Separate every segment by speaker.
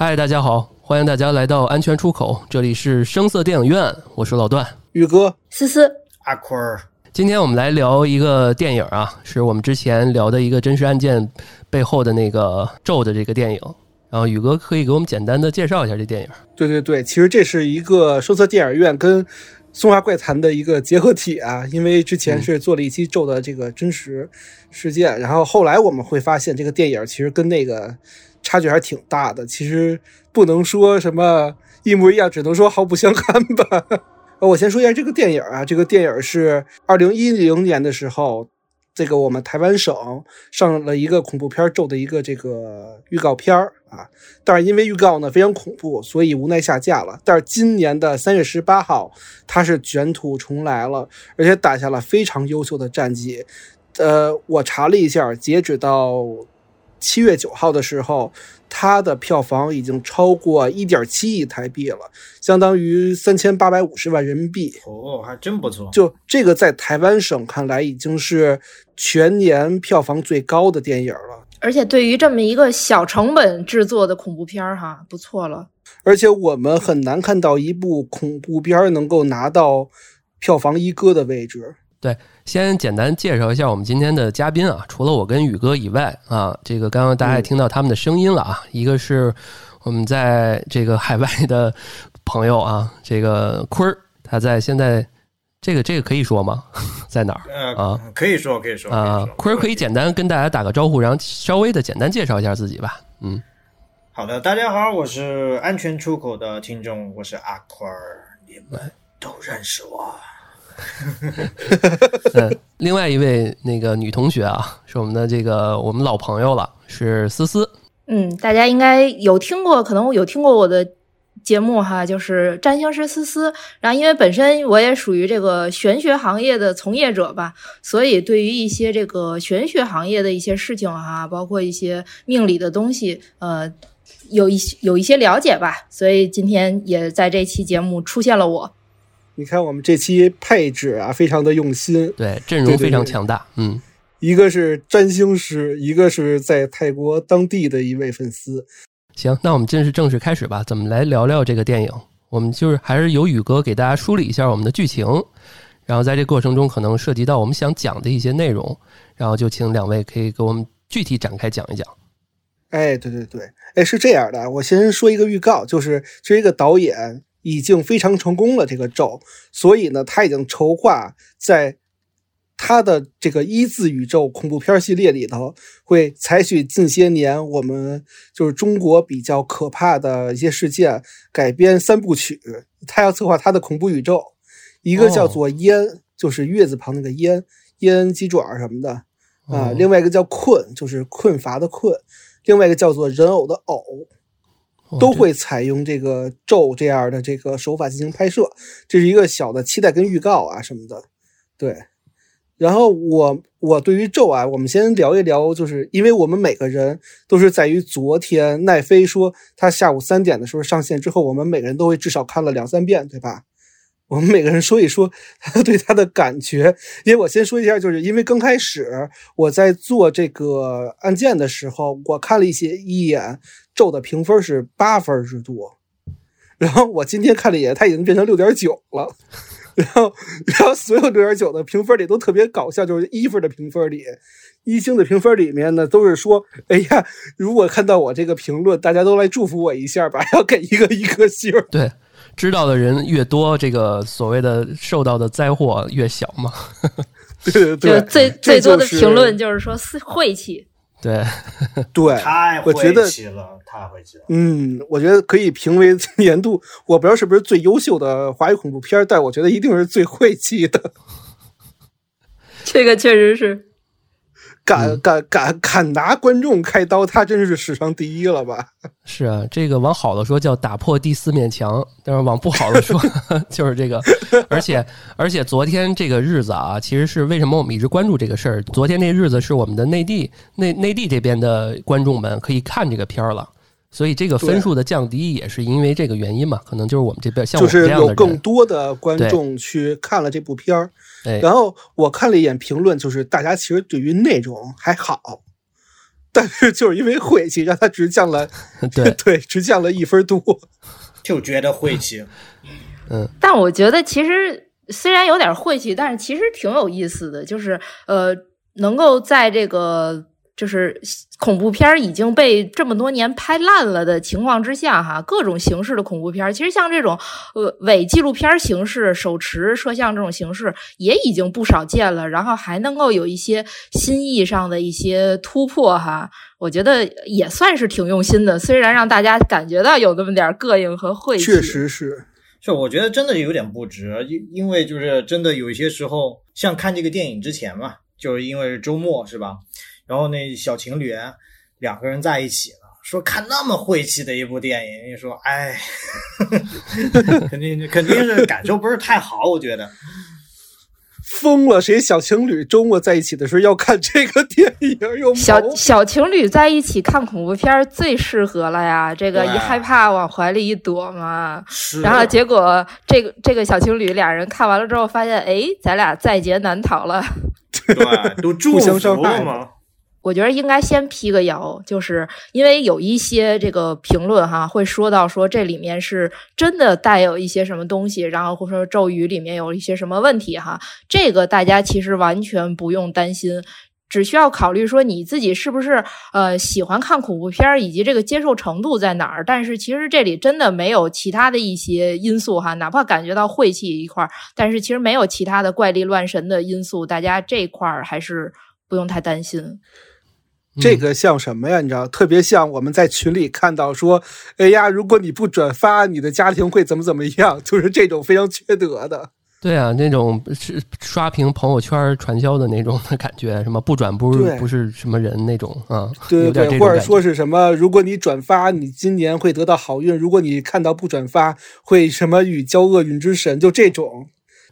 Speaker 1: 嗨，大家好，欢迎大家来到安全出口，这里是声色电影院，我是老段，
Speaker 2: 宇哥，
Speaker 3: 思思，
Speaker 4: 阿坤儿。
Speaker 1: 今天我们来聊一个电影啊，是我们之前聊的一个真实案件背后的那个咒的这个电影。然后宇哥可以给我们简单的介绍一下这电影。
Speaker 2: 对对对，其实这是一个声色电影院跟松花怪谈的一个结合体啊，因为之前是做了一期咒的这个真实事件，然后后来我们会发现这个电影其实跟那个差距还挺大的。其实不能说什么一模一样，只能说毫不相干吧。我先说一下这个电影啊，这个电影是二零一零年的时候，这个我们台湾省上了一个恐怖片《咒》的一个这个预告片儿啊，但是因为预告呢非常恐怖，所以无奈下架了。但是今年的三月十八号，它是卷土重来了，而且打下了非常优秀的战绩。呃，我查了一下，截止到七月九号的时候。它的票房已经超过一点七亿台币了，相当于三千八百五十万人民币。
Speaker 4: 哦，还真不错。
Speaker 2: 就这个，在台湾省看来，已经是全年票房最高的电影了。
Speaker 3: 而且，对于这么一个小成本制作的恐怖片儿，哈，不错了。
Speaker 2: 而且，我们很难看到一部恐怖片能够拿到票房一哥的位置。
Speaker 1: 对。先简单介绍一下我们今天的嘉宾啊，除了我跟宇哥以外啊，这个刚刚大家也听到他们的声音了啊，一个是我们在这个海外的朋友啊，这个坤儿，他在现在这个这个可以说吗？在哪儿啊？
Speaker 4: 可以说可以说
Speaker 1: 啊，坤儿可以简单跟大家打个招呼，然后稍微的简单介绍一下自己吧。嗯，
Speaker 4: 好的，大家好，我是安全出口的听众，我是阿坤儿，你们都认识我。
Speaker 1: 嗯，另外一位那个女同学啊，是我们的这个我们老朋友了，是思思。
Speaker 3: 嗯，大家应该有听过，可能有听过我的节目哈，就是占星师思思。然后因为本身我也属于这个玄学行业的从业者吧，所以对于一些这个玄学行业的一些事情哈，包括一些命理的东西，呃，有一些有一些了解吧。所以今天也在这期节目出现了我。
Speaker 2: 你看我们这期配置啊，非常的用心，
Speaker 1: 对阵容非常强大。嗯，
Speaker 2: 一个是占星师，一个是在泰国当地的一位粉丝。
Speaker 1: 行，那我们正式正式开始吧。怎么来聊聊这个电影？我们就是还是由宇哥给大家梳理一下我们的剧情，然后在这过程中可能涉及到我们想讲的一些内容，然后就请两位可以给我们具体展开讲一讲。
Speaker 2: 哎，对对对，哎，是这样的，我先说一个预告，就是这一个导演。已经非常成功了，这个咒，所以呢，他已经筹划在他的这个一字宇宙恐怖片系列里头，会采取近些年我们就是中国比较可怕的一些事件改编三部曲。他要策划他的恐怖宇宙，一个叫做烟，就是月字旁那个烟，烟鸡爪什么的啊；另外一个叫困，就是困乏的困；另外一个叫做人偶的偶。都会采用这个咒这样的这个手法进行拍摄，这是一个小的期待跟预告啊什么的，对。然后我我对于咒啊，我们先聊一聊，就是因为我们每个人都是在于昨天奈飞说他下午三点的时候上线之后，我们每个人都会至少看了两三遍，对吧？我们每个人说一说 对他的感觉，因为我先说一下，就是因为刚开始我在做这个案件的时候，我看了一些一眼咒的评分是八分之多，然后我今天看了一眼，它已经变成六点九了，然后然后所有六点九的评分里都特别搞笑，就是一分的评分里，一星的评分里面呢都是说，哎呀，如果看到我这个评论，大家都来祝福我一下吧，要给一个一颗星，
Speaker 1: 对。知道的人越多，这个所谓的受到的灾祸越小嘛？
Speaker 2: 对 对对，
Speaker 3: 最最多的评论就是说晦气。
Speaker 1: 对
Speaker 2: 对，
Speaker 4: 太
Speaker 2: 晦
Speaker 4: 气了，太晦气了。
Speaker 2: 嗯，我觉得可以评为年度，我不知道是不是最优秀的华语恐怖片，但我觉得一定是最晦气的。
Speaker 3: 这个确实是。
Speaker 2: 敢敢敢敢拿观众开刀，他真是史上第一了吧？
Speaker 1: 是啊，这个往好了说叫打破第四面墙，但是往不好的说 就是这个。而且而且昨天这个日子啊，其实是为什么我们一直关注这个事儿？昨天那日子是我们的内地内内地这边的观众们可以看这个片儿了。所以这个分数的降低也是因为这个原因嘛？可能就是我们这边像我们
Speaker 2: 这样的有更多的观众去看了这部片儿。然后我看了一眼评论，就是大家其实对于内容还好，但是就是因为晦气，让他只降了，
Speaker 1: 对
Speaker 2: 对，只降了一分多。
Speaker 4: 就觉得晦气。
Speaker 1: 嗯，
Speaker 3: 但我觉得其实虽然有点晦气，但是其实挺有意思的，就是呃，能够在这个就是恐怖片已经被这么多年拍烂了的情况之下，哈，各种形式的恐怖片，其实像这种呃伪纪录片形式、手持摄像这种形式也已经不少见了，然后还能够有一些新意上的一些突破，哈，我觉得也算是挺用心的，虽然让大家感觉到有那么点膈应和晦气，
Speaker 2: 确实是，
Speaker 4: 就，我觉得真的有点不值，因因为就是真的有一些时候，像看这个电影之前嘛，就是因为是周末是吧？然后那小情侣两个人在一起了，说看那么晦气的一部电影，你说哎，肯定肯定是感受不是太好，我觉得。
Speaker 2: 疯了！谁小情侣周末在一起的时候要看这个电影？有
Speaker 3: 小小情侣在一起看恐怖片儿最适合了呀，这个一害怕往怀里一躲嘛。
Speaker 4: 是
Speaker 3: 然后结果这个这个小情侣俩人看完了之后，发现哎，咱俩在劫难逃了。
Speaker 4: 对，都祝福了嘛。
Speaker 3: 我觉得应该先辟个谣，就是因为有一些这个评论哈会说到说这里面是真的带有一些什么东西，然后或者说咒语里面有一些什么问题哈，这个大家其实完全不用担心。只需要考虑说你自己是不是呃喜欢看恐怖片儿，以及这个接受程度在哪儿。但是其实这里真的没有其他的一些因素哈，哪怕感觉到晦气一块儿，但是其实没有其他的怪力乱神的因素，大家这块儿还是不用太担心。
Speaker 2: 这个像什么呀？你知道，特别像我们在群里看到说，哎呀，如果你不转发，你的家庭会怎么怎么样，就是这种非常缺德的。
Speaker 1: 对啊，那种是刷屏朋友圈传销的那种的感觉，什么不转不是不是什么人那种啊，
Speaker 2: 对对对，或者。说是什么？如果你转发，你今年会得到好运；如果你看到不转发，会什么与交厄运之神，就这种。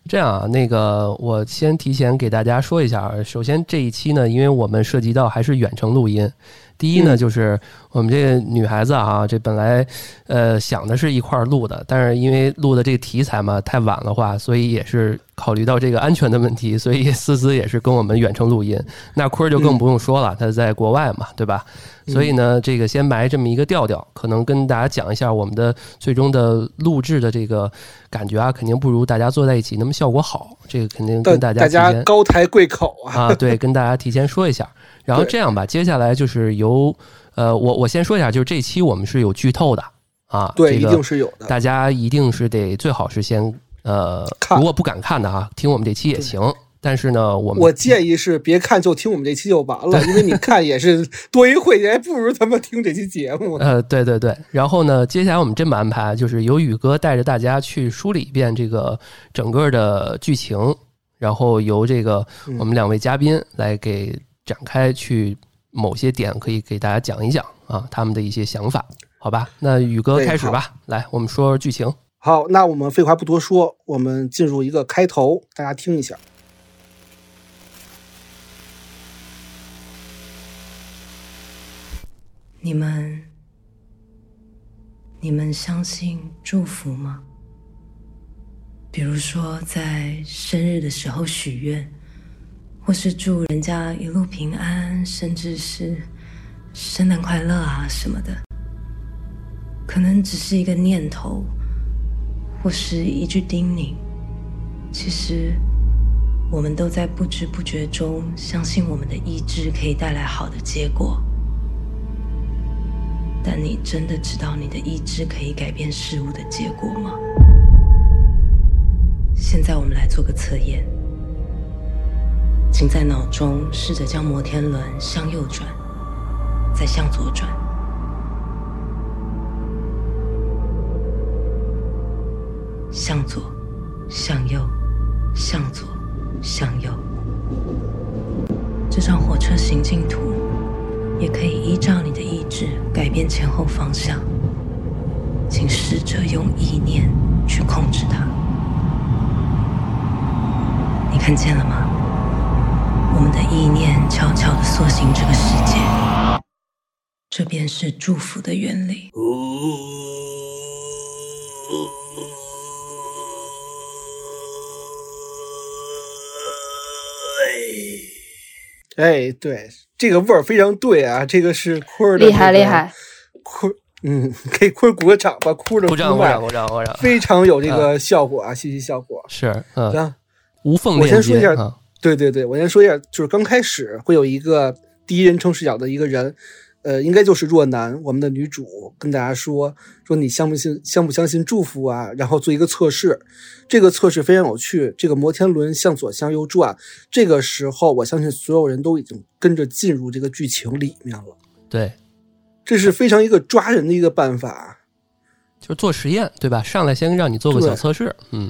Speaker 1: 这样啊，那个我先提前给大家说一下啊。首先这一期呢，因为我们涉及到还是远程录音。第一呢，
Speaker 2: 嗯
Speaker 1: 就是我们这个女孩子啊，这本来呃想的是一块儿录的，但是因为录的这个题材嘛太晚了话，所以也是考虑到这个安全的问题，所以思思也是跟我们远程录音。那坤儿就更不用说了，他在国外嘛，对吧？所以呢，这个先埋这么一个调调，可能跟大家讲一下我们的最终的录制的这个感觉啊，肯定不如大家坐在一起那么效果好。这个肯定跟大家
Speaker 2: 大家高抬贵口啊！
Speaker 1: 啊，对，跟大家提前说一下。然后这样吧，接下来就是由呃，我我先说一下，就是这期我们是有剧透的啊，
Speaker 2: 对，一
Speaker 1: 这个
Speaker 2: 定是有的。
Speaker 1: 大家一定是得最好是先呃，
Speaker 2: 看
Speaker 1: 如果不敢看的啊，听我们这期也行。但是呢，我们
Speaker 2: 我建议是别看，就听我们这期就完了，因为你看也是多一会，还不如他们听这期节目。
Speaker 1: 呃，对对对，然后呢，接下来我们这么安排，就是由宇哥带着大家去梳理一遍这个整个的剧情，然后由这个
Speaker 2: 嗯
Speaker 1: 我们两位嘉宾来给展开去某些点，可以给大家讲一讲啊，他们的一些想法，好吧？那宇哥开始吧，来，我们说说剧情。
Speaker 2: 好，那我们废话不多说，我们进入一个开头，大家听一下。
Speaker 5: 你们，你们相信祝福吗？比如说，在生日的时候许愿，或是祝人家一路平安，甚至是圣诞快乐啊什么的，可能只是一个念头，或是一句叮咛。其实，我们都在不知不觉中相信我们的意志可以带来好的结果。但你真的知道你的意志可以改变事物的结果吗？现在我们来做个测验，请在脑中试着将摩天轮向右转，再向左转。向左，向右，向左，向右。这张火车行进图也可以依照你的意志改变前后方向，请试着用意念去控制它。你看见了吗？我们的意念悄悄地塑形这个世界，这便是祝福的原理。
Speaker 2: 哎，对，这个味儿非常对啊，这个是坤儿的
Speaker 3: 厉害厉害，
Speaker 2: 坤，嗯，给坤儿鼓个掌吧，坤儿的
Speaker 1: 鼓掌鼓掌鼓掌鼓掌，
Speaker 2: 非常有这个效果啊，戏剧效果。
Speaker 1: 是嗯，
Speaker 2: 然后
Speaker 1: 无缝
Speaker 2: 我
Speaker 1: 链接
Speaker 2: 先说一下
Speaker 1: 啊，
Speaker 2: 对对对，我先说一下，就是刚开始会有一个第一人称视角的一个人，呃，应该就是若男，我们的女主跟大家说说你相不信相不相信祝福啊，然后做一个测试，这个测试非常有趣，这个摩天轮向左向右转，这个时候我相信所有人都已经跟着进入这个剧情里面了，
Speaker 1: 对，
Speaker 2: 这是非常一个抓人的一个办法，
Speaker 1: 就是做实验对吧？上来先让你做个小测试，嗯，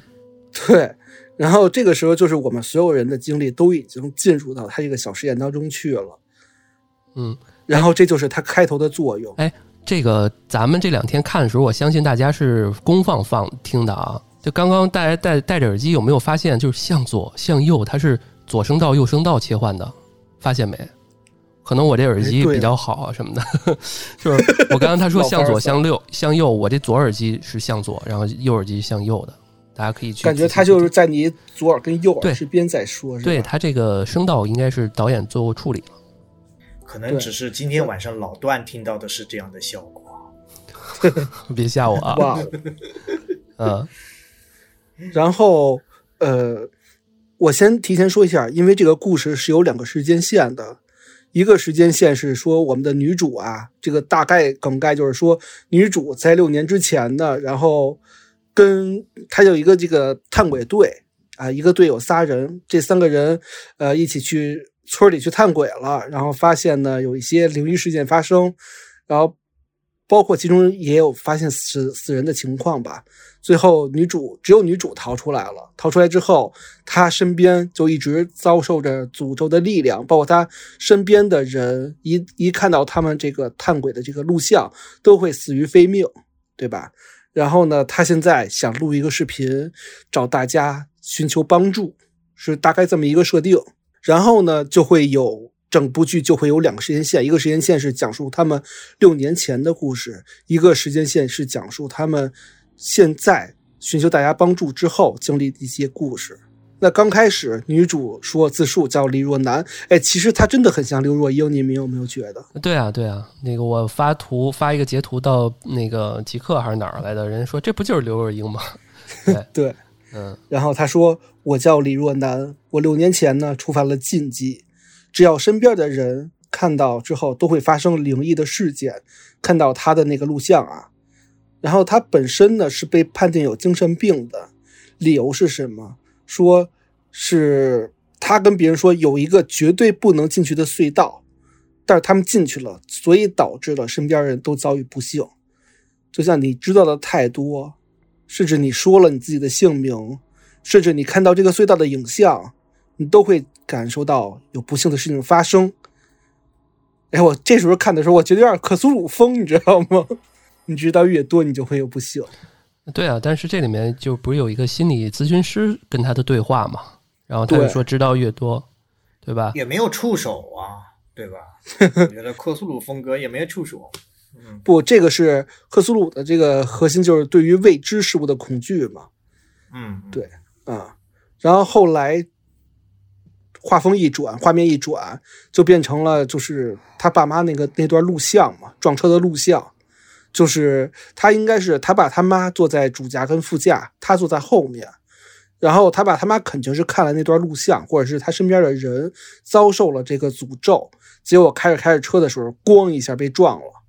Speaker 2: 对。然后这个时候，就是我们所有人的精力都已经进入到他这个小实验当中去了。
Speaker 1: 嗯，
Speaker 2: 然后这就是他开头的作用。
Speaker 1: 哎，这个咱们这两天看的时候，我相信大家是公放放听的啊。就刚刚戴戴戴着耳机，有没有发现就是向左向右，它是左声道右声道切换的？发现没？可能我这耳机比较好啊什么的，就是我刚刚他说向左向右向右，我这左耳机是向左，然后右耳机向右的，大家可以去
Speaker 2: 感觉
Speaker 1: 仔细去听
Speaker 2: 它就是在你左耳跟右耳之间在说？
Speaker 1: 对他这个声道应该是导演做过处理了。
Speaker 4: 可能只是今天晚上老段听到的是这样的效果。
Speaker 1: 别吓我啊！
Speaker 2: 哇，
Speaker 1: 嗯，
Speaker 2: 然后呃，我先提前说一下，因为这个故事是有两个时间线的，一个时间线是说我们的女主啊，这个大概梗概就是说女主在六年之前呢，然后跟他有一个这个探鬼队啊，一个队有仨人，这三个人呃一起去村里去探鬼了，然后发现呢有一些灵异事件发生，然后包括其中也有发现死死人的情况吧。最后女主只有女主逃出来了，逃出来之后，她身边就一直遭受着诅咒的力量，包括她身边的人一一看到他们这个探鬼的这个录像，都会死于非命，对吧？然后呢，他现在想录一个视频，找大家寻求帮助，是大概这么一个设定。然后呢，就会有整部剧就会有两个时间线，一个时间线是讲述他们六年前的故事，一个时间线是讲述他们现在寻求大家帮助之后经历的一些故事。那刚开始女主说自述叫李若男，哎，其实她真的很像刘若英，你们有没有觉得？
Speaker 1: 对啊，对啊，那个我发图发一个截图到那个极客还是哪儿来的，人说这不就是刘若英吗？对，
Speaker 2: 对，
Speaker 1: 嗯，
Speaker 2: 然后他说：“我叫李若男，我六年前呢触犯了禁忌，只要身边的人看到之后，都会发生灵异的事件。看到他的那个录像啊，然后他本身呢是被判定有精神病的，理由是什么？说是他跟别人说有一个绝对不能进去的隧道，但是他们进去了，所以导致了身边人都遭遇不幸。就像你知道的太多，甚至你说了你自己的姓名，甚至你看到这个隧道的影像，你都会感受到有不幸的事情发生。哎，我这时候看的时候，我觉得有点克苏鲁风，你知道吗？你知道越多，你就会有不幸。
Speaker 1: 对啊，但是这里面就不是有一个心理咨询师跟他的对话嘛？然后他就说知道越多，对吧？
Speaker 4: 也没有触手啊，对吧？我觉得克苏鲁风格也没有触手。嗯，
Speaker 2: 不，这个是克苏鲁的这个核心，就是对于未知事物的恐惧嘛。
Speaker 4: 嗯，
Speaker 2: 对啊，然后后来画风一转，画面一转，就变成了就是他爸妈那个那段录像嘛，撞车的录像，就是他应该是他爸他妈坐在主驾跟副驾，他坐在后面，然后他爸他妈肯定是看了那段录像，或者是他身边的人遭受了这个诅咒，结果开着开着车的时候，咣一下被撞了，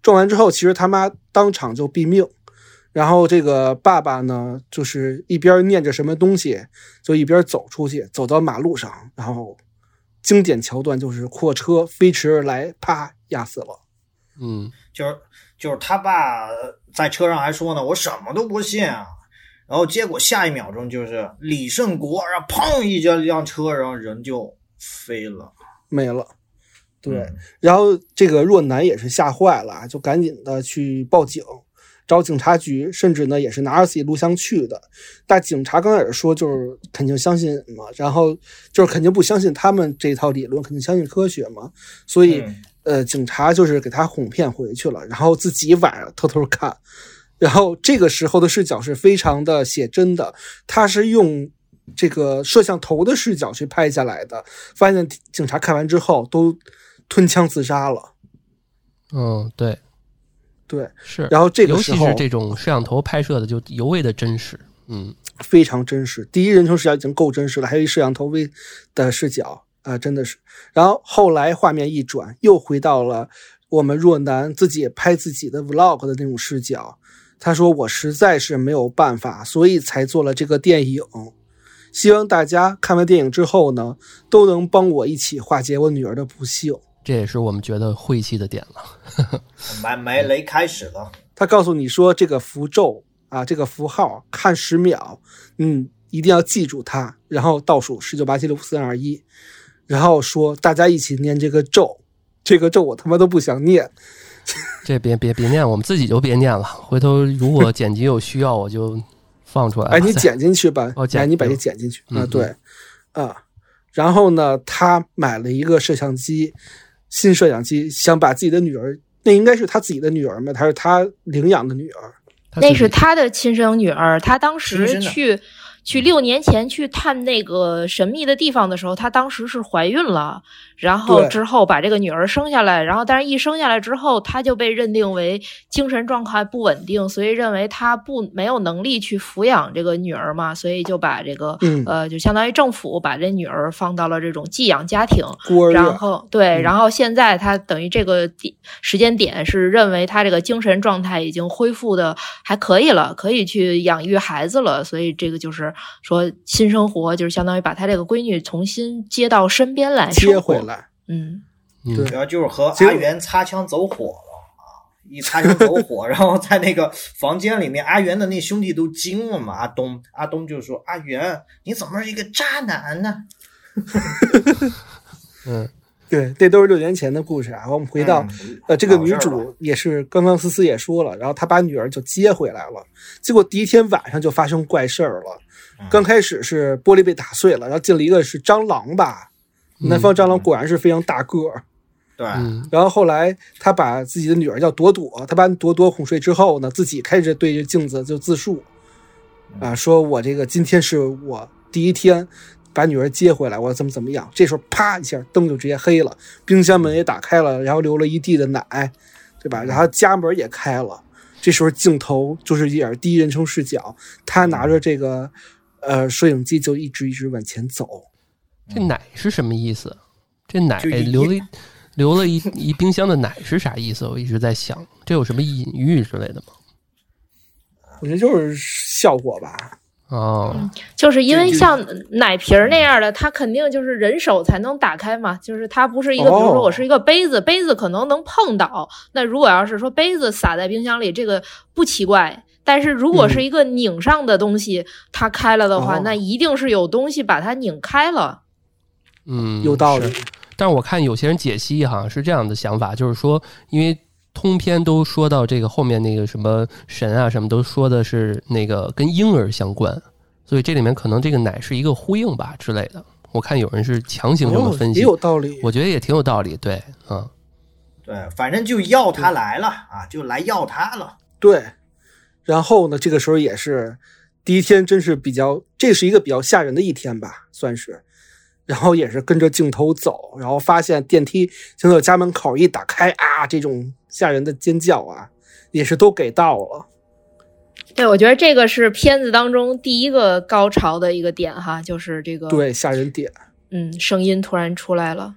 Speaker 2: 撞完之后，其实他妈当场就毙命。然后这个爸爸呢，就是一边念着什么东西，就一边走出去，走到马路上，然后经典桥段就是货车飞驰而来，啪压死了。
Speaker 1: 嗯，
Speaker 4: 就是就是他爸在车上还说呢，我什么都不信啊。然后结果下一秒钟就是李胜国，然后砰一下辆车，然后人就飞了。
Speaker 2: 没了。对，
Speaker 4: 嗯
Speaker 2: 然后这个若男也是吓坏了，就赶紧的去报警，找警察局，甚至呢也是拿着自己录像去的。但警察刚开始说就是肯定相信嘛，然后就是肯定不相信他们这套理论，肯定相信科学嘛，所以、
Speaker 4: 嗯
Speaker 2: 呃，警察就是给他哄骗回去了，然后自己晚上偷偷看，然后这个时候的视角是非常的写真的，他是用这个摄像头的视角去拍下来的，发现警察看完之后都吞枪自杀了。
Speaker 1: 嗯，对，
Speaker 2: 对，
Speaker 1: 是。
Speaker 2: 然后这个
Speaker 1: 尤
Speaker 2: 时候
Speaker 1: 其是这种摄像头拍摄的，就尤为的真实。嗯，
Speaker 2: 非常真实。第一人称视角已经够真实了，还有一摄像头微的视角啊、真的是。然后后来画面一转，又回到了我们若男自己拍自己的 vlog 的那种视角。他说：“我实在是没有办法，所以才做了这个电影。希望大家看完电影之后呢，都能帮我一起化解我女儿的不幸。”
Speaker 1: 这也是我们觉得晦气的点了。
Speaker 4: 埋埋雷开始了，
Speaker 2: 他告诉你说这个符咒啊，这个符号看十秒，嗯，一定要记住它，然后倒数十九八七六五四三二一，然后说大家一起念这个咒，这个咒我他妈都不想念，
Speaker 1: 这别别别念，我们自己就别念了。回头如果剪辑有需要，我就放出来。
Speaker 2: 哎，你剪进去吧，
Speaker 1: 哦剪
Speaker 2: 哎，你把这
Speaker 1: 嗯
Speaker 2: 剪进去啊，
Speaker 1: 嗯
Speaker 2: 对，啊，然后呢，他买了一个摄像机，新摄像机，想把自己的女儿，那应该是他自己的女儿吗？还是他领养的女儿？
Speaker 3: 那是他的亲生女儿，他当时去去六年前去探那个神秘的地方的时候，她当时是怀孕了，然后之后把这个女儿生下来，然后但是一生下来之后，她就被认定为精神状态不稳定，所以认为她不没有能力去抚养这个女儿嘛，所以就把这个、
Speaker 2: 嗯。
Speaker 3: 呃，就相当于政府把这女儿放到了这种寄养家庭，然后对，
Speaker 2: 嗯。
Speaker 3: 然后现在她等于这个地时间点是认为她这个精神状态已经恢复的还可以了，可以去养育孩子了，所以这个就是说新生活，就是相当于把他这个闺女重新接到身边来
Speaker 2: 接回。来。
Speaker 3: 嗯，
Speaker 4: 主要就是和阿元擦枪走火了啊！一擦枪走火，然后在那个房间里面，阿元的那兄弟都惊了嘛。阿东，阿东就说：“阿元，你怎么是一个渣男呢
Speaker 1: 嗯，
Speaker 2: 对，这都是六年前的故事啊。我们？”回到、
Speaker 4: 嗯
Speaker 2: 呃，这个女主也是刚刚思思也说了，然后她把女儿就接回来了，结果第一天晚上就发生怪事儿了。
Speaker 4: 嗯
Speaker 2: 刚开始是玻璃被打碎了，然后进了一个是蟑螂吧，南方蟑螂果然是非常大个儿。
Speaker 4: 对，
Speaker 1: 嗯
Speaker 2: 然后后来他把自己的女儿叫朵朵，他把朵朵哄睡之后呢，自己开始对着镜子就自述，啊，说我这个今天是我第一天把女儿接回来，我怎么怎么样。这时候啪一下灯就直接黑了，冰箱门也打开了，然后流了一地的奶，对吧？然后家门也开了，这时候镜头就是一点第一人称视角，他拿着这个呃摄影机就一直一直往前走。
Speaker 1: 这奶是什么意思？这奶留了一留了一一冰箱的奶是啥意思？我一直在想，这有什么隐喻之类的吗？
Speaker 2: 我觉得就是效果吧。
Speaker 1: 哦，
Speaker 3: 就是因为像奶瓶儿那样的，它肯定就是人手才能打开嘛。就是它不是一个，比如说
Speaker 2: 哦
Speaker 3: 我是一个杯子，杯子可能能碰倒。那如果要是说杯子洒在冰箱里，这个不奇怪。但是如果是一个拧上的东西，它开了的话，
Speaker 2: 哦
Speaker 3: 那一定是有东西把它拧开了。
Speaker 1: 嗯，
Speaker 2: 有道理
Speaker 1: 是。但是我看有些人解析哈是这样的想法，就是说，因为通篇都说到这个后面那个什么神啊什么都说的是那个跟婴儿相关，所以这里面可能这个奶是一个呼应吧之类的。我看有人是强行这么
Speaker 2: 哦
Speaker 1: 分析，
Speaker 2: 也有道理。
Speaker 1: 我觉得也挺有道理。对，嗯，
Speaker 4: 对，反正就要他来了啊，就来要他了。
Speaker 2: 对，然后呢，这个时候也是第一天，真是比较，这是一个比较吓人的一天吧，算是。然后也是跟着镜头走，然后发现电梯进到家门口一打开啊，这种吓人的尖叫啊，也是都给到了。
Speaker 3: 对，我觉得这个是片子当中第一个高潮的一个点哈，就是这个
Speaker 2: 对，吓人点。
Speaker 3: 嗯，声音突然出来了。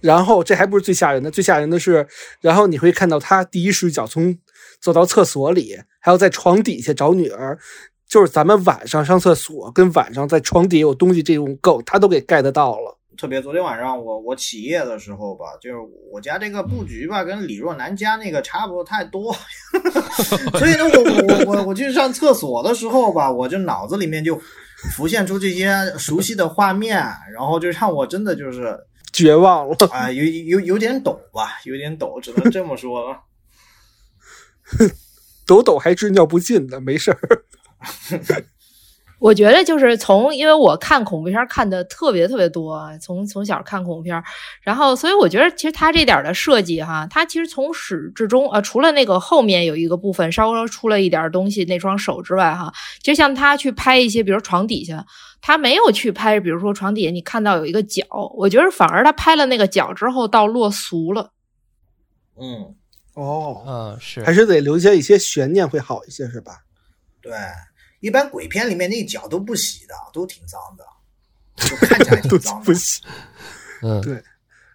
Speaker 2: 然后这还不是最吓人的，最吓人的是，然后你会看到他第一视角从走到厕所里，还要在床底下找女儿，就是咱们晚上上厕所跟晚上在床底下有东西这种梗，他都给 get 到了。
Speaker 4: 特别昨天晚上我我起夜的时候吧，就是我家这个布局吧，跟李若男家那个差不多太多，所以呢，我我我我去上厕所的时候吧，我就脑子里面就浮现出这些熟悉的画面，然后就让我真的就是
Speaker 2: 绝望了，
Speaker 4: 啊、有有有点抖吧，有点抖，只能这么说了。
Speaker 2: 抖抖还治尿不尽呢，没事儿。
Speaker 3: 我觉得就是从，因为我看恐怖片看的特别特别多，从从小看恐怖片，然后所以我觉得其实他这点的设计哈，他其实从始至终啊，除了那个后面有一个部分稍微出了一点东西那双手之外哈，其实像他去拍一些，比如床底下，他没有去拍，比如说床底下你看到有一个脚，我觉得反而他拍了那个脚之后到落俗了。
Speaker 4: 嗯，
Speaker 2: 哦，
Speaker 1: 嗯，是
Speaker 2: 还是得留下一些悬念会好一些，是吧？
Speaker 4: 对，一般鬼片里面那脚都不洗的，都挺脏的，就看起来挺
Speaker 2: 都
Speaker 4: 脏的
Speaker 2: 不。洗。
Speaker 1: 嗯，
Speaker 2: 对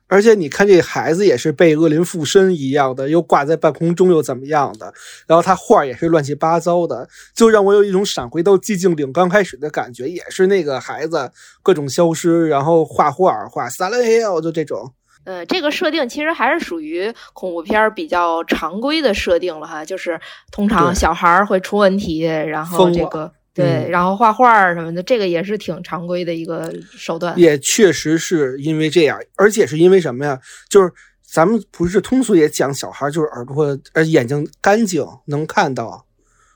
Speaker 2: 而且你看这孩子也是被恶灵附身一样的，又挂在半空中又怎么样的，然后他画也是乱七八糟的，就让我有一种闪回到寂静岭刚开始的感觉，也是那个孩子各种消失，然后画画画 Silent Hill 就这种。
Speaker 3: 呃，这个设定其实还是属于恐怖片儿比较常规的设定了哈，就是通常小孩儿会出问题，然后这个对，
Speaker 2: 嗯
Speaker 3: 然后画画儿什么的，这个也是挺常规的一个手段。
Speaker 2: 也确实是因为这样，而且是因为什么呀？就是咱们不是通俗也讲小孩就是耳朵呃眼睛干净能看到，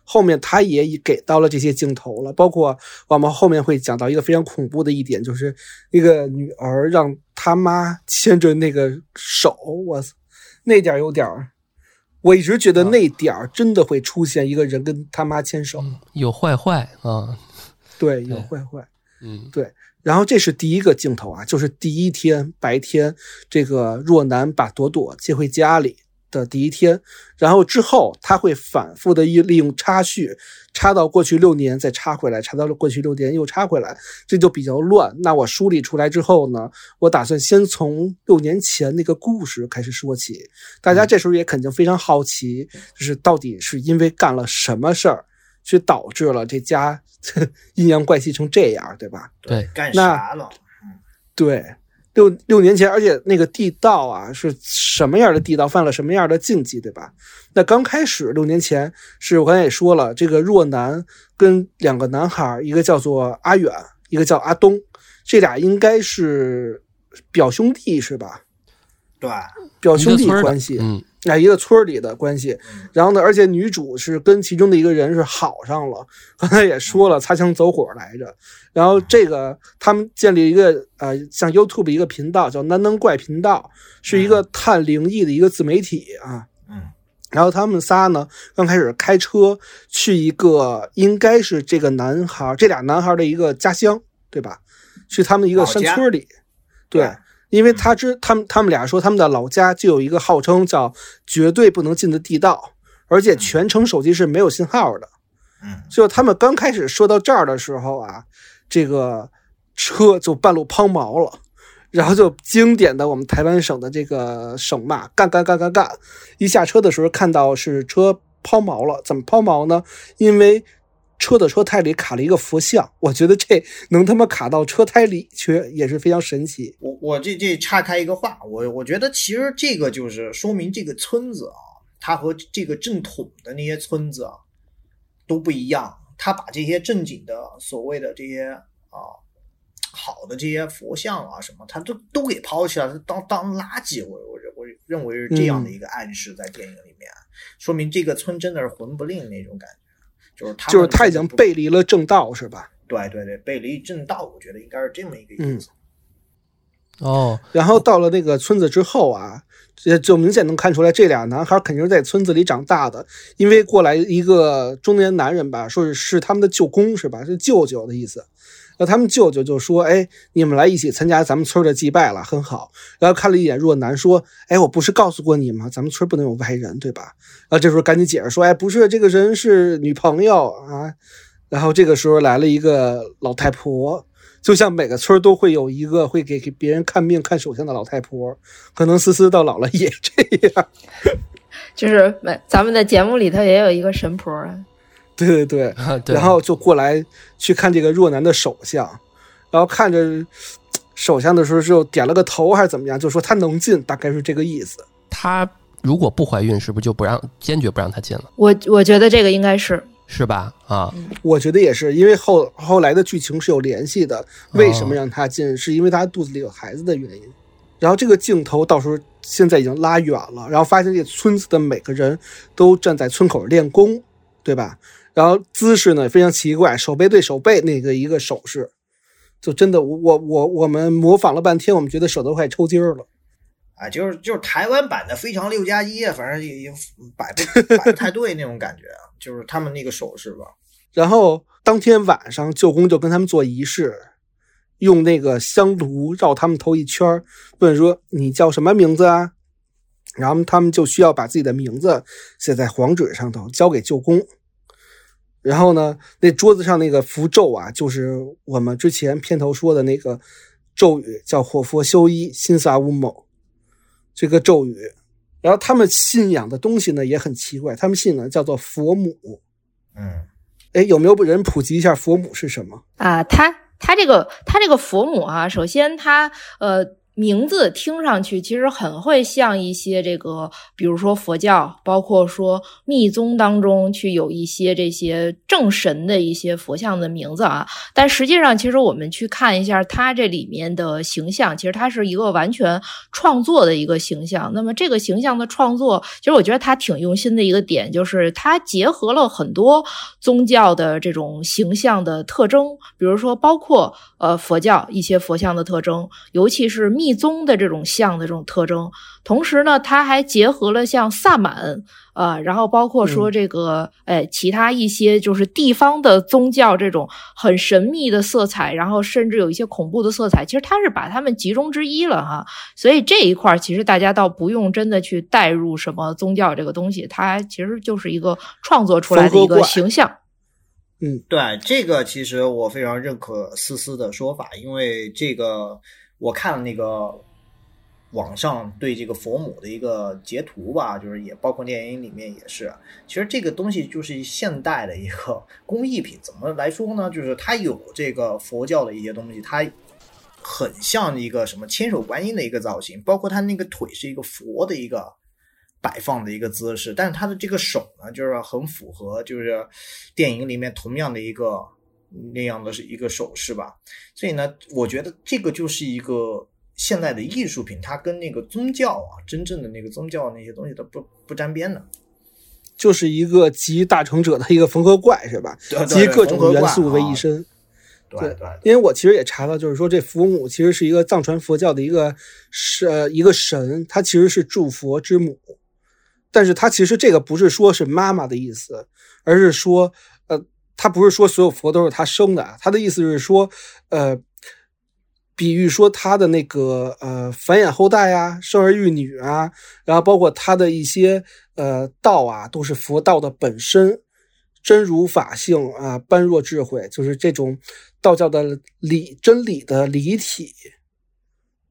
Speaker 2: 后面他也给到了这些镜头了，包括我们后面会讲到一个非常恐怖的一点，就是那个女儿让他妈牵着那个手，我操，那点儿有点儿。我一直觉得那点儿真的会出现一个人跟他妈牵手，
Speaker 1: 有坏坏啊，
Speaker 2: 对，有坏坏。
Speaker 1: 嗯对
Speaker 2: 然后这是第一个镜头啊，就是第一天白天，这个若男把朵朵接回家里的第一天，然后之后他会反复的利利用插叙，插到过去六年，再插回来，插到过去六年又插回来，这就比较乱。那我梳理出来之后呢，我打算先从六年前那个故事开始说起。大家这时候也肯定非常好奇，就是到底是因为干了什么事儿，去导致了这家 阴阳怪气成这样，对吧？
Speaker 1: 对，
Speaker 4: 干
Speaker 2: 那
Speaker 4: 啥了？
Speaker 2: 对，六六年前，而且那个地道啊是什么样的地道，犯了什么样的禁忌，对吧？那刚开始六年前是我刚才也说了，这个若男跟两个男孩，一个叫做阿远，一个叫阿东，这俩应该是表兄弟是吧？
Speaker 4: 对，
Speaker 2: 表兄弟关系，
Speaker 1: 嗯
Speaker 2: 啊，一个村儿里的关系。
Speaker 4: 嗯
Speaker 2: 然后呢，而且女主是跟其中的一个人是好上了，刚才也说了，擦枪走火来着。然后这个他们建立一个呃，像 YouTube 一个频道叫“南能怪频道”，是一个探灵异的一个自媒体啊。
Speaker 4: 嗯
Speaker 2: 然后他们仨呢，刚开始开车去一个应该是这个男孩这俩男孩的一个家乡，对吧？去他们一个山村里，对。因为他知他们他们俩说他们的老家就有一个号称叫绝对不能进的地道，而且全程手机是没有信号的。
Speaker 4: 嗯
Speaker 2: 就他们刚开始说到这儿的时候啊，这个车就半路抛锚了，然后就经典的我们台湾省的这个省骂干干干干干。一下车的时候看到是车抛锚了，怎么抛锚呢？因为车的车胎里卡了一个佛像，我觉得这能他妈卡到车胎里去也是非常神奇。
Speaker 4: 我我这这岔开一个话，我我觉得其实这个就是说明这个村子啊，它和这个正统的那些村子啊都不一样。他把这些正经的所谓的这些啊好的这些佛像啊什么，他都都给抛弃了，当当垃圾。我我认我认为是这样的一个暗示在电影里面，说明这个村真的是魂不吝那种感觉，就是他
Speaker 2: 就是他已经背离了正道，是吧？
Speaker 4: 对对对背离正道，我觉得应该是这么一个意
Speaker 2: 嗯
Speaker 4: 思。
Speaker 1: 哦，
Speaker 2: 然后到了那个村子之后啊，这就明显能看出来，这俩男孩肯定是在村子里长大的，因为过来一个中年男人吧，说是是他们的舅公是吧？是舅舅的意思。然后他们舅舅就说：“哎，你们来一起参加咱们村的祭拜了，很好。”然后看了一眼若男，说：“哎，我不是告诉过你吗？咱们村不能有外人，对吧？”然后这时候赶紧解释说：“哎，不是，这个人是女朋友啊。”然后这个时候来了一个老太婆，就像每个村都会有一个会给给别人看病、看手相的老太婆，可能思思到老了也这样。
Speaker 3: 就是咱们的节目里头也有一个神婆啊，
Speaker 2: 对对对，
Speaker 1: 啊对，
Speaker 2: 然后就过来去看这个若男的手相，然后看着手相的时候就点了个头还是怎么样，就说他能进，大概是这个意思。
Speaker 1: 她如果不怀孕，是不是就不让坚决不让她进了，
Speaker 3: 我我觉得这个应该是
Speaker 1: 是吧？啊，
Speaker 2: 我觉得也是，因为后后来的剧情是有联系的。为什么让他进？是因为他肚子里有孩子的原因。然后这个镜头到时候现在已经拉远了，然后发现这村子的每个人都站在村口练功，对吧？然后姿势呢非常奇怪，手背对手背那个一个手势，就真的我我我们模仿了半天，我们觉得手都快抽筋儿了。
Speaker 4: 啊，就是就是台湾版的《非常六加一》，反正也也摆不摆不太对那种感觉，就是他们那个手势吧。
Speaker 2: 然后当天晚上，舅公就跟他们做仪式，用那个香炉绕他们头一圈儿，问说你叫什么名字啊？然后他们就需要把自己的名字写在黄纸上头，交给舅公。然后呢，那桌子上那个符咒啊，就是我们之前片头说的那个咒语，叫“火佛修一，心萨乌某”这个咒语。然后他们信仰的东西呢也很奇怪，他们信仰叫做佛母。
Speaker 4: 嗯，
Speaker 2: 哎，有没有人普及一下佛母是什么？
Speaker 3: 啊，他他这个他这个佛母啊，首先他呃。名字听上去其实很会像一些这个，比如说佛教，包括说密宗当中去有一些这些正神的一些佛像的名字啊。但实际上，其实我们去看一下它这里面的形象，其实它是一个完全创作的一个形象。那么这个形象的创作，其实我觉得它挺用心的一个点，就是它结合了很多宗教的这种形象的特征，比如说包括呃佛教一些佛像的特征，尤其是密。密宗的这种像的这种特征，同时呢，它还结合了像萨满，呃，然后包括说这个，哎，其他一些就是地方的宗教这种很神秘的色彩，然后甚至有一些恐怖的色彩，其实它是把它们集中之一了哈。所以这一块其实大家倒不用真的去带入什么宗教这个东西，它其实就是一个创作出来的一个形象。
Speaker 2: 嗯，
Speaker 4: 对，这个其实我非常认可思思的说法，因为这个。我看那个网上对这个佛母的一个截图吧，就是也包括电影里面也是。其实这个东西就是现代的一个工艺品，怎么来说呢？就是它有这个佛教的一些东西，它很像一个什么千手观音的一个造型，包括它那个腿是一个佛的一个摆放的一个姿势，但是它的这个手呢，就是很符合就是电影里面同样的一个。那样的是一个手势吧，所以呢，我觉得这个就是一个现代的艺术品，它跟那个宗教啊，真正的那个宗教那些东西都不不沾边的，
Speaker 2: 就是一个集大成者的一个缝合怪，是吧？集各种元素为一身。
Speaker 4: 对对。
Speaker 2: 因为我其实也查到，就是说这佛母其实是一个藏传佛教的一个是一个神，它其实是诸佛之母，但是它其实这个不是说是妈妈的意思，而是说。他不是说所有佛都是他生的，他的意思是说，呃，比喻说他的那个呃繁衍后代啊，生儿育女啊，然后包括他的一些呃道啊，都是佛道的本身，真如法性啊，般若智慧，就是这种道教的理真理的理体，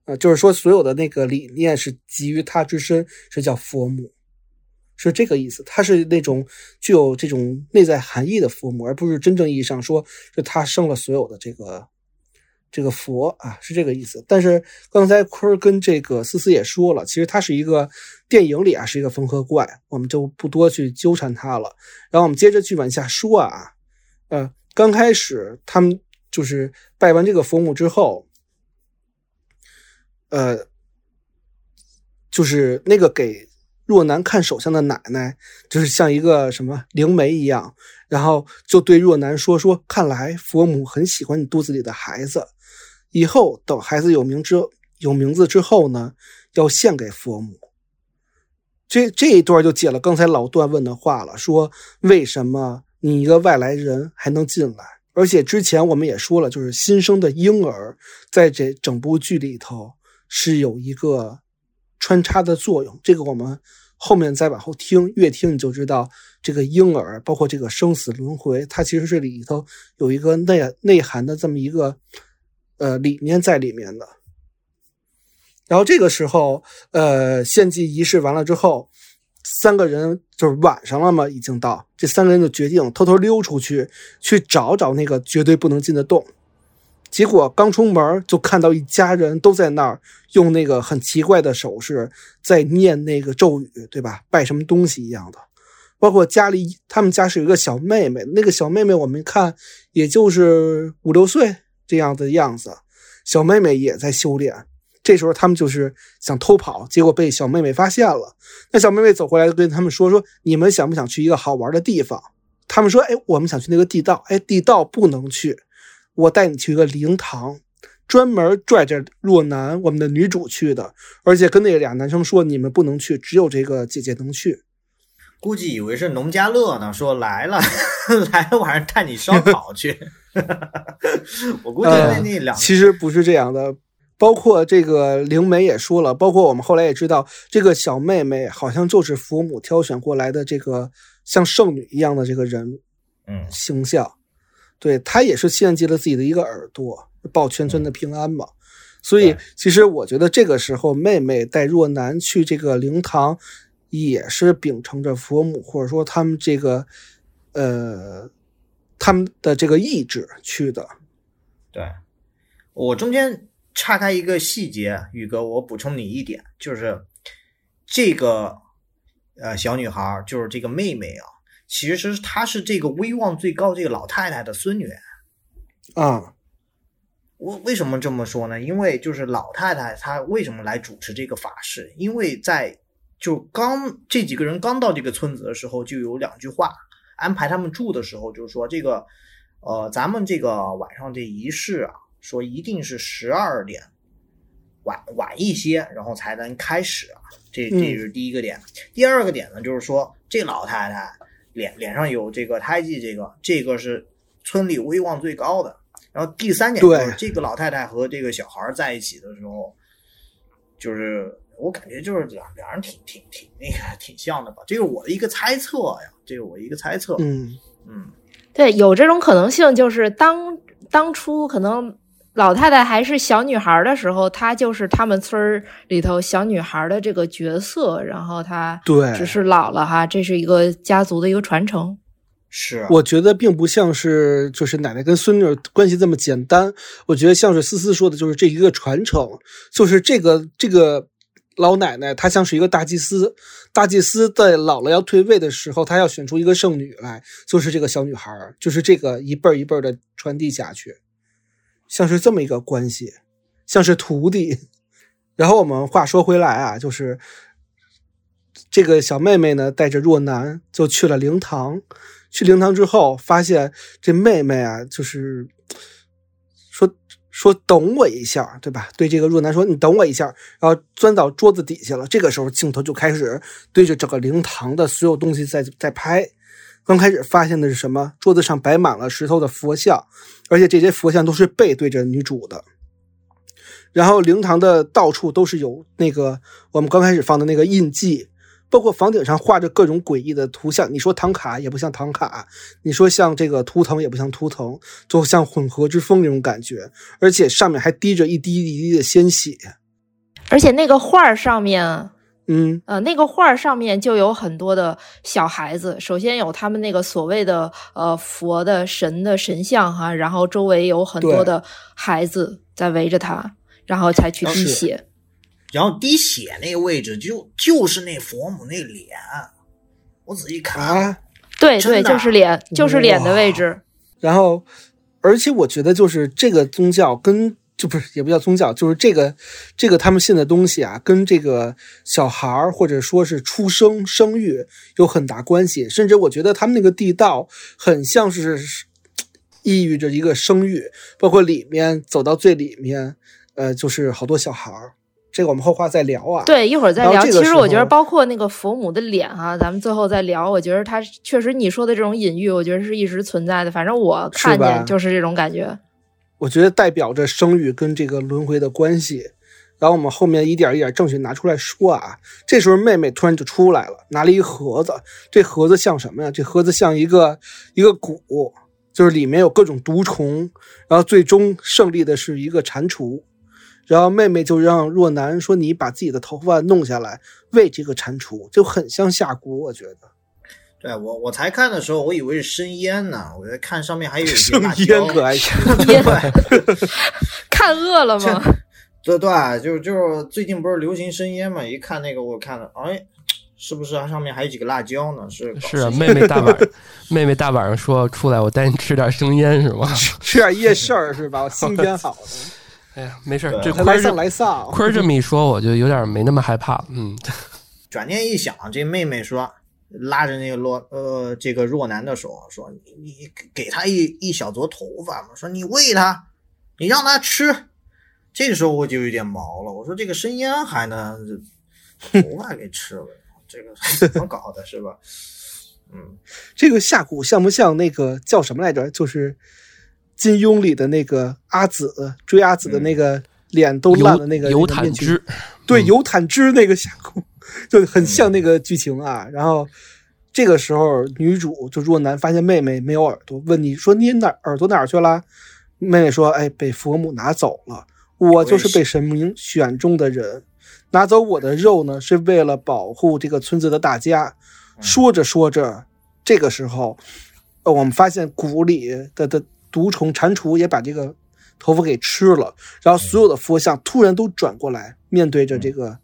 Speaker 2: 啊，就是说所有的那个理念是集于他之身，是叫佛母。是这个意思，它是那种具有这种内在含义的佛母，而不是真正意义上说是他生了所有的这个这个佛啊，是这个意思。但是刚才坤儿跟这个思思也说了，其实它是一个电影里啊是一个缝合怪，我们就不多去纠缠它了。然后我们接着去往下说啊，呃，刚开始他们就是拜完这个佛母之后，呃，就是那个给。若男看手相的奶奶，就是像一个什么灵媒一样，然后就对若男说：“说看来佛母很喜欢你肚子里的孩子，以后等孩子有名之有名字之后呢，要献给佛母。”这这一段就解了刚才老段问的话了，说为什么你一个外来人还能进来？而且之前我们也说了，就是新生的婴儿在这整部剧里头是有一个。穿插的作用，这个我们后面再往后听，越听你就知道，这个婴儿包括这个生死轮回，它其实是里头有一个内内涵的这么一个呃理念在里面的。然后这个时候，呃，献祭仪式完了之后，三个人就是晚上了嘛，已经到，这三个人就决定偷偷溜出去，去找找那个绝对不能进的洞。结果刚出门就看到一家人都在那儿用那个很奇怪的手势在念那个咒语，对吧？拜什么东西一样的。包括家里，他们家是有一个小妹妹，那个小妹妹我们看也就是五六岁这样的样子。小妹妹也在修炼。这时候他们就是想偷跑，结果被小妹妹发现了。那小妹妹走过来就跟他们说：“说你们想不想去一个好玩的地方？”他们说，哎，我们想去那个地道，哎，地道不能去，我带你去一个灵堂，专门拽着若男我们的女主去的，而且跟那俩男生说，你们不能去，只有这个姐姐能去。
Speaker 4: 估计以为是农家乐呢，说来了，来了晚上带你烧烤去。我估计那那两、
Speaker 2: 其实不是这样的，包括这个灵媒也说了，包括我们后来也知道，这个小妹妹好像就是佛母挑选过来的这个像圣女一样的这个人
Speaker 4: 嗯，
Speaker 2: 形象，对他也是献祭了自己的一个耳朵，报全村的平安嘛。所以，其实我觉得这个时候，妹妹带若男去这个灵堂，也是秉承着佛母或者说他们这个，呃，他们的这个意志去的。
Speaker 4: 对，我中间岔开一个细节，宇哥，我补充你一点，就是这个呃小女孩，就是这个妹妹啊，其实她是这个威望最高这个老太太的孙女。
Speaker 2: 啊，
Speaker 4: 我为什么这么说呢？因为就是老太太她为什么来主持这个法事？因为在就刚这几个人刚到这个村子的时候，就有两句话安排他们住的时候，就是说这个呃，咱们这个晚上这仪式啊，说一定是十二点晚晚一些，然后才能开始啊。这这是第一个点。第二个点呢，就是说这老太太脸脸上有这个胎记，这个这个是村里威望最高的。然后第三点就是
Speaker 2: 对
Speaker 4: 这个老太太和这个小孩在一起的时候，就是我感觉就是两两人挺挺挺那个挺像的吧，这是我的一个猜测呀，这是我一个猜测。
Speaker 2: 嗯，
Speaker 4: 嗯，
Speaker 3: 对，有这种可能性，就是当当初可能老太太还是小女孩的时候，她就是他们村儿里头小女孩的这个角色，然后她
Speaker 2: 对。
Speaker 3: 只是老了哈，这是一个家族的一个传承。
Speaker 4: 是
Speaker 2: 我觉得并不像是就是奶奶跟孙女关系这么简单，我觉得像是思思说的，就是这一个传承，就是这个这个老奶奶她像是一个大祭司，大祭司在老了要退位的时候，她要选出一个圣女来，就是这个小女孩儿，就是这个一辈儿一辈儿的传递下去，像是这么一个关系，像是徒弟。然后我们话说回来啊，就是这个小妹妹呢，带着若男就去了灵堂。去灵堂之后，发现这妹妹啊，就是说说等我一下，对吧？对这个若男说：“你等我一下。”然后钻到桌子底下了。这个时候，镜头就开始对着整个灵堂的所有东西在在拍。刚开始发现的是什么？桌子上摆满了石头的佛像，而且这些佛像都是背对着女主的。然后灵堂的到处都是有那个我们刚开始放的那个印记，包括房顶上画着各种诡异的图像。你说唐卡也不像唐卡，你说像这个图腾也不像图腾，就像混合之风那种感觉。而且上面还滴着一滴一滴的鲜血。
Speaker 3: 而且那个画上面，
Speaker 2: 嗯，
Speaker 3: 呃，那个画上面就有很多的小孩子。首先有他们那个所谓的呃佛的神的神像哈，然后周围有很多的孩子在围着他，然后才去滴血。
Speaker 4: 然后滴血那个位置就就是那佛母那脸，我仔细看，
Speaker 2: 啊，
Speaker 3: 对对，就是脸，就是脸的位置。
Speaker 2: 然后，而且我觉得就是这个宗教跟就不是也不叫宗教，就是这个这个他们信的东西啊，跟这个小孩儿或者说是出生生育有很大关系。甚至我觉得他们那个地道很像是抑郁着一个生育，包括里面走到最里面，呃，就是好多小孩儿。这个我们后话再聊啊。
Speaker 3: 对，一会儿再聊。其实我觉得，包括那个佛母的脸哈、咱们最后再聊。我觉得他确实你说的这种隐喻，我觉得是一直存在的。反正我看见就是这种感觉。
Speaker 2: 我觉得代表着生育跟这个轮回的关系。然后我们后面一点一点证据拿出来说啊，这时候妹妹突然就出来了，拿了一个盒子，这盒子像什么呀？这盒子像一个一个鼓，就是里面有各种毒虫，然后最终胜利的是一个蟾蜍。然后妹妹就让若男说：“你把自己的头发弄下来喂这个蟾蜍，就很像下蛊。”我觉得
Speaker 4: 对我我才看的时候，我以为是生腌呢，我在看上面还有一 些
Speaker 2: 生
Speaker 4: 辣椒
Speaker 2: 腌可还行。
Speaker 3: 烟 看饿了吗？
Speaker 4: 对对，就就最近不是流行生腌嘛？一看那个，我看了，哎，是不是它上面还有几个辣椒呢？是
Speaker 1: 是啊，妹妹大晚妹妹大晚上说出来，我带你吃点生腌是吗？
Speaker 2: 吃点夜市儿是吧？我新鲜好的，
Speaker 1: 哎呀，没事儿，这
Speaker 2: 他来上
Speaker 1: 坤儿这
Speaker 2: 来上。
Speaker 1: 坤儿这么一说，我就有点没那么害怕了。嗯，
Speaker 4: 转念一想，这妹妹说：“拉着那个若呃这个若男的手说：“你你给他一一小撮头发嘛，说你喂他，你让他吃。”这个时候我就有点毛了，我说这个生烟还能头发给吃了，这个怎么搞的，是吧？嗯，
Speaker 2: 这个下蛊像不像那个叫什么来着？就是金庸里的那个阿紫追阿紫的那个脸都烂了那个
Speaker 1: 尤
Speaker 2: 那个面具
Speaker 1: 坦之，
Speaker 2: 对，
Speaker 1: 嗯
Speaker 2: 尤坦之那个下蛊，就很像那个剧情啊。然后这个时候，女主就若男发现妹妹没有耳朵，问你说你哪耳朵哪儿去了？妹妹说：“哎，被佛母拿走了。我就是被神明选中的人，拿走我的肉呢，是为了保护这个村子的大家。”说着说着，这个时候，呃，我们发现谷里的的毒虫蟾蜍也把这个头发给吃了，然后所有的佛像突然都转过来，面对着这个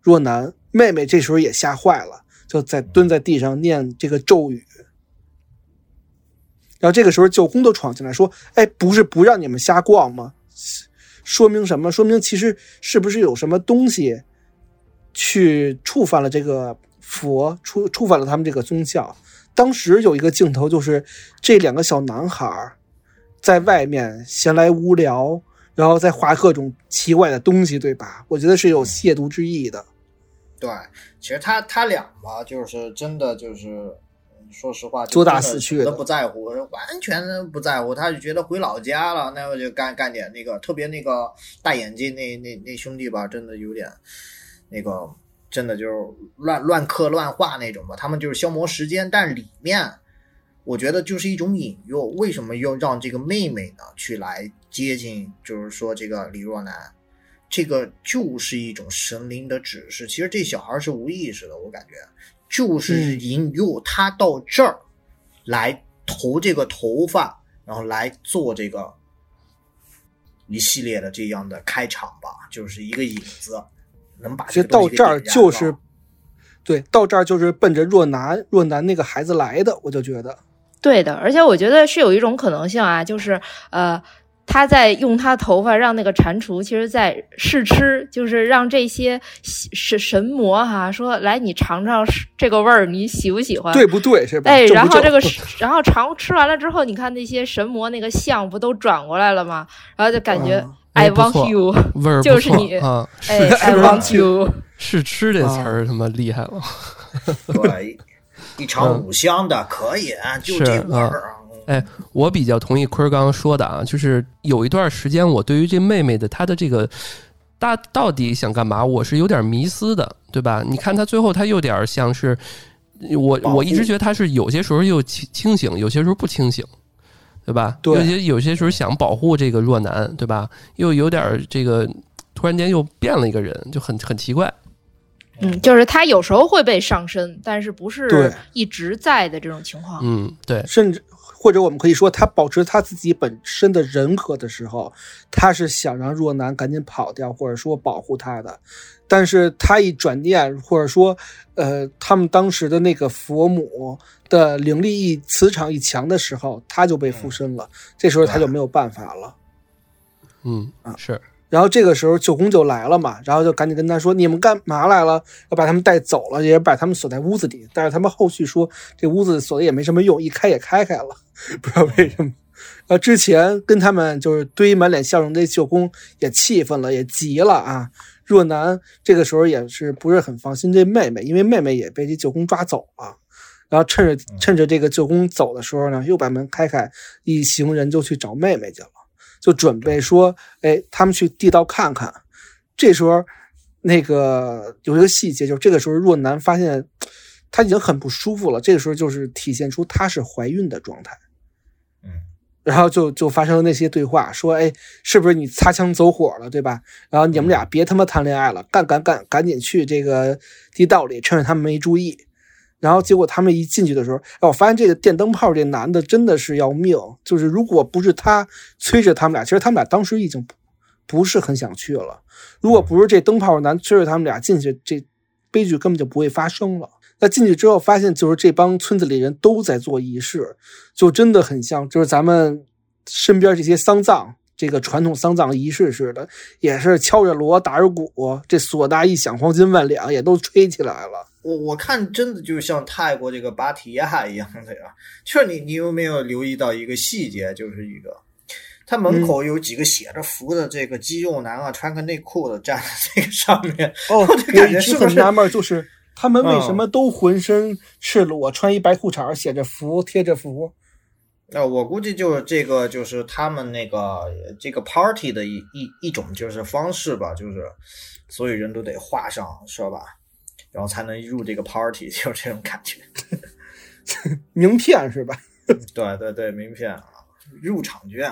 Speaker 2: 若男妹妹，这时候也吓坏了，就在蹲在地上念这个咒语。然后这个时候舅公都闯进来说：“哎，不是不让你们瞎逛吗？说明什么？说明其实是不是有什么东西去触犯了这个佛，触触犯了他们这个宗教？当时有一个镜头，就是这两个小男孩在外面闲来无聊，然后在画各种奇怪的东西，对吧？我觉得是有亵渎之意的。
Speaker 4: 对，其实他他俩吧，就是真的就是，嗯说实话，
Speaker 2: 做大
Speaker 4: 真的
Speaker 2: 死去
Speaker 4: 都不在乎，完全不在乎，他就觉得回老家了，那我就干干点那个，特别那个大眼睛那那那兄弟吧，真的有点那个，真的就是乱乱刻乱画那种吧，他们就是消磨时间，但里面我觉得就是一种引诱，为什么要让这个妹妹呢去来接近，就是说这个李若男？这个就是一种神灵的指示。其实这小孩是无意识的，我感觉就是
Speaker 2: 嗯
Speaker 4: 引诱他到这儿来投这个头发，然后来做这个一系列的这样的开场吧，就是一个引子，能把
Speaker 2: 其
Speaker 4: 这个东西给
Speaker 2: 实到这儿就是，对，到这儿就是奔着若男若男那个孩子来的，我就觉得，
Speaker 3: 对的，而且我觉得是有一种可能性啊，就是呃，他在用他头发让那个蟾蜍，其实在试吃，就是让这些神神魔哈说来你尝尝这个味儿，你喜不喜欢？
Speaker 2: 对不对？是吧？
Speaker 3: 哎，然后这个，然后尝吃完了之后，你看那些神魔那个像不都转过来了吗？然后就感觉、
Speaker 2: 啊
Speaker 3: I want you，
Speaker 1: 味儿
Speaker 3: 就是你
Speaker 1: 啊，
Speaker 3: 哎，I want you。
Speaker 1: 试吃这词
Speaker 2: 啊
Speaker 1: 儿他妈厉害了。
Speaker 4: 对，一尝五香的可以，就是这味儿。
Speaker 1: 哎，我比较同意坤儿刚刚说的啊，就是有一段时间我对于这妹妹的她的这个大到底想干嘛，我是有点迷思的，对吧？你看她最后她有点像是我我一直觉得她是有些时候又清清醒，有些时候不清醒。对吧？
Speaker 2: 对
Speaker 1: 有些有些时候想保护这个若男，对吧？又有点这个，突然间又变了一个人，就很很奇怪。
Speaker 3: 嗯，就是他有时候会被上身，但是不是一直在的这种情况。
Speaker 1: 嗯，对，
Speaker 2: 甚至或者我们可以说，他保持他自己本身的人格的时候，他是想让若男赶紧跑掉，或者说保护他的。但是他一转念，或者说，呃，他们当时的那个佛母的灵力一磁场一强的时候，他就被附身了。这时候他就没有办法了。
Speaker 1: 嗯
Speaker 2: 啊，
Speaker 1: 是，
Speaker 2: 然后这个时候舅公就来了嘛，然后就赶紧跟他说：“你们干嘛来了？要把他们带走了，也把他们锁在屋子里。”但是他们后续说这屋子锁的也没什么用，一开也开开了，不知道为什么。呃，之前跟他们就是堆满脸笑容的舅公也气愤了，也急了啊。若男这个时候也是不是很放心这妹妹，因为妹妹也被这舅公抓走了。然后趁着趁着这个舅公走的时候呢，又把门开开，一行人就去找妹妹去了。就准备说，哎，他们去地道看看。这时候，那个有一个细节，就是这个时候若男发现她已经很不舒服了。这个时候就是体现出她是怀孕的状态。
Speaker 4: 嗯，
Speaker 2: 然后就就发生了那些对话，说，哎，是不是你擦枪走火了，对吧？然后你们俩别他妈谈恋爱了，干干干，赶紧去这个地道里，趁着他们没注意。然后结果他们一进去的时候，哎，我发现这个电灯泡这男的真的是要命。就是如果不是他催着他们俩，其实他们俩当时已经不不是很想去了。如果不是这灯泡男催着他们俩进去，这悲剧根本就不会发生了。那进去之后发现，就是这帮村子里人都在做仪式，就真的很像就是咱们身边这些丧葬。这个传统丧葬仪式似的，也是敲着锣打着鼓，这唢呐一响，黄金万两也都吹起来了。
Speaker 4: 我我看真的就像泰国这个芭提雅一样的呀。就是你你有没有留意到一个细节？就是一个，他门口有几个写着福的这个肌肉男啊，穿个内裤的站在这个上面。
Speaker 2: 哦，
Speaker 4: 我就感觉是不是
Speaker 2: 很纳闷，就是他们为什
Speaker 4: 嗯
Speaker 2: 么都浑身赤裸，穿一白裤衩儿，写着福，贴着福？
Speaker 4: 那我估计就是这个，就是他们那个这个 party 的一一一种就是方式吧，就是所有人都得画上，是吧？然后才能入这个 party，就是这种感觉。
Speaker 2: 名片是吧？
Speaker 4: 对对对，名片啊，入场券。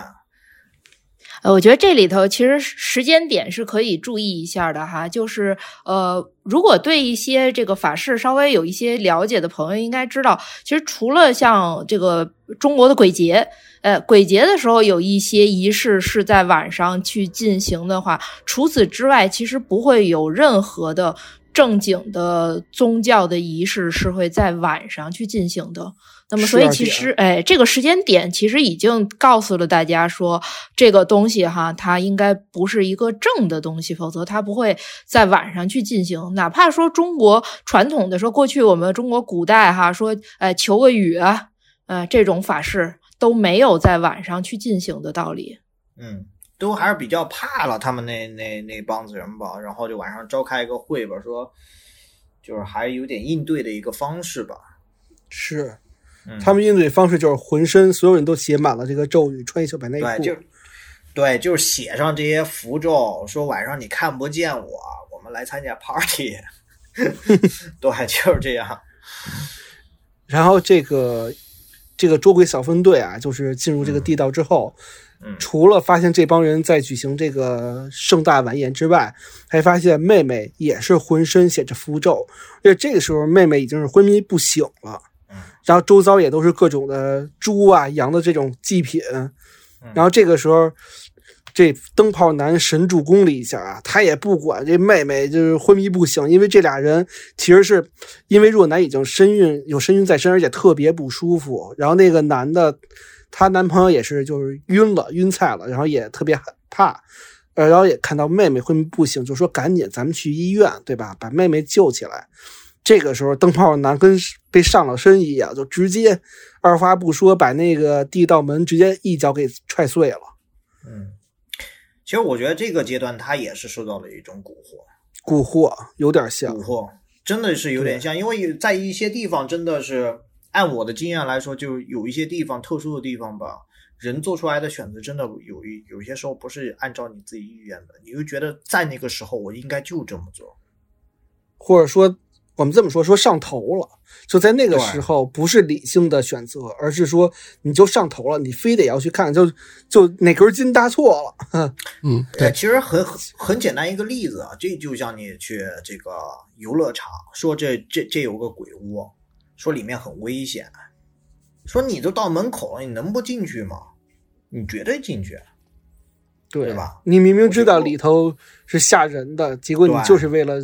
Speaker 3: 呃，我觉得这里头其实时间点是可以注意一下的哈，就是呃，如果对一些这个法式稍微有一些了解的朋友，应该知道，其实除了像这个中国的鬼节，呃，鬼节的时候有一些仪式是在晚上去进行的话，除此之外，其实不会有任何的正经的宗教的仪式是会在晚上去进行的。那么，所以其实，哎，这个时间点其实已经告诉了大家说，这个东西哈，它应该不是一个正的东西，否则它不会在晚上去进行。哪怕说中国传统的说，过去我们中国古代哈说，哎，求个雨啊，呃，这种法事都没有在晚上去进行的道理。
Speaker 4: 嗯，都还是比较怕了他们那那那帮子人吧，然后就晚上召开一个会吧，说就是还有点应对的一个方式吧。
Speaker 2: 是，
Speaker 4: 嗯，
Speaker 2: 他们应对方式就是浑身所有人都写满了这个咒语，穿一小白内
Speaker 4: 对，
Speaker 2: 裤。
Speaker 4: 就对，就是写上这些符咒，说晚上你看不见我，我们来参加 party。对，就是这样。
Speaker 2: 然后这个这个捉鬼小分队啊，就是进入这个地道之后，
Speaker 4: 嗯
Speaker 2: 除了发现这帮人在举行这个盛大晚宴之外，还发现妹妹也是浑身写着符咒，而且这个时候妹妹已经是昏迷不醒了
Speaker 4: 嗯。
Speaker 2: 然后周遭也都是各种的猪啊、羊的这种祭品，然后这个时候，这灯泡男神助攻了一下啊，他也不管这妹妹就是昏迷不醒，因为这俩人其实是因为若男已经身孕有身孕在身，而且特别不舒服。然后那个男的，她男朋友也是就是晕了晕菜了，然后也特别害怕，呃，然后也看到妹妹昏迷不醒，就说赶紧咱们去医院，对吧？把妹妹救起来。这个时候，灯泡男跟被上了身一样，就直接二话不说把那个地道门直接一脚给踹碎了。
Speaker 4: 嗯，其实我觉得这个阶段他也是受到了一种蛊惑，
Speaker 2: 蛊惑有点像
Speaker 4: 蛊，惑真的是有点像，因为在一些地方真的是按我的经验来说，就有一些地方特殊的地方吧，人做出来的选择真的有一有些时候不是按照你自己意愿的，你就觉得在那个时候我应该就这么做。
Speaker 2: 或者说我们这么说，说上头了，就在那个时候不是理性的选择，而是说你就上头了，你非得要去看，就就哪根筋搭错了。
Speaker 1: 嗯，
Speaker 4: 对，其实很很很简单一个例子啊，这就像你去这个游乐场，说这这这有个鬼屋，说里面很危险，说你都到门口了，你能不进去吗？你绝对进去，
Speaker 2: 对
Speaker 4: 对吧？
Speaker 2: 你明明知道里头是吓人的，结果你就是为了，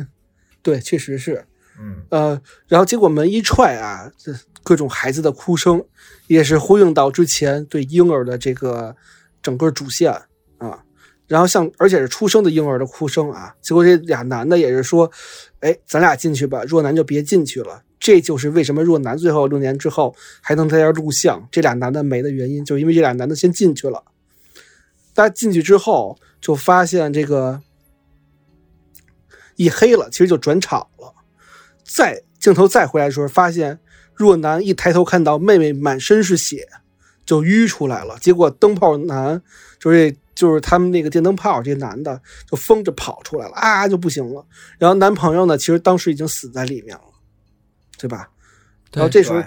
Speaker 2: 对，确实是。
Speaker 4: 嗯
Speaker 2: 呃，然后结果门一踹啊，这各种孩子的哭声，也是呼应到之前对婴儿的这个整个主线啊。然后像而且是出生的婴儿的哭声啊，结果这俩男的也是说，哎，咱俩进去吧，若男就别进去了。这就是为什么若男最后六年之后还能在这录像，这俩男的没的原因，就因为这俩男的先进去了。大家进去之后就发现这个一黑了，其实就转场了。再镜头再回来的时候，发现若男一抬头看到妹妹满身是血，就淤出来了。结果灯泡男就是就是他们那个电灯泡这男的就疯着跑出来了啊，就不行了。然后男朋友呢，其实当时已经死在里面了，对吧？然后这时候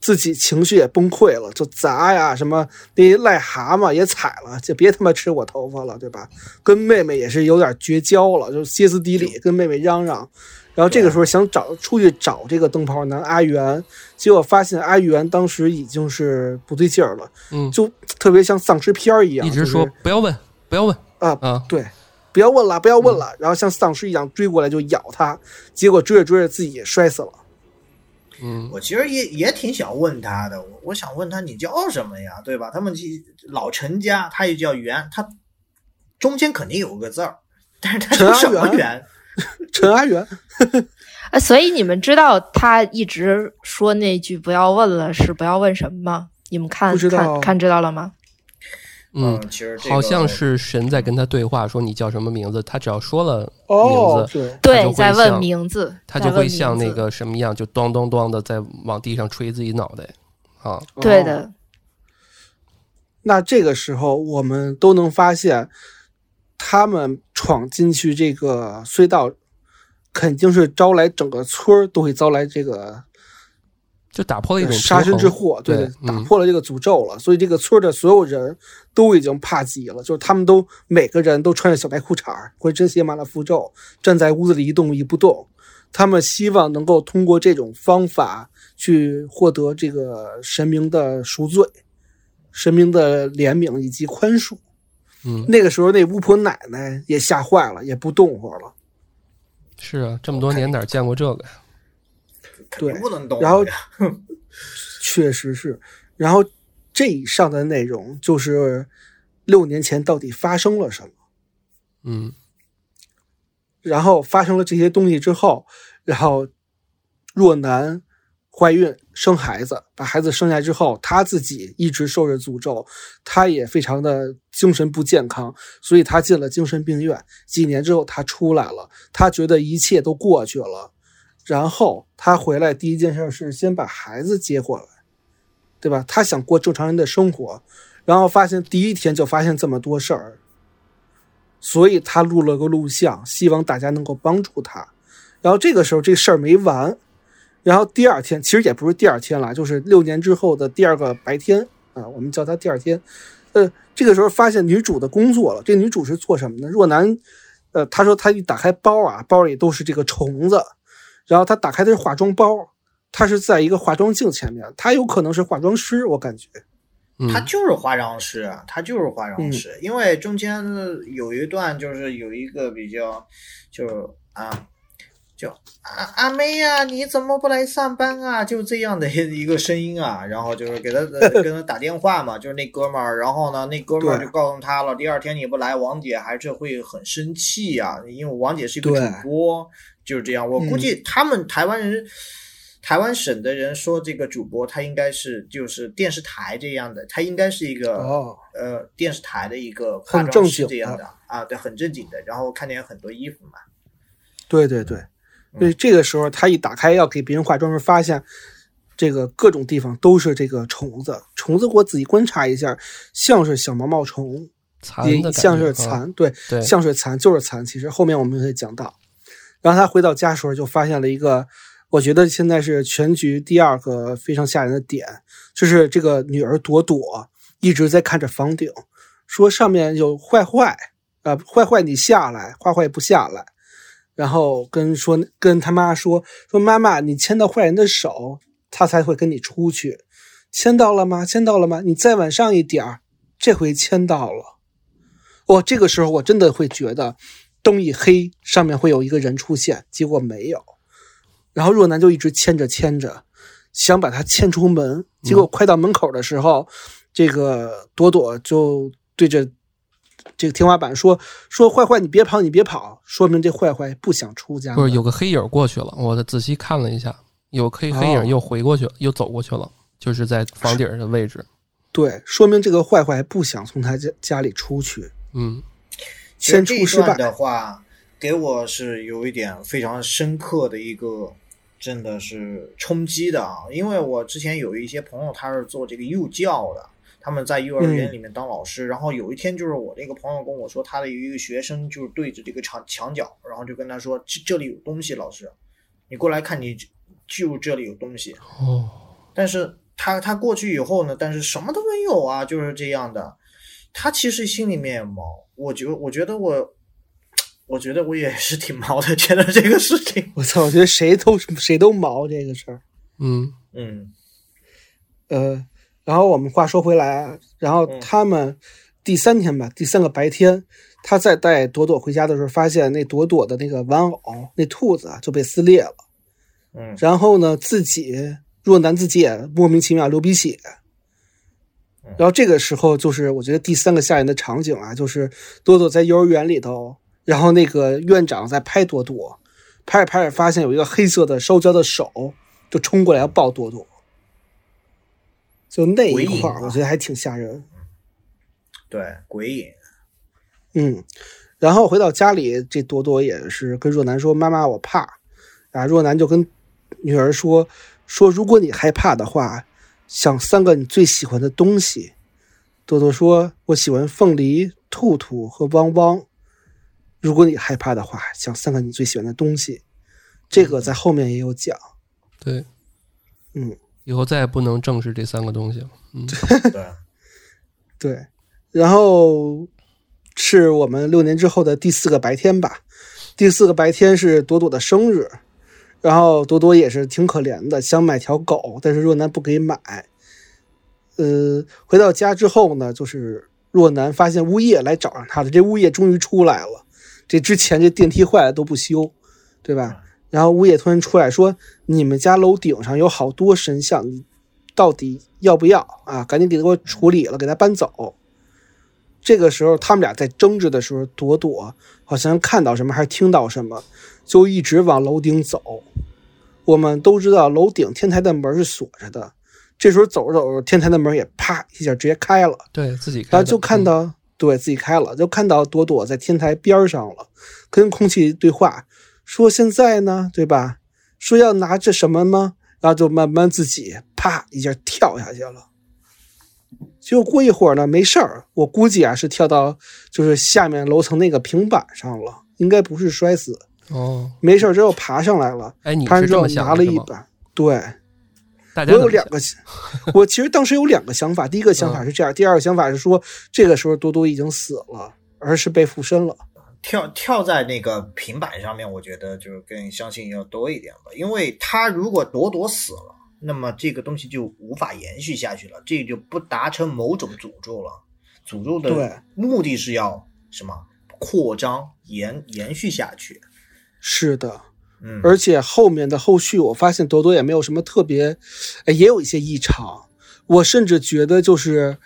Speaker 2: 自己情绪也崩溃了，就砸呀什么那癞蛤蟆也踩了，就别他妈吃我头发了，对吧？跟妹妹也是有点绝交了，就歇斯底里跟妹妹嚷嚷。然后这个时候想找出去找这个灯泡男阿元，结果发现阿元当时已经是不对劲儿了，
Speaker 1: 嗯，
Speaker 2: 就特别像丧尸片儿一样，
Speaker 1: 一直说
Speaker 2: 就是
Speaker 1: 不要问，不要问
Speaker 2: 啊
Speaker 1: 啊，
Speaker 2: 对，不要问了，不要问了，然后像丧尸一样追过来就咬他，结果追着追着自己也摔死了。
Speaker 1: 嗯，
Speaker 4: 我其实也也挺想问他的，我我想问他你叫什么呀，对吧？他们其老陈家他也叫袁，他中间肯定有个字儿，但是他
Speaker 2: 陈阿
Speaker 4: 叫什么
Speaker 2: 元
Speaker 4: 袁？
Speaker 2: 陈阿元，
Speaker 3: 啊，所以你们知道他一直说那句“不要问了”是不要问什么吗？你们看看看知道了吗？
Speaker 1: 嗯，
Speaker 4: 其实、这个、
Speaker 1: 好像是神在跟他对话，说你叫什么名字？他只要说了
Speaker 2: 哦
Speaker 1: 名，字，
Speaker 2: 对，
Speaker 1: 他就会
Speaker 3: 对，在问
Speaker 1: 像
Speaker 3: 名字，
Speaker 1: 他就会像那个什么样，就咚咚咚的在往地上捶自己脑袋啊。
Speaker 2: 哦
Speaker 3: 对的，
Speaker 2: 那这个时候，我们都能发现，他们闯进去这个隧道，肯定是招来整个村儿都会招来这个
Speaker 1: 就打破了一种
Speaker 2: 杀身之祸，对
Speaker 1: 对
Speaker 2: 打
Speaker 1: 嗯
Speaker 2: 破了这个诅咒了。所以这个村的所有人都已经怕极了，就是他们都每个人都穿着小白裤衩儿，浑身写满了符咒，站在屋子里一动一不动。他们希望能够通过这种方法去获得这个神明的赎罪、神明的怜悯以及宽恕。
Speaker 1: 嗯，
Speaker 2: 那个时候，那巫婆奶奶也吓坏了，也不动活了。
Speaker 1: 是啊，这么多年哪见过这个呀？
Speaker 4: 肯定不能动。
Speaker 2: 然后 确实是，然后这以上的内容就是六年前到底发生了什么。
Speaker 1: 嗯
Speaker 2: 然后发生了这些东西之后，然后若男怀孕生孩子，把孩子生下来之后，她自己一直受着诅咒，她也非常的精神不健康，所以她进了精神病院。几年之后，她出来了，她觉得一切都过去了，然后她回来第一件事是先把孩子接过来，对吧？她想过正常人的生活，然后发现第一天就发现这么多事儿，所以他录了个录像，希望大家能够帮助他。然后这个时候这事儿没完，然后第二天其实也不是第二天了，就是六年之后的第二个白天啊，我们叫它第二天。呃，这个时候发现女主的工作了，这女主是做什么呢？若男，呃，她说她一打开包啊，包里都是这个虫子，然后他打开的是化妆包，他是在一个化妆镜前面，他有可能是化妆师，我感觉。
Speaker 1: 嗯
Speaker 4: 他就是化妆师，啊他就是化妆师，因为中间有一段就是有一个比较，就是啊，就阿阿妹呀、你怎么不来上班啊？就这样的一个声音啊，然后就是给他呃跟他打电话嘛，就是那哥们儿，然后呢，那哥们儿就告诉他了，第二天你不来，王姐还是会很生气呀、因为王姐是一个主播，就是这样。我估计他们台湾人。台湾省的人说，这个主播他应该是就是电视台这样的，他应该是一个、
Speaker 2: 哦
Speaker 4: 呃电视台的一个化妆师这样的啊，对，很正经的。然后看见有很多衣服嘛，
Speaker 2: 对对对，所以这个时候他一打开要给别人化妆时，发现这个各种地方都是这个虫子。虫子我仔细观察一下，像是小毛毛虫，也
Speaker 1: 残
Speaker 2: 像是蚕，对，
Speaker 1: 对
Speaker 2: 像是蚕，就是蚕。其实后面我们会讲到。然后他回到家时候就发现了一个，我觉得现在是全局第二个非常吓人的点，就是这个女儿朵朵一直在看着房顶，说上面有坏坏，啊、坏坏你下来，坏坏不下来。然后跟说跟他妈说说妈妈，你牵到坏人的手，他才会跟你出去。牵到了吗？牵到了吗？你再往上一点儿，这回牵到了。哦，这个时候我真的会觉得灯一黑，上面会有一个人出现，结果没有。然后若男就一直牵着牵着，想把他牵出门，结果快到门口的时候，这个朵朵就对着这个天花板说：“说坏坏，你别跑，你别跑。”说明这坏坏不想出家。
Speaker 1: 不是有个黑影过去了，我仔细看了一下，有黑黑影
Speaker 2: 哦
Speaker 1: 又回过去了，又走过去了，就是在房顶的位置。
Speaker 2: 对，说明这个坏坏不想从他家家里出去，
Speaker 1: 嗯
Speaker 4: 其实
Speaker 2: 先
Speaker 4: 这一段
Speaker 2: 出失败。
Speaker 4: 的话，给我是有一点非常深刻的一个，真的是冲击的啊！因为我之前有一些朋友，他是做这个幼教的，他们在幼儿园里面当老师。然后有一天，就是我那个朋友跟我说，他的有一个学生就是对着这个墙墙角，然后就跟他说：“这这里有东西，老师，你过来看，你就这里有东西。”
Speaker 1: 哦，
Speaker 4: 但是他他过去以后呢，但是什么都没有啊，就是这样的。他其实心里面也毛，我觉我觉得我，我觉得我也是挺毛的，觉得这个事情，
Speaker 2: 我操，我觉得谁都谁都毛这个事儿。
Speaker 1: 嗯
Speaker 4: 嗯
Speaker 2: 呃，然后我们话说回来啊，然后
Speaker 4: 嗯。
Speaker 2: 他们第三天吧，第三个白天，他再带朵朵回家的时候，发现那朵朵的那个玩偶那兔子啊就被撕裂了，
Speaker 4: 嗯。
Speaker 2: 然后呢，自己若男自己也莫名其妙流鼻血。然后这个时候就是我觉得第三个吓人的场景啊，就是朵朵在幼儿园里头，然后那个院长在拍朵朵，拍着拍着发现有一个黑色的烧焦的手就冲过来要抱朵朵，就那一块儿，我觉得还挺吓人。
Speaker 4: 对，鬼影。
Speaker 2: 嗯，然后回到家里，这朵朵也是跟若男说：“妈妈，我怕。”啊，若男就跟女儿说：“说如果你害怕的话，想三个你最喜欢的东西。”朵朵说：“我喜欢凤梨、兔兔和汪汪。”如果你害怕的话，想三个你最喜欢的东西。这个在后面也有讲。
Speaker 1: 对，
Speaker 2: 嗯，
Speaker 1: 以后再也不能正视这三个东西了。嗯，
Speaker 4: 对，
Speaker 2: 对，然后。是我们六年之后的第四个白天吧，第四个白天是朵朵的生日，然后朵朵也是挺可怜的，想买条狗，但是若男不给买。呃，回到家之后呢，就是若男发现物业来找上他了，这物业终于出来了，这之前这电梯坏了都不修，对吧？然后物业突然出来说：“你们家楼顶上有好多神像，你到底要不要啊？赶紧给他给我处理了，给他搬走。”这个时候，他们俩在争执的时候，朵朵好像看到什么，还是听到什么，就一直往楼顶走。我们都知道，楼顶天台的门是锁着的。这时候走着走着，天台的门也啪一下直接开了，
Speaker 1: 对自己开，
Speaker 2: 然后就看到，对自己开了，就看到朵朵在天台边上了，跟空气对话，说现在呢，对吧？说要拿着什么呢？然后就慢慢自己啪一下跳下去了。结果过一会儿呢，没事儿。我估计啊是跳到就是下面楼层那个平板上了，应该不是摔死
Speaker 1: 哦。
Speaker 2: 没事儿之后爬上来了，
Speaker 1: 哎，你
Speaker 2: 是
Speaker 1: 这么想
Speaker 2: 拿了一把，对。
Speaker 1: 大家
Speaker 2: 我有两个，我其实当时有两个想法。第一个想法是这样，第二个想法是说，这个时候多多已经死了，而是被附身了。
Speaker 4: 跳跳在那个平板上面，我觉得就是更相信要多一点吧，因为他如果朵朵死了。那么这个东西就无法延续下去了，这就不达成某种诅咒了。诅咒的目的是要什么？扩张、延延续下去。
Speaker 2: 是的，
Speaker 4: 嗯，
Speaker 2: 而且后面的后续，我发现朵朵也没有什么特别，也有一些异常。我甚至觉得，就是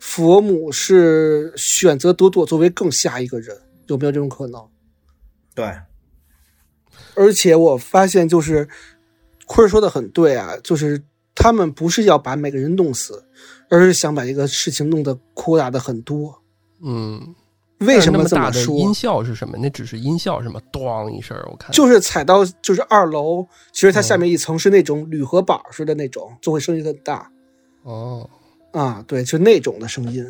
Speaker 2: 佛母是选择朵朵作为更下一个人，有没有这种可能？
Speaker 4: 对。
Speaker 2: 而且我发现，就是。坤儿说的很对啊，就是他们不是要把每个人弄死，而是想把这个事情弄得扩大的很多。
Speaker 1: 嗯，
Speaker 2: 为什么
Speaker 1: 这么
Speaker 2: 说？
Speaker 1: 音效是什么？那只是音效，什么咣一声，我看
Speaker 2: 就是踩到就是二楼，其实它下面一层是那种铝合板似的那种，就会声音很大。
Speaker 1: 哦，
Speaker 2: 啊，对，就那种的声音。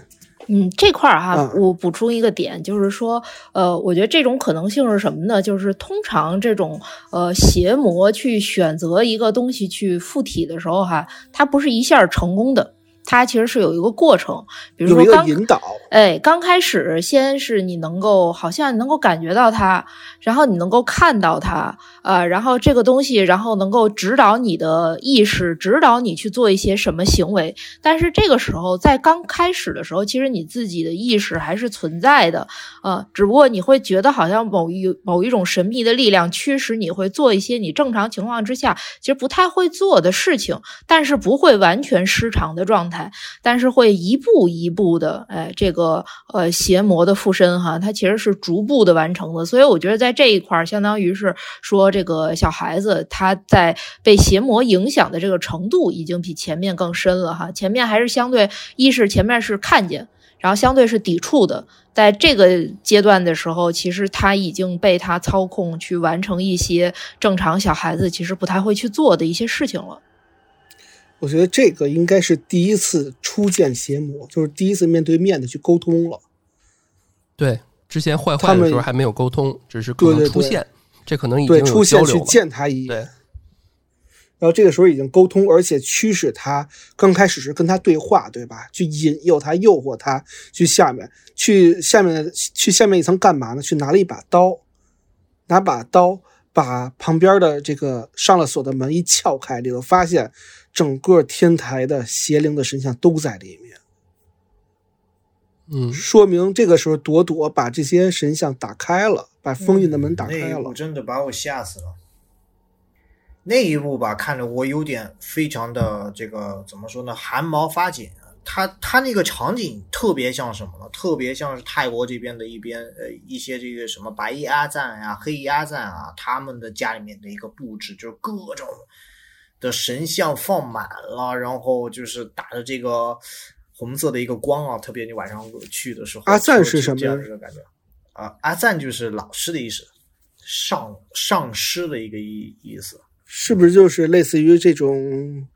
Speaker 3: 嗯，这块儿哈，我补充一个点，就是说，呃，我觉得这种可能性是什么呢？就是通常这种呃邪魔去选择一个东西去附体的时候哈，它不是一下成功的。它其实是有一个过程，比如说刚
Speaker 2: 引导，
Speaker 3: 哎，刚开始先是你能够好像能够感觉到它，然后你能够看到它，呃，然后这个东西，然后能够指导你的意识，指导你去做一些什么行为。但是这个时候，在刚开始的时候，其实你自己的意识还是存在的，呃，只不过你会觉得好像某一某一种神秘的力量驱使你会做一些你正常情况之下其实不太会做的事情，但是不会完全失常的状态。但是会一步一步的，哎，这个呃邪魔的附身哈，它其实是逐步的完成的。所以我觉得在这一块儿相当于是说，这个小孩子他在被邪魔影响的这个程度，已经比前面更深了哈。前面还是相对一是前面是看见，然后相对是抵触的，在这个阶段的时候，其实他已经被他操控去完成一些正常小孩子其实不太会去做的一些事情了。
Speaker 2: 我觉得这个应该是第一次初见邪魔，就是第一次面对面的去沟通了。
Speaker 1: 对，之前坏坏的时候还没有沟通，只是可能出现，这可能已
Speaker 2: 经出现去见他一眼。
Speaker 1: 对，
Speaker 2: 然后这个时候已经沟通，而且驱使他刚开始是跟他对话，对吧？去引诱他、诱惑他去下面，去下面去下面一层干嘛呢？去拿了一把刀，拿把刀把旁边的这个上了锁的门一撬开，里头发现。整个天台的邪灵的神像都在里面，
Speaker 1: 嗯，
Speaker 2: 说明这个时候朵朵把这些神像打开了，把封印的门打开了。
Speaker 4: 真的把我吓死了。那一幕吧，看着我有点非常的这个怎么说呢，汗毛发紧。他他那个场景特别像什么呢？特别像是泰国这边的一边呃一些这个什么白衣阿赞呀、黑衣阿赞啊，他们的家里面的一个布置，就是各种的神像放满了，然后就是打着这个红色的一个光啊，特别你晚上去的时候，
Speaker 2: 阿赞
Speaker 4: 是
Speaker 2: 什么
Speaker 4: 这样的一个感觉啊？阿赞就是老师的意思，上上师的一个意意思。
Speaker 2: 是不是就是类似于这种，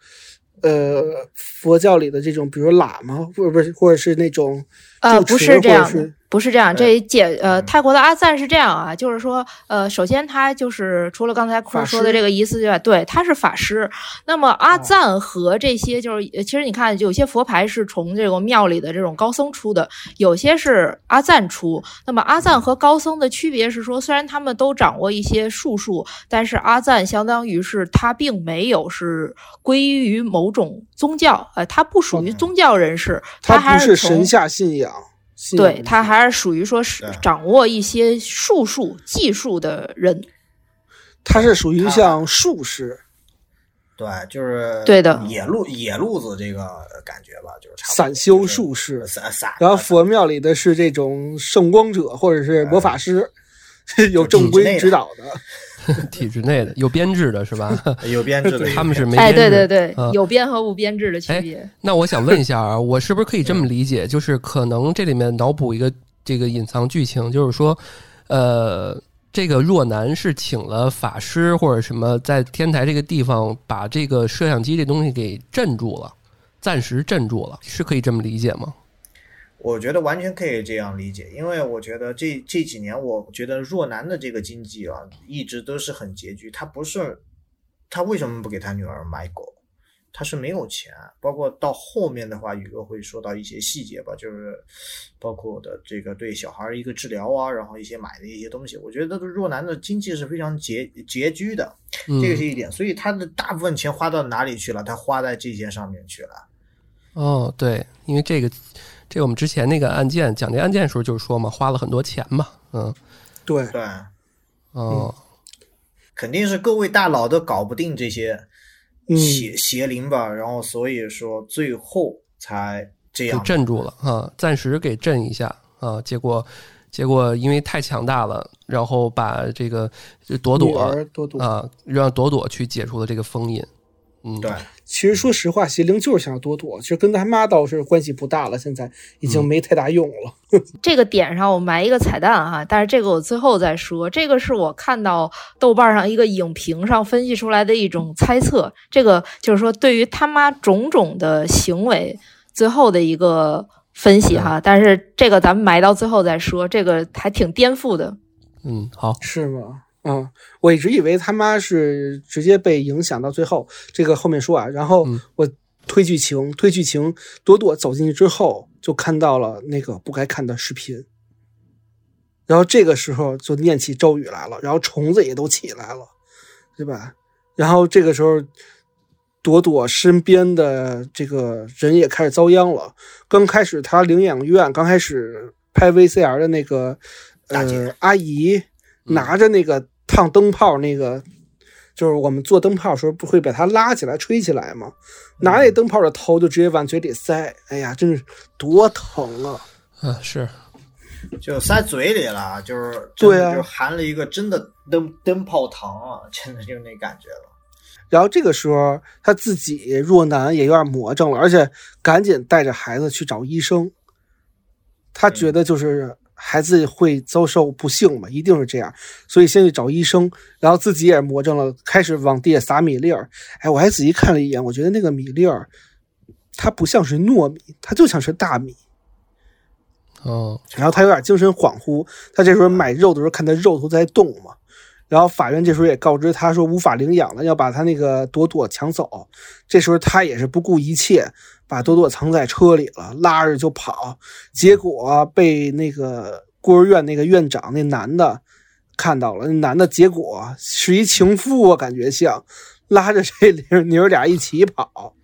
Speaker 2: 呃，佛教里的这种，比如喇嘛，或者不是，或者是那种
Speaker 3: 呃，不是这样不是这样。这一解呃，
Speaker 4: 嗯
Speaker 3: 泰国的阿赞是这样啊，就是说，呃，首先他就是除了刚才说的这个意思之外，对，他是法师。那么阿赞和这些就是，呃其实你看，有些佛牌是从这个庙里的这种高僧出的，有些是阿赞出。那么阿赞和高僧的区别是说，虽然他们都掌握一些术数，但是阿赞相当于是他并没有是归于某种宗教，呃，他不属于
Speaker 2: 哦
Speaker 3: 宗教人士，
Speaker 2: 他
Speaker 3: 还
Speaker 2: 是神下，信仰
Speaker 3: 对他还是属于说是掌握一些术数技术的人。
Speaker 2: 他是属于像术士、
Speaker 4: 对，就是
Speaker 3: 对的
Speaker 4: 野路野路子这个感觉吧，就是差不多
Speaker 2: 散修术士，
Speaker 4: 散散。
Speaker 2: 然后佛庙里的是这种圣光者或者是魔法师，有正规指导的。
Speaker 1: 体制内的有编制的是吧？
Speaker 4: 有编制的，
Speaker 1: 他们是没
Speaker 3: 哎，
Speaker 1: 编制。
Speaker 3: 对对对，
Speaker 1: 啊
Speaker 3: 有编和无编制的区
Speaker 1: 哎
Speaker 3: 别。
Speaker 1: 那我想问一下啊，我是不是可以这么理解，就是可能这里面脑补一个这个隐藏剧情，就是说，呃，这个若男是请了法师或者什么，在天台这个地方把这个摄像机这东西给镇住了，暂时镇住了，是可以这么理解吗？
Speaker 4: 我觉得完全可以这样理解，因为我觉得这这几年，我觉得若男的这个经济啊，一直都是很拮据。他不是他为什么不给他女儿买狗？他是没有钱。包括到后面的话，宇哥会说到一些细节吧，就是包括的这个对小孩儿一个治疗啊，然后一些买的一些东西。我觉得若男的经济是非常拮拮据的，
Speaker 1: 嗯，
Speaker 4: 这个是一点。所以他的大部分钱花到哪里去了？他花在这些上面去了。
Speaker 1: 哦，对，因为这个，这个我们之前那个案件讲这案件的时候就是说嘛，花了很多钱嘛，嗯，
Speaker 2: 对，
Speaker 4: 对。
Speaker 1: 哦，
Speaker 4: 肯定是各位大佬都搞不定这些
Speaker 2: 嗯。
Speaker 4: 邪、邪灵吧，然后所以说最后才这
Speaker 1: 给
Speaker 4: 样。
Speaker 1: 镇住了啊，暂时给镇一下啊，结果结果因为太强大了，然后把这个就朵
Speaker 2: 女
Speaker 1: 朵。啊，让朵朵去解除了这个封印，嗯，
Speaker 4: 对，
Speaker 2: 其实说实话，邪灵就是想要多躲，其实跟他妈倒是关系不大了，现在已经没太大用了。
Speaker 3: 这个点上我埋一个彩蛋哈，但是这个我最后再说。这个是我看到豆瓣上一个影评上分析出来的一种猜测，这个就是说对于他妈种种的行为最后的一个分析哈。但是这个咱们埋到最后再说，这个还挺颠覆的。
Speaker 1: 嗯，好，
Speaker 2: 是吗？嗯，我一直以为他妈是直接被影响到最后，这个后面说啊。然后
Speaker 1: 嗯
Speaker 2: 我推剧情，推剧情，朵朵走进去之后，就看到了那个不该看的视频。然后这个时候就念起咒语来了，然后虫子也都起来了，对吧？然后这个时候，朵朵身边的这个人也开始遭殃了。刚开始他领养院刚开始拍 VCR 的那个呃阿姨
Speaker 1: 嗯
Speaker 2: 拿着那个烫灯泡那个，就是我们做灯泡的时候不会把它拉起来吹起来吗？拿那灯泡的头就直接往嘴里塞，哎呀，真是多疼啊！
Speaker 1: 啊，是，
Speaker 4: 就塞嘴里了，就是
Speaker 2: 对啊
Speaker 4: 就含了一个真的灯灯泡糖啊，真的就是那感觉了。
Speaker 2: 然后这个时候他自己若男也有点魔怔了，而且赶紧带着孩子去找医生。他觉得就是孩子会遭受不幸嘛，一定是这样，所以先去找医生，然后自己也魔怔了，开始往地下撒米粒儿。哎，我还仔细看了一眼，我觉得那个米粒儿，它不像是糯米，它就像是大米。
Speaker 1: 哦，
Speaker 2: 然后他有点精神恍惚，他这时候买肉的时候看他肉都在动嘛，然后法院这时候也告知他说无法领养了，要把他那个朵朵抢走。这时候他也是不顾一切，把朵朵藏在车里了，拉着就跑，结果被那个孤儿院那个院长那男的看到了，那男的结果是一情妇我，感觉像拉着这娘儿俩一起跑。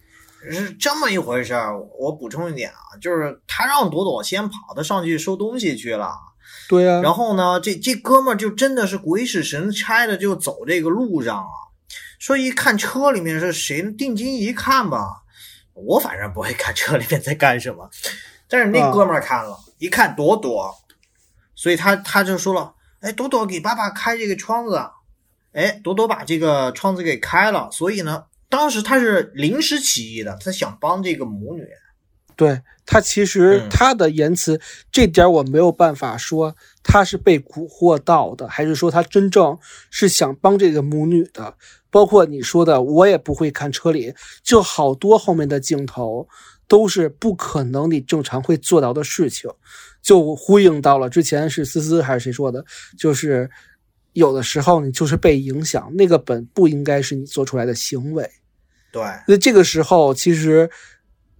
Speaker 4: 是这么一回事儿，我补充一点啊，就是他让朵朵先跑，他上去收东西去了。
Speaker 2: 对啊，
Speaker 4: 然后呢，这这哥们儿就真的是鬼使神差的就走这个路上啊，说一看车里面是谁，定睛一看吧，我反正不会看车里面在干什么，但是那哥们儿看了，一看朵朵，所以他他就说了，哎，朵朵给爸爸开这个窗子，哎，朵朵把这个窗子给开了，所以呢，当时他是临时起意的，他想帮这个母女。
Speaker 2: 对他其实
Speaker 4: 嗯
Speaker 2: 他的言辞、这点我没有办法说他是被蛊惑到的，还是说他真正是想帮这个母女的。包括你说的，我也不会看车里，就好多后面的镜头都是不可能你正常会做到的事情，就呼应到了之前是思思还是谁说的，就是有的时候你就是被影响，那个本不应该是你做出来的行为。
Speaker 4: 对，
Speaker 2: 那这个时候，其实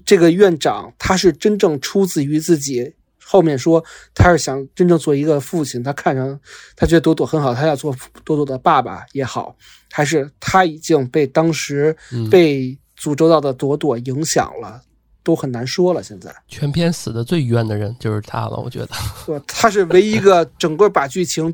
Speaker 2: 这个院长他是真正出自于自己。后面说他是想真正做一个父亲，他看上他觉得朵朵很好，他要做朵朵的爸爸也好，还是他已经被当时
Speaker 1: 嗯
Speaker 2: 被诅咒到的朵朵影响了，都很难说了。现在，
Speaker 1: 全片死的最冤的人就是他了，我觉得。
Speaker 2: 对？他是唯一一个整个把剧情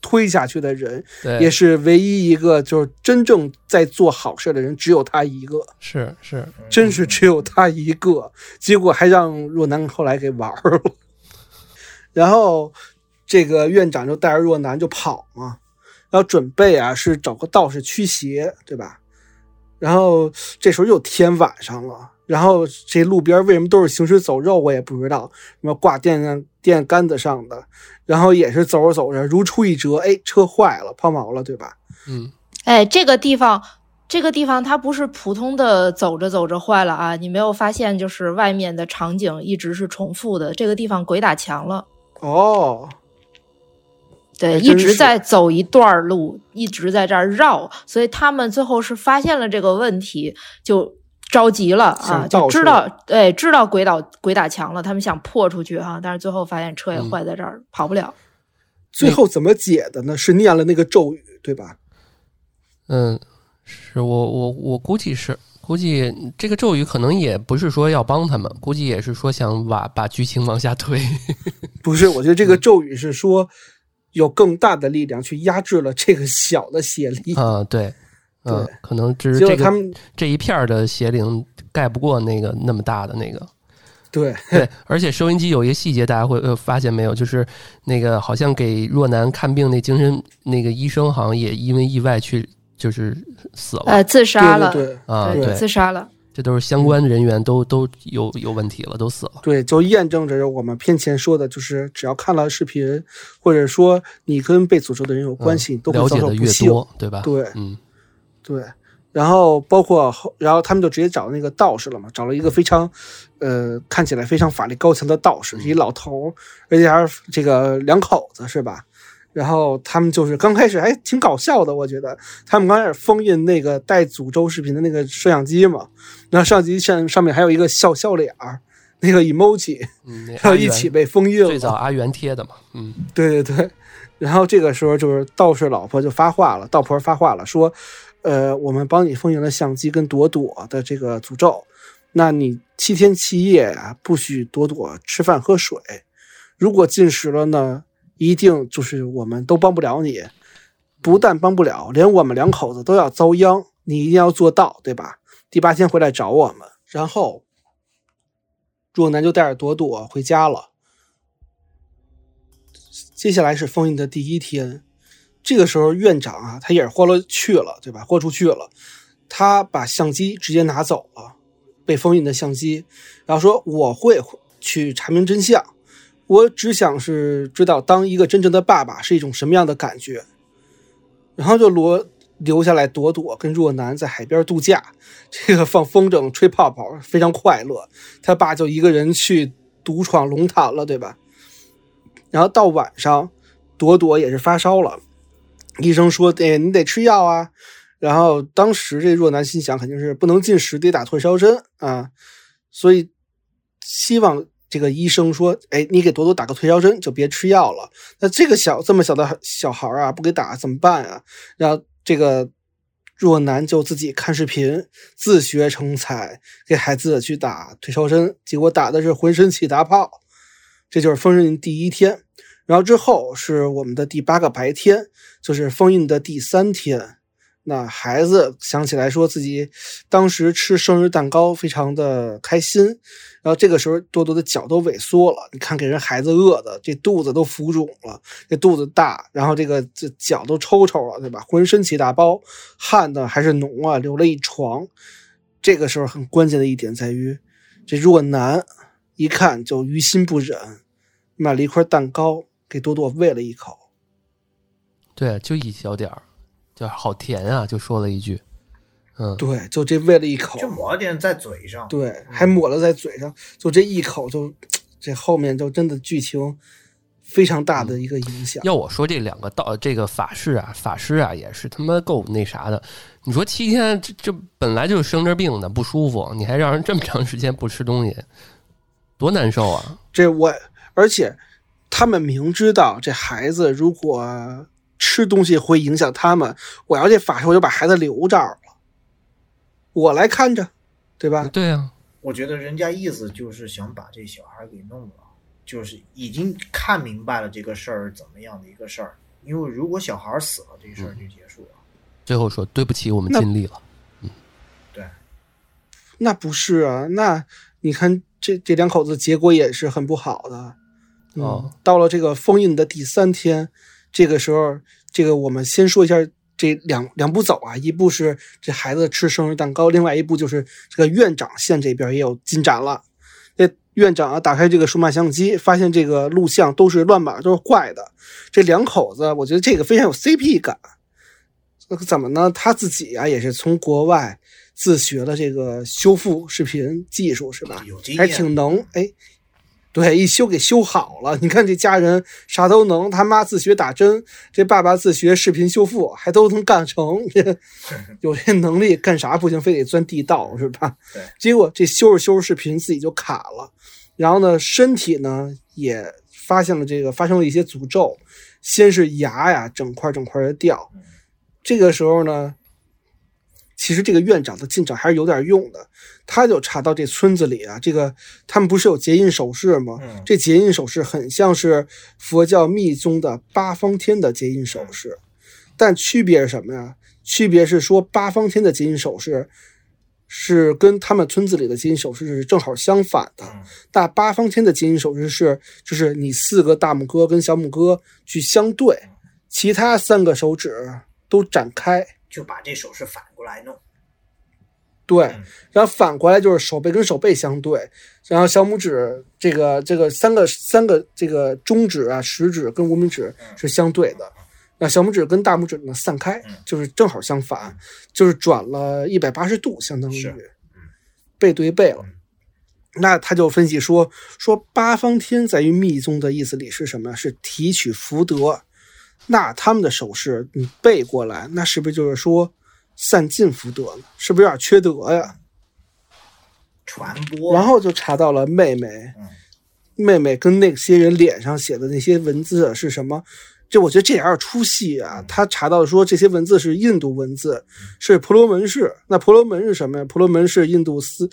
Speaker 2: 推下去的人，
Speaker 1: 对，
Speaker 2: 也是唯一一个就是真正在做好事的人，只有他一个。
Speaker 1: 是是，
Speaker 2: 真是只有他一个，结果还让若男后来给玩了。然后这个院长就带着若男就跑嘛，然后准备啊是找个道士驱邪，对吧？然后这时候又天晚上了，然后这路边为什么都是行尸走肉，我也不知道，什么挂电线电杆子上的，然后也是走着走着如出一辙，哎，车坏了，抛锚了，对吧？
Speaker 1: 嗯，
Speaker 3: 哎，这个地方，这个地方它不是普通的走着走着坏了啊！你没有发现，就是外面的场景一直是重复的。这个地方鬼打墙了，
Speaker 2: 哦，
Speaker 3: 对，一直在走一段儿路，一直在这儿绕，所以他们最后是发现了这个问题，就着急了啊，就知道，对，知道鬼打鬼打墙了，他们想破出去哈、但是最后发现车也
Speaker 1: 嗯
Speaker 3: 坏在这儿，跑不了。
Speaker 2: 最后怎么解的呢？是念了那个咒语，对吧？
Speaker 1: 嗯，是我我我估计是估计这个咒语可能也不是说要帮他们，估计也是说想把把剧情往下推。
Speaker 2: 不是，我觉得这个
Speaker 1: 嗯
Speaker 2: 咒语是说有更大的力量去压制了这个小的邪力。
Speaker 1: 啊，对，嗯
Speaker 2: 对，
Speaker 1: 可能只是这个
Speaker 2: 他们
Speaker 1: 这一片儿的邪灵盖不过那个那么大的那个。
Speaker 2: 对
Speaker 1: 对，而且收音机有一个细节，大家会呃发现没有，就是那个好像给若男看病那精神那个医生，好像也因为意外去就是死了、
Speaker 3: 呃，自杀了，
Speaker 2: 对对对
Speaker 1: 啊，
Speaker 2: 对
Speaker 1: 对，
Speaker 3: 自杀了。
Speaker 1: 这都是相关人员都都有有问题了，都死了。
Speaker 2: 对，就验证着我们片前说的，就是只要看了视频，或者说你跟被诅咒的人有关系，你都会遭
Speaker 1: 嗯了解的越
Speaker 2: 受不幸。
Speaker 1: 多，对吧？
Speaker 2: 对
Speaker 1: 嗯
Speaker 2: 对，然后包括后，然后他们就直接找那个道士了嘛，找了一个非常，呃，看起来非常法力高强的道士，一老头儿，而且还是这个两口子是吧？然后他们就是刚开始还挺搞笑的，我觉得他们刚开始封印那个带诅咒视频的那个摄像机嘛，然后摄像机上上面还有一个笑笑脸儿，那个 emoji，然后一起被封印了。
Speaker 1: 最早阿元贴的嘛，嗯
Speaker 2: 对对对，然后这个时候就是道士老婆就发话了，道婆发话了，说，呃，我们帮你封印了相机跟朵朵的这个诅咒，那你七天七夜啊，不许朵朵吃饭喝水，如果进食了呢，一定就是我们都帮不了你，不但帮不了，连我们两口子都要遭殃，你一定要做到，对吧？第八天回来找我们，然后若男就带着朵朵回家了。接下来是封印的第一天，这个时候院长啊，他也是豁了去了，对吧？豁出去了，他把相机直接拿走了，被封印的相机，然后说我会去查明真相，我只想是知道当一个真正的爸爸是一种什么样的感觉，然后就罗留下来朵朵跟若男在海边度假，这个放风筝、吹泡泡，非常快乐。他爸就一个人去独闯龙潭了，对吧？然后到晚上，朵朵也是发烧了，医生说：“哎，你得吃药啊。”然后当时这若男心想，肯定是不能进食，得打退烧针啊，所以希望这个医生说：“哎，你给朵朵打个退烧针，就别吃药了。”那这个小这么小的小孩啊，不给打怎么办啊？然后这个若男就自己看视频，自学成才，给孩子去打退烧针，结果打的是浑身起大泡。这就是封神第一天，然后之后是我们的第八个白天，就是封印的第三天。那孩子想起来说自己当时吃生日蛋糕非常的开心，然后这个时候多多的脚都萎缩了，你看给人孩子饿的这肚子都浮肿了，这肚子大，然后这个这脚都抽抽了，对吧？浑身起大包，汗的还是脓啊，流了一床。这个时候很关键的一点在于，这若男一看就于心不忍，买了一块蛋糕给多多喂了一口。
Speaker 1: 对，就一小点儿，就好甜啊，就说了一句，嗯，
Speaker 2: 对，就这喂了一口，
Speaker 4: 就抹了点在嘴上。
Speaker 2: 对，还抹了在嘴上，就这一口就，这后面就真的剧情非常大的一个影响。
Speaker 1: 要我说，这两个道这个法师啊，法师啊，也是他妈够那啥的。你说七天，这这本来就是生着病的，不舒服，你还让人这么长时间不吃东西，多难受啊！
Speaker 2: 这我，而且他们明知道这孩子如果吃东西会影响他们，我要这法师，我就把孩子留这儿了，我来看着，对吧？
Speaker 1: 对呀、
Speaker 4: 我觉得人家意思就是想把这小孩给弄了，就是已经看明白了这个事儿怎么样的一个事儿。因为如果小孩死了，这事儿就结束了。
Speaker 1: 最后说对不起，我们尽力了。
Speaker 4: 对，
Speaker 2: 那不是啊，那你看这这两口子结果也是很不好的。到了这个封印的第三天，这个时候，这个我们先说一下这两两步走啊，一步是这孩子吃生日蛋糕，另外一步就是这个院长县这边也有进展了。这院长啊，打开这个数码相机，发现这个录像都是乱码，都是怪的。这两口子，我觉得这个非常有 CP 感。那怎么呢？他自己啊，也是从国外自学了这个修复视频技术，是吧？
Speaker 4: 有经验
Speaker 2: 还挺能哎。对，一修给修好了。你看这家人啥都能，他妈自学打针，这爸爸自学视频修复，还都能干成。这 有这能力干啥不行，非得钻地道是吧？
Speaker 4: 对。
Speaker 2: 结果这修着修着视频自己就卡了，然后呢，身体呢也发现了这个发生了一些诅咒，先是牙呀整块整块的掉。这个时候呢，其实这个院长的进展还是有点用的。他就查到这村子里啊，这个他们不是有结印手势吗？
Speaker 4: 嗯
Speaker 2: 这结印手势很像是佛教密宗的八方天的结印手势，但区别是什么呀？区别是说八方天的结印手势是跟他们村子里的结印手势是正好相反的。
Speaker 4: 嗯
Speaker 2: 那八方天的结印手势是，就是你四个大拇哥跟小拇哥去相对，其他三个手指都展开。
Speaker 4: 就把这手势反过来弄。
Speaker 2: 对
Speaker 4: 嗯，
Speaker 2: 然后反过来就是手背跟手背相对，然后小拇指这个这个三个三个这个中指啊、食指跟无名指是相对的，那小拇指跟大拇指呢散开
Speaker 4: 嗯，
Speaker 2: 就是正好相反，就是转了一百八十度，相当于背对背了。那他就分析说，说八方天在于密宗的意思里是什么？是提取福德。那他们的手势你背过来，那是不是就是说散尽福德了？是不是有点缺德呀？
Speaker 4: 传播，
Speaker 2: 然后就查到了妹妹，
Speaker 4: 嗯
Speaker 2: 妹妹跟那些人脸上写的那些文字是什么？这我觉得这有点出戏啊！他查到说这些文字是印度文字，是婆罗门式。那婆罗门是什么呀？婆罗门是印度斯，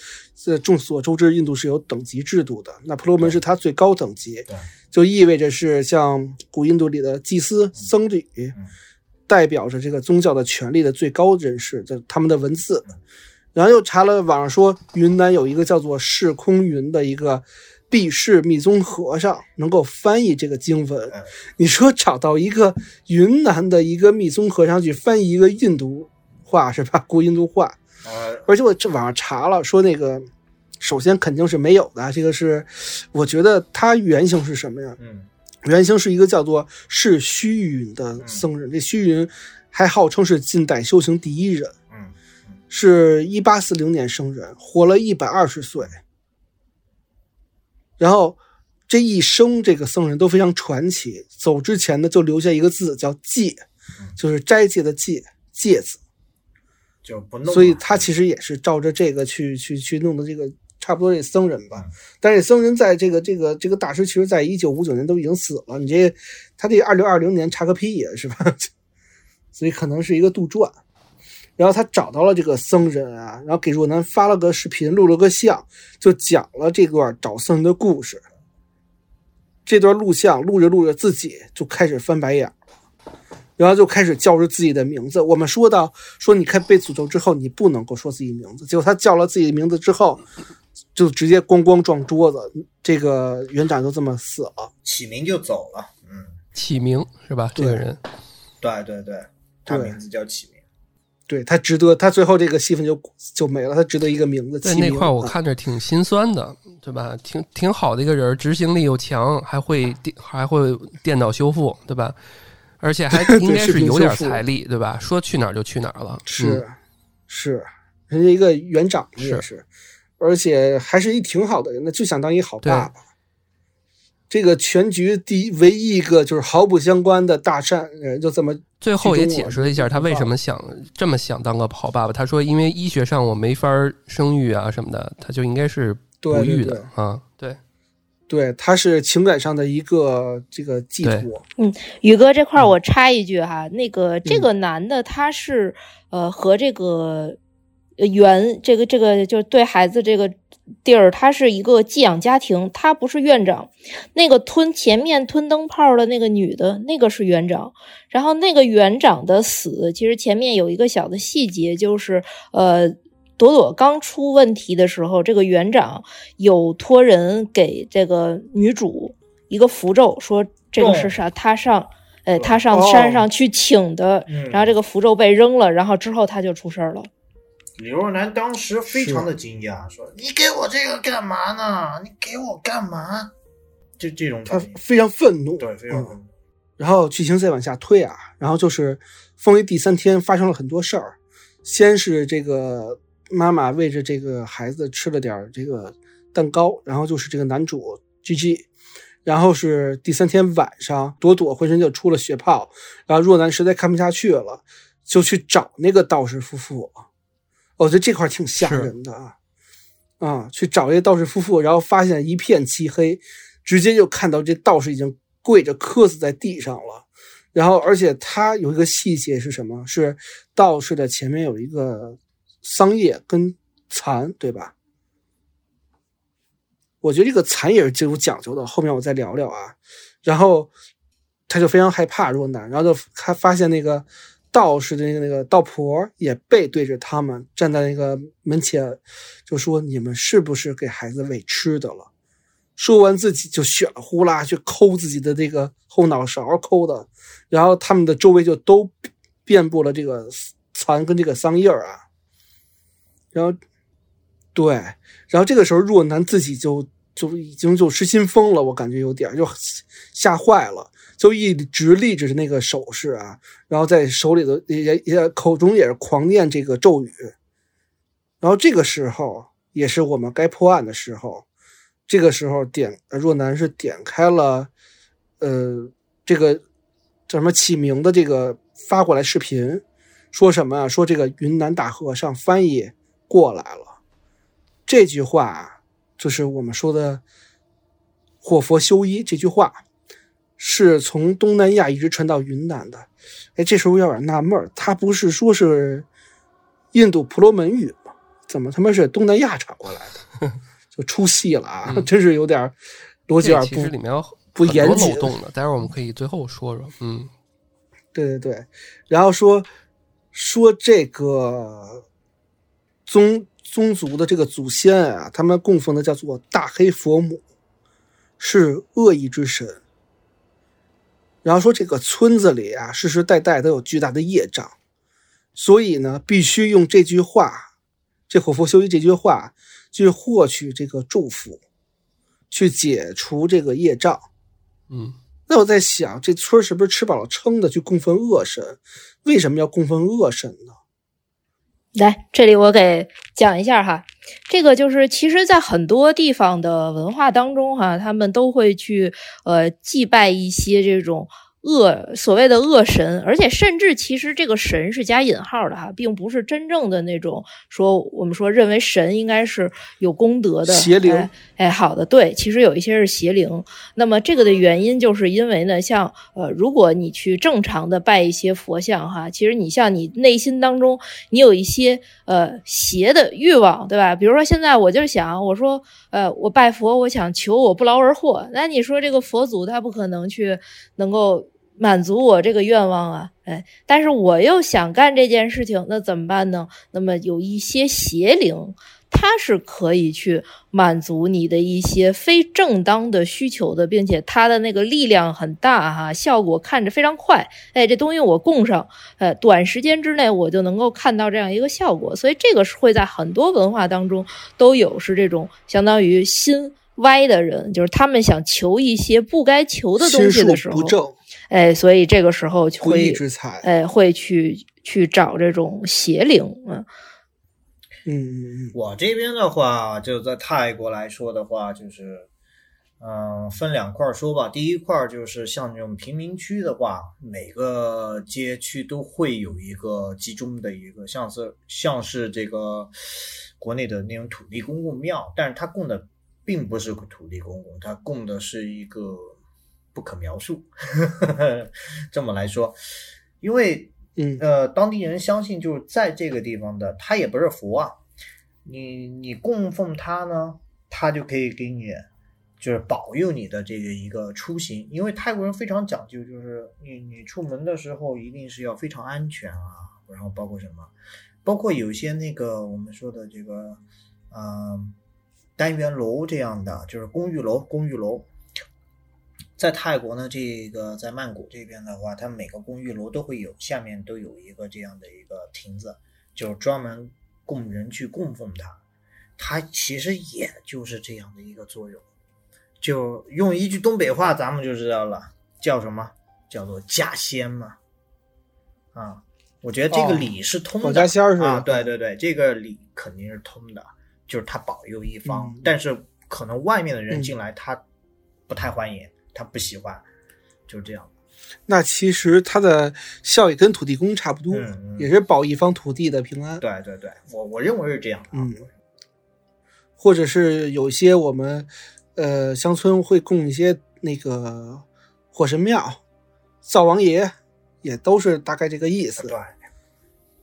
Speaker 2: 呃，众所周知，印度是有等级制度的。那婆罗门是它最高等级，
Speaker 4: 对
Speaker 2: 就意味着是像古印度里的祭司、僧侣，代表着这个宗教的权力的最高人士的他们的文字。然后又查了网上说，云南有一个叫做释空云的一个毕世密宗和尚，能够翻译这个经文。
Speaker 4: 嗯
Speaker 2: 你说找到一个云南的一个密宗和尚去翻译一个印度话是吧？古印度话，
Speaker 4: 呃，
Speaker 2: 而且我这网上查了，说那个首先肯定是没有的，这个是我觉得它原型是什么呀？
Speaker 4: 嗯
Speaker 2: 原型是一个叫做是虚云的僧人，这虚云还号称是近代修行第一人，
Speaker 4: 嗯
Speaker 2: 是一八四零年生人，活了一百二十岁。然后这一生这个僧人都非常传奇，走之前呢就留下一个字叫戒，就是斋戒的戒，戒字。
Speaker 4: 就不弄。
Speaker 2: 所以他其实也是照着这个去去去弄的这个差不多这僧人吧
Speaker 4: 嗯。
Speaker 2: 但是僧人在这个这个这个大师，其实在一九五九年都已经死了。你这他这二零二零年查个屁呀，是吧？所以可能是一个杜撰。然后他找到了这个僧人啊，然后给若男发了个视频，录了个像，就讲了这段找僧人的故事。这段录像录着录着，自己就开始翻白眼了。然后就开始叫着自己的名字。我们说到说，你看被诅咒之后，你不能够说自己名字。结果他叫了自己的名字之后，就直接咣咣撞桌子，这个园长就这么死了。
Speaker 4: 起名就走了。嗯，
Speaker 1: 启明是吧？这个人，
Speaker 4: 对对对，他
Speaker 2: 对
Speaker 4: 名字叫启明。
Speaker 2: 对他值得，他最后这个戏份就就没了，他值得一个名字。
Speaker 1: 在那块儿我
Speaker 2: 啊
Speaker 1: 看着挺心酸的，对吧？挺挺好的一个人，执行力又强，还会电还会电脑修复，对吧？而且还 应该是有点财力，对吧？说去哪儿就去哪儿了。
Speaker 2: 是、
Speaker 1: 嗯
Speaker 2: 是，人家一个园长也
Speaker 1: 是
Speaker 2: 是，而且还是一挺好的人，那就想当一好爸爸。这个全局第一唯一一个就是毫不相关的大善人，就这么
Speaker 1: 最后也解释了一下他为什么想这么想当个好爸爸。他说，因为医学上我没法生育啊什么的，他就应该是不育的
Speaker 2: 对
Speaker 1: 啊。对，
Speaker 2: 对，他是情感上的一个这个寄托。嗯。
Speaker 3: 宇哥这块我插一句哈，那个这个男的他是呃和这个呃原这个这个就是对孩子这个地儿，他是一个寄养家庭，他不是院长。那个吞前面吞灯泡的那个女的，那个是园长。然后那个园长的死，其实前面有一个小的细节，就是呃。朵朵刚出问题的时候，这个园长有托人给这个女主一个符咒，说这个是啥？他上，呃，他上山上去请的，
Speaker 4: 嗯
Speaker 3: 然后这个符咒被扔了，然后之后他就出事儿了。
Speaker 4: 李若男当时非常的惊讶，说：“你给我这个干嘛呢？你给我干嘛？”就这种
Speaker 2: 他，非常愤怒，
Speaker 4: 对，非常
Speaker 2: 嗯。然后剧情再往下推啊，然后就是封为第三天发生了很多事儿，先是这个妈妈喂着这个孩子吃了点这个蛋糕，然后就是这个男主 G G，然后是第三天晚上，朵朵浑身就出了血泡，然后若男实在看不下去了，就去找那个道士夫妇，我觉得这块儿挺吓人的啊，啊，去找一个道士夫妇，然后发现一片漆黑，直接就看到这道士已经跪着磕死在地上了。然后，而且他有一个细节是什么？是道士的前面有一个桑叶跟蚕，对吧？我觉得这个蚕也是挺有讲究的，后面我再聊聊啊。然后他就非常害怕若男，然后就他发现那个道士的那个那个道婆也背对着他们站在那个门前，就说：“你们是不是给孩子喂吃的了？”说完自己就血了呼啦去抠自己的这个后脑勺抠的，然后他们的周围就都遍布了这个蚕跟这个桑叶儿啊。然后，对，然后这个时候若男自己就就已经就失心疯了，我感觉有点就吓坏了，就一直立着的那个手势啊，然后在手里头也也口中也是狂念这个咒语。然后这个时候也是我们该破案的时候。这个时候点若男是点开了，呃，这个叫什么启明的这个发过来视频，说什么啊？说这个云南大和尚翻译过来了。这句话就是我们说的“火佛修一”这句话，是从东南亚一直传到云南的。哎，这时候有点纳闷儿，他不是说是印度婆罗门语吗？怎么他妈是东南亚传过来的？就出戏了啊！真是有点逻辑有
Speaker 1: 这其实
Speaker 2: 点不
Speaker 1: 里面有
Speaker 2: 不严谨
Speaker 1: 漏洞的，待会儿我们可以最后说说。嗯，
Speaker 2: 对对对，然后说说这个宗宗族的这个祖先啊，他们供奉的叫做大黑佛母，是恶意之神。然后说这个村子里啊，世世代代都有巨大的业障，所以呢，必须用这句话，这火佛修一这句话，去获取这个祝福，去解除这个业障。
Speaker 1: 嗯，
Speaker 2: 那我在想，这村是不是吃饱了撑的去供奉恶神？为什么要供奉恶神呢？
Speaker 3: 来，这里我给讲一下哈，这个就是其实，在很多地方的文化当中哈，他们都会去呃祭拜一些这种恶所谓的恶神，而且甚至其实这个神是加引号的哈，并不是真正的那种说我们说认为神应该是有功德的
Speaker 2: 邪灵
Speaker 3: 哎哎，好的，对，其实有一些是邪灵。那么这个的原因就是因为呢，像呃，如果你去正常的拜一些佛像哈，其实你像你内心当中你有一些呃邪的欲望，对吧？比如说现在我就想，我说呃，我拜佛，我想求我不劳而获，那你说这个佛祖他不可能去能够。满足我这个愿望啊，哎，但是我又想干这件事情，那怎么办呢？那么有一些邪灵，它是可以去满足你的一些非正当的需求的，并且它的那个力量很大哈，效果看着非常快。哎，这东西我供上，呃，短时间之内我就能够看到这样一个效果，所以这个是会在很多文化当中都有，是这种相当于心歪的人，就是他们想求一些不该求的东西的时候，哎，所以这个时候
Speaker 2: 不义
Speaker 3: 会，
Speaker 2: 之财。
Speaker 3: 哎，会去去找这种邪灵，嗯，
Speaker 2: 嗯嗯嗯，
Speaker 4: 我这边的话，就在泰国来说的话，就是，嗯、分两块说吧。第一块就是像这种贫民区的话，每个街区都会有一个集中的一个，像是像是这个国内的那种土地公公庙，但是它供的并不是土地公公，它供的是一个不可描述，这么来说，因为
Speaker 2: 嗯。
Speaker 4: 呃，当地人相信就是在这个地方的，他也不是佛啊，你你供奉他呢，他就可以给你就是保佑你的这个一个出行，因为泰国人非常讲究，就是你你出门的时候一定是要非常安全啊，然后包括什么，包括有些那个我们说的这个，嗯、单元楼这样的，就是公寓楼，公寓楼。在泰国呢，这个在曼谷这边的话，它每个公寓楼都会有下面都有一个这样的一个亭子，就是专门供人去供奉它。它其实也就是这样的一个作用，就用一句东北话，咱们就知道了，叫什么？叫做家仙嘛。啊，我觉得这个
Speaker 2: 哦
Speaker 4: 理是通的。
Speaker 2: 保家仙儿似的
Speaker 4: 啊，对对对，这个理肯定是通的，就是他保佑一方，
Speaker 2: 嗯
Speaker 4: 但是可能外面的人
Speaker 2: 嗯
Speaker 4: 进来他不太欢迎，他不喜欢，就是这样。
Speaker 2: 那其实它的效益跟土地公差不多，也是保一方土地的平安。
Speaker 4: 对对对，我我认为是这样的啊。
Speaker 2: 嗯或者是有一些我们呃乡村会供一些那个火神庙、灶王爷，也都是大概这个意思。
Speaker 4: 对，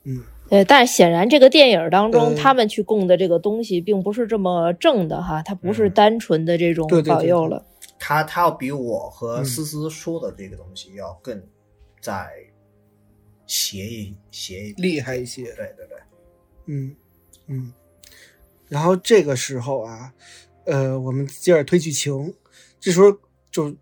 Speaker 2: 嗯，
Speaker 3: 对，但是显然这个电影当中，
Speaker 2: 嗯
Speaker 3: 他们去供的这个东西并不是这么正的哈，它不是
Speaker 4: 嗯
Speaker 3: 单纯的这种
Speaker 2: 对对对对
Speaker 3: 保佑了。
Speaker 4: 他他要比我和
Speaker 2: 嗯
Speaker 4: 思思说的这个东西要更在邪一邪一
Speaker 2: 厉害一些。
Speaker 4: 对对对，
Speaker 2: 嗯嗯。然后这个时候啊，呃，我们接着推剧情，这时候就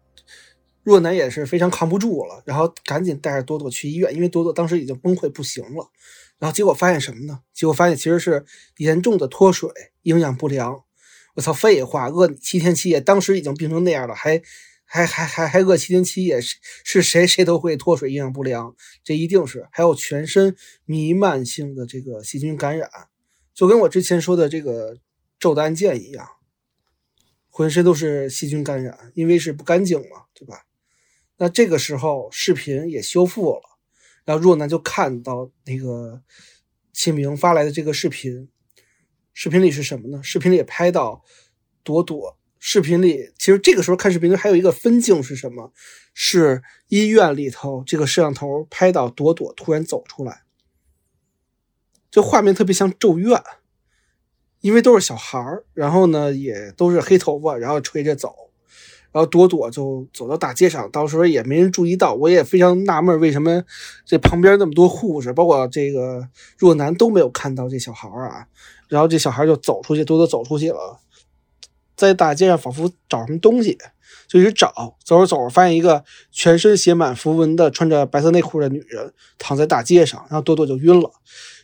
Speaker 2: 若男也是非常扛不住了，然后赶紧带着朵朵去医院，因为朵朵当时已经崩溃不行了。然后结果发现什么呢？结果发现其实是严重的脱水、营养不良。我操，废话，饿七天七夜，当时已经病成那样了，还还还还还饿七天七夜，是是谁谁都会脱水、营养不良，这一定是。还有全身弥漫性的这个细菌感染，就跟我之前说的这个咒的案件一样，浑身都是细菌感染，因为是不干净嘛，对吧？那这个时候视频也修复了，然后若男就看到那个清明发来的这个视频，视频里是什么呢？视频里也拍到朵朵。视频里其实这个时候看视频还有一个分镜是什么？是医院里头这个摄像头拍到朵朵突然走出来，这画面特别像《咒怨》，因为都是小孩儿，然后呢也都是黑头发，然后垂着走，然后朵朵就走到大街上，到时候也没人注意到，我也非常纳闷，为什么这旁边那么多护士，包括这个若男都没有看到这小孩儿啊？然后这小孩就走出去，多多走出去了，在大街上仿佛找什么东西，就一直找，走着走着发现一个全身写满符文的、穿着白色内裤的女人躺在大街上，然后多多就晕了。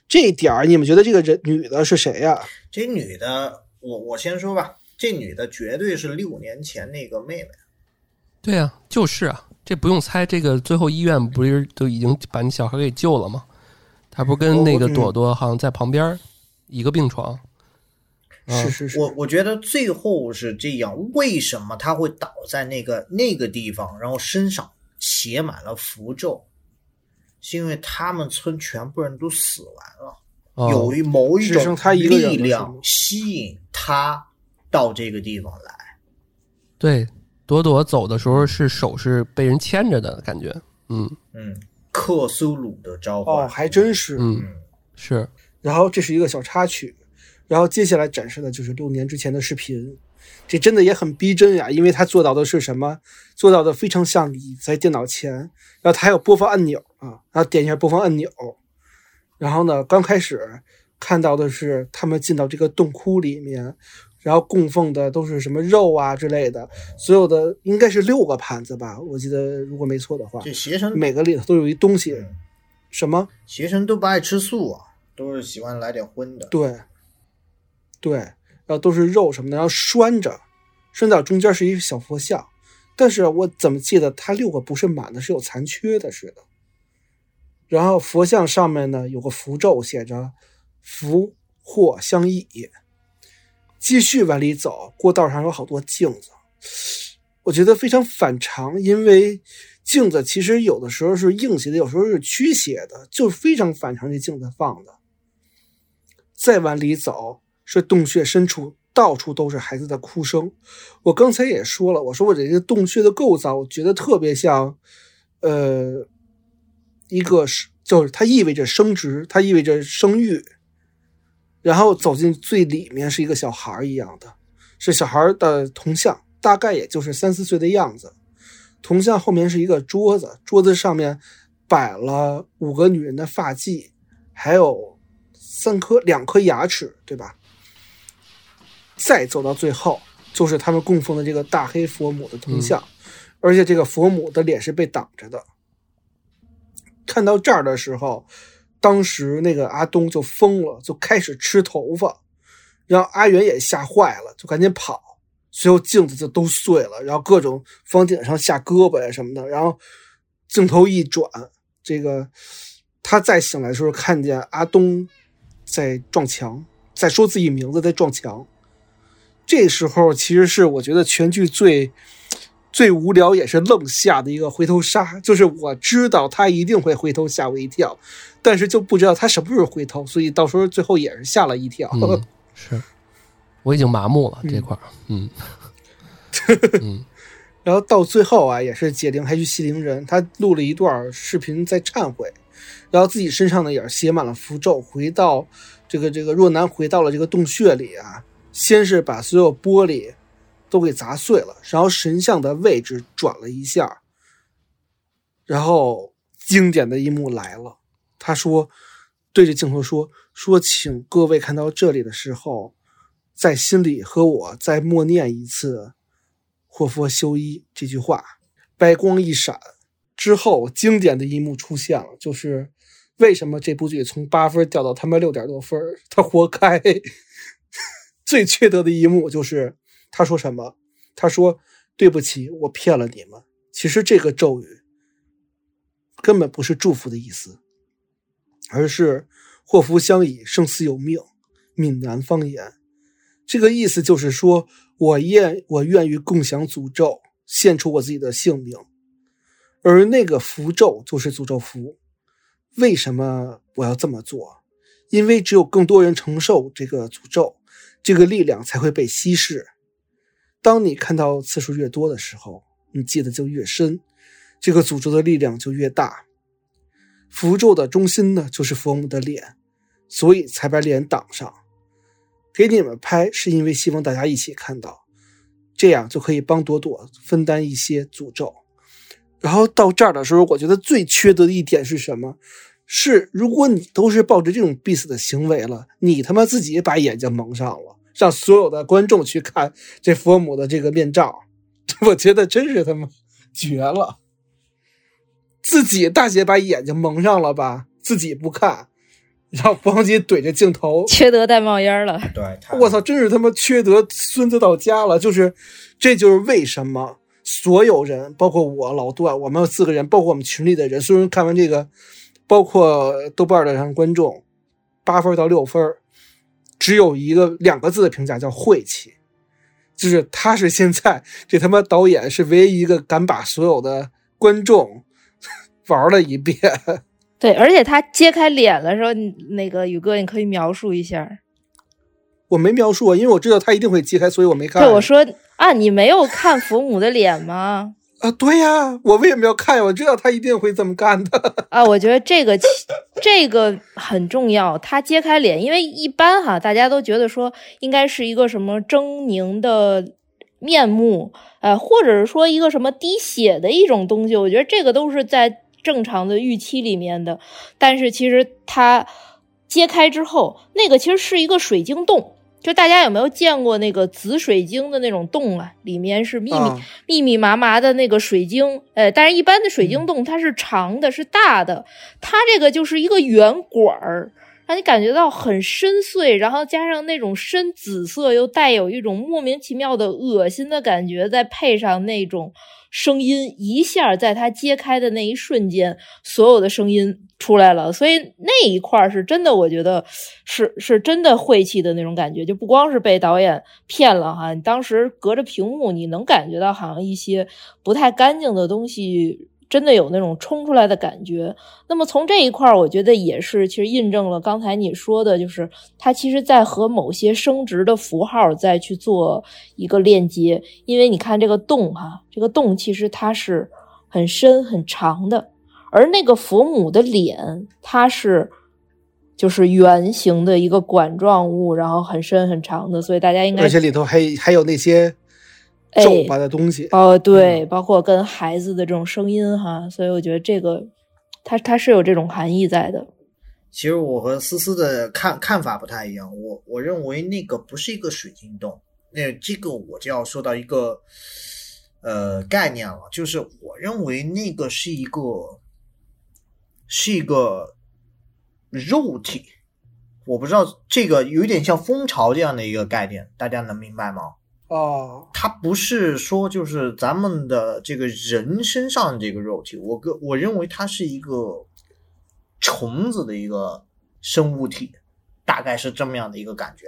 Speaker 2: 这一点儿，你们觉得这个人女的是谁呀、
Speaker 4: 这女的，我我先说吧，这女的绝对是六年前那个妹妹。
Speaker 1: 对啊，就是啊，这不用猜，这个最后医院不是都已经把那小孩给救了吗？他不是跟那个朵朵好像在旁边一个病床，嗯
Speaker 2: 是是是，
Speaker 4: 我我觉得最后是这样，为什么他会倒在那个那个地方，然后身上写满了符咒？是因为他们村全部人都死完了，
Speaker 1: 哦
Speaker 4: 有一某一种力量吸引他到这个地方来。
Speaker 1: 对，朵朵走的时候是手是被人牵着的感觉，嗯
Speaker 4: 嗯，克苏鲁的召唤。
Speaker 2: 哦，还真是。
Speaker 1: 嗯
Speaker 4: 嗯，
Speaker 1: 是，
Speaker 2: 然后这是一个小插曲，然后接下来展示的就是六年之前的视频。这真的也很逼真呀，因为他做到的是什么？做到的非常像你在电脑前，然后他还有播放按钮啊，然后点一下播放按钮，然后呢，刚开始看到的是他们进到这个洞窟里面，然后供奉的都是什么肉啊之类的，所有的应该是六个盘子吧，我记得如果没错的话，
Speaker 4: 这邪神
Speaker 2: 每个里头都有一东西，
Speaker 4: 嗯
Speaker 2: 什么？
Speaker 4: 邪神都不爱吃素啊，都是喜欢来点荤的。
Speaker 2: 对，对，然后都是肉什么的，然后拴着，拴到中间是一个小佛像，但是我怎么记得它六个不是满的，是有残缺的似的。然后佛像上面呢有个符咒，写着“福祸相依”。继续往里走，过道上有好多镜子，我觉得非常反常，因为镜子其实有的时候是硬斜的，有时候是曲斜的，就是非常反常。这镜子放的。再往里走，是洞穴深处，到处都是孩子的哭声。我刚才也说了，我说我这个洞穴的构造，我觉得特别像，呃，一个是就是它意味着生殖，它意味着生育。然后走进最里面是一个小孩一样的，是小孩的铜像，大概也就是三四岁的样子。铜像后面是一个桌子，桌子上面摆了五个女人的发髻，还有三颗两颗牙齿，对吧？再走到最后，就是他们供奉的这个大黑佛母的铜像，而且这个佛母的脸是被挡着的。看到这儿的时候，当时那个阿东就疯了，就开始吃头发，然后阿元也吓坏了，就赶紧跑。随后镜子就都碎了，然后各种房顶上下胳膊呀什么的，然后镜头一转，这个他再醒来的时候，看见阿东在撞墙，在说自己名字，在撞墙。这时候其实是我觉得全剧最最无聊也是愣吓的一个回头杀，就是我知道他一定会回头吓我一跳，但是就不知道他什么时候回头，所以到时候最后也是吓了一跳。
Speaker 1: 嗯，是，我已经麻木了这块儿，嗯 嗯
Speaker 2: 然后到最后啊，也是解铃还须系铃人，他录了一段视频在忏悔，然后自己身上呢也写满了符咒，回到这个这个若男回到了这个洞穴里啊，先是把所有玻璃都给砸碎了，然后神像的位置转了一下，然后经典的一幕来了，他说对着镜头说说，请各位看到这里的时候，在心里和我再默念一次。祸福修一这句话，白光一闪之后，经典的一幕出现了，就是为什么这部剧从八分掉到他妈六点多分他活该。最缺德的一幕就是他说什么？他说：“对不起，我骗了你们。”其实这个咒语根本不是祝福的意思，而是祸福相依，生死有命，闽南方言。这个意思就是说。我愿我愿意共享诅咒，献出我自己的性命，而那个符咒就是诅咒符。为什么我要这么做？因为只有更多人承受这个诅咒，这个力量才会被稀释。当你看到次数越多的时候，你记得就越深，这个诅咒的力量就越大。符咒的中心呢，就是佛母的脸，所以才把脸挡上。给你们拍是因为希望大家一起看到，这样就可以帮朵朵分担一些诅咒。然后到这儿的时候，我觉得最缺德的一点是什么？是如果你都是抱着这种必死的行为了，你他妈自己把眼睛蒙上了，让所有的观众去看这佛母的这个面罩，我觉得真是他妈绝了。自己大姐把眼睛蒙上了吧，自己不看。然后王姐怼着镜头，
Speaker 3: 缺德带冒烟了。
Speaker 4: 对，
Speaker 2: 我操，真是他妈缺德孙子到家了。就是，这就是为什么所有人，包括我老段，我们四个人，包括我们群里的人，所有人看完这个，包括豆瓣的上观众，八分到六分，只有一个两个字的评价叫晦气。就是他是现在这他妈导演是唯一一个敢把所有的观众 玩了一遍。
Speaker 3: 对，而且他揭开脸的时候，那个宇哥，你可以描述一下。
Speaker 2: 我没描述啊，因为我知道他一定会揭开，所以我没看。
Speaker 3: 对，我说啊，你没有看佛母的脸吗？
Speaker 2: 啊，对呀，我为什么要看呀？我知道他一定会这么干的。
Speaker 3: 啊，我觉得这个这个很重要。他揭开脸，因为一般哈，大家都觉得说应该是一个什么狰狞的面目，呃，或者是说一个什么滴血的一种东西。我觉得这个都是在正常的预期里面的。但是其实他揭开之后，那个其实是一个水晶洞。就大家有没有见过那个紫水晶的那种洞啊？里面是密密、
Speaker 2: 啊
Speaker 3: 密密麻麻的那个水晶，呃，但是一般的水晶洞它是长的，是大的，它这个就是一个圆管儿，让你感觉到很深邃，然后加上那种深紫色，又带有一种莫名其妙的恶心的感觉，再配上那种声音，一下在他揭开的那一瞬间，所有的声音出来了，所以那一块是真的，我觉得是是真的晦气的那种感觉，就不光是被导演骗了哈，你当时隔着屏幕，你能感觉到好像一些不太干净的东西。真的有那种冲出来的感觉。那么从这一块儿，我觉得也是，其实印证了刚才你说的，就是它其实在和某些生殖的符号再去做一个链接。因为你看这个洞哈，这个洞其实它是很深很长的，而那个佛母的脸，它是就是圆形的一个管状物，然后很深很长的，所以大家应该
Speaker 2: 而且里头还还有那些皱巴的东西。
Speaker 3: 哦，对，包括跟孩子的这种声音哈，所以我觉得这个它它是有这种含义在的。
Speaker 4: 其实我和思思的看看法不太一样，我我认为那个不是一个水晶洞，那这个我就要说到一个呃概念了，就是我认为那个是一个是一个肉体，我不知道这个有点像蜂巢这样的一个概念，大家能明白吗？
Speaker 2: 哦，
Speaker 4: 它不是说就是咱们的这个人身上的这个肉体，我个我认为它是一个虫子的一个生物体，大概是这么样的一个感觉。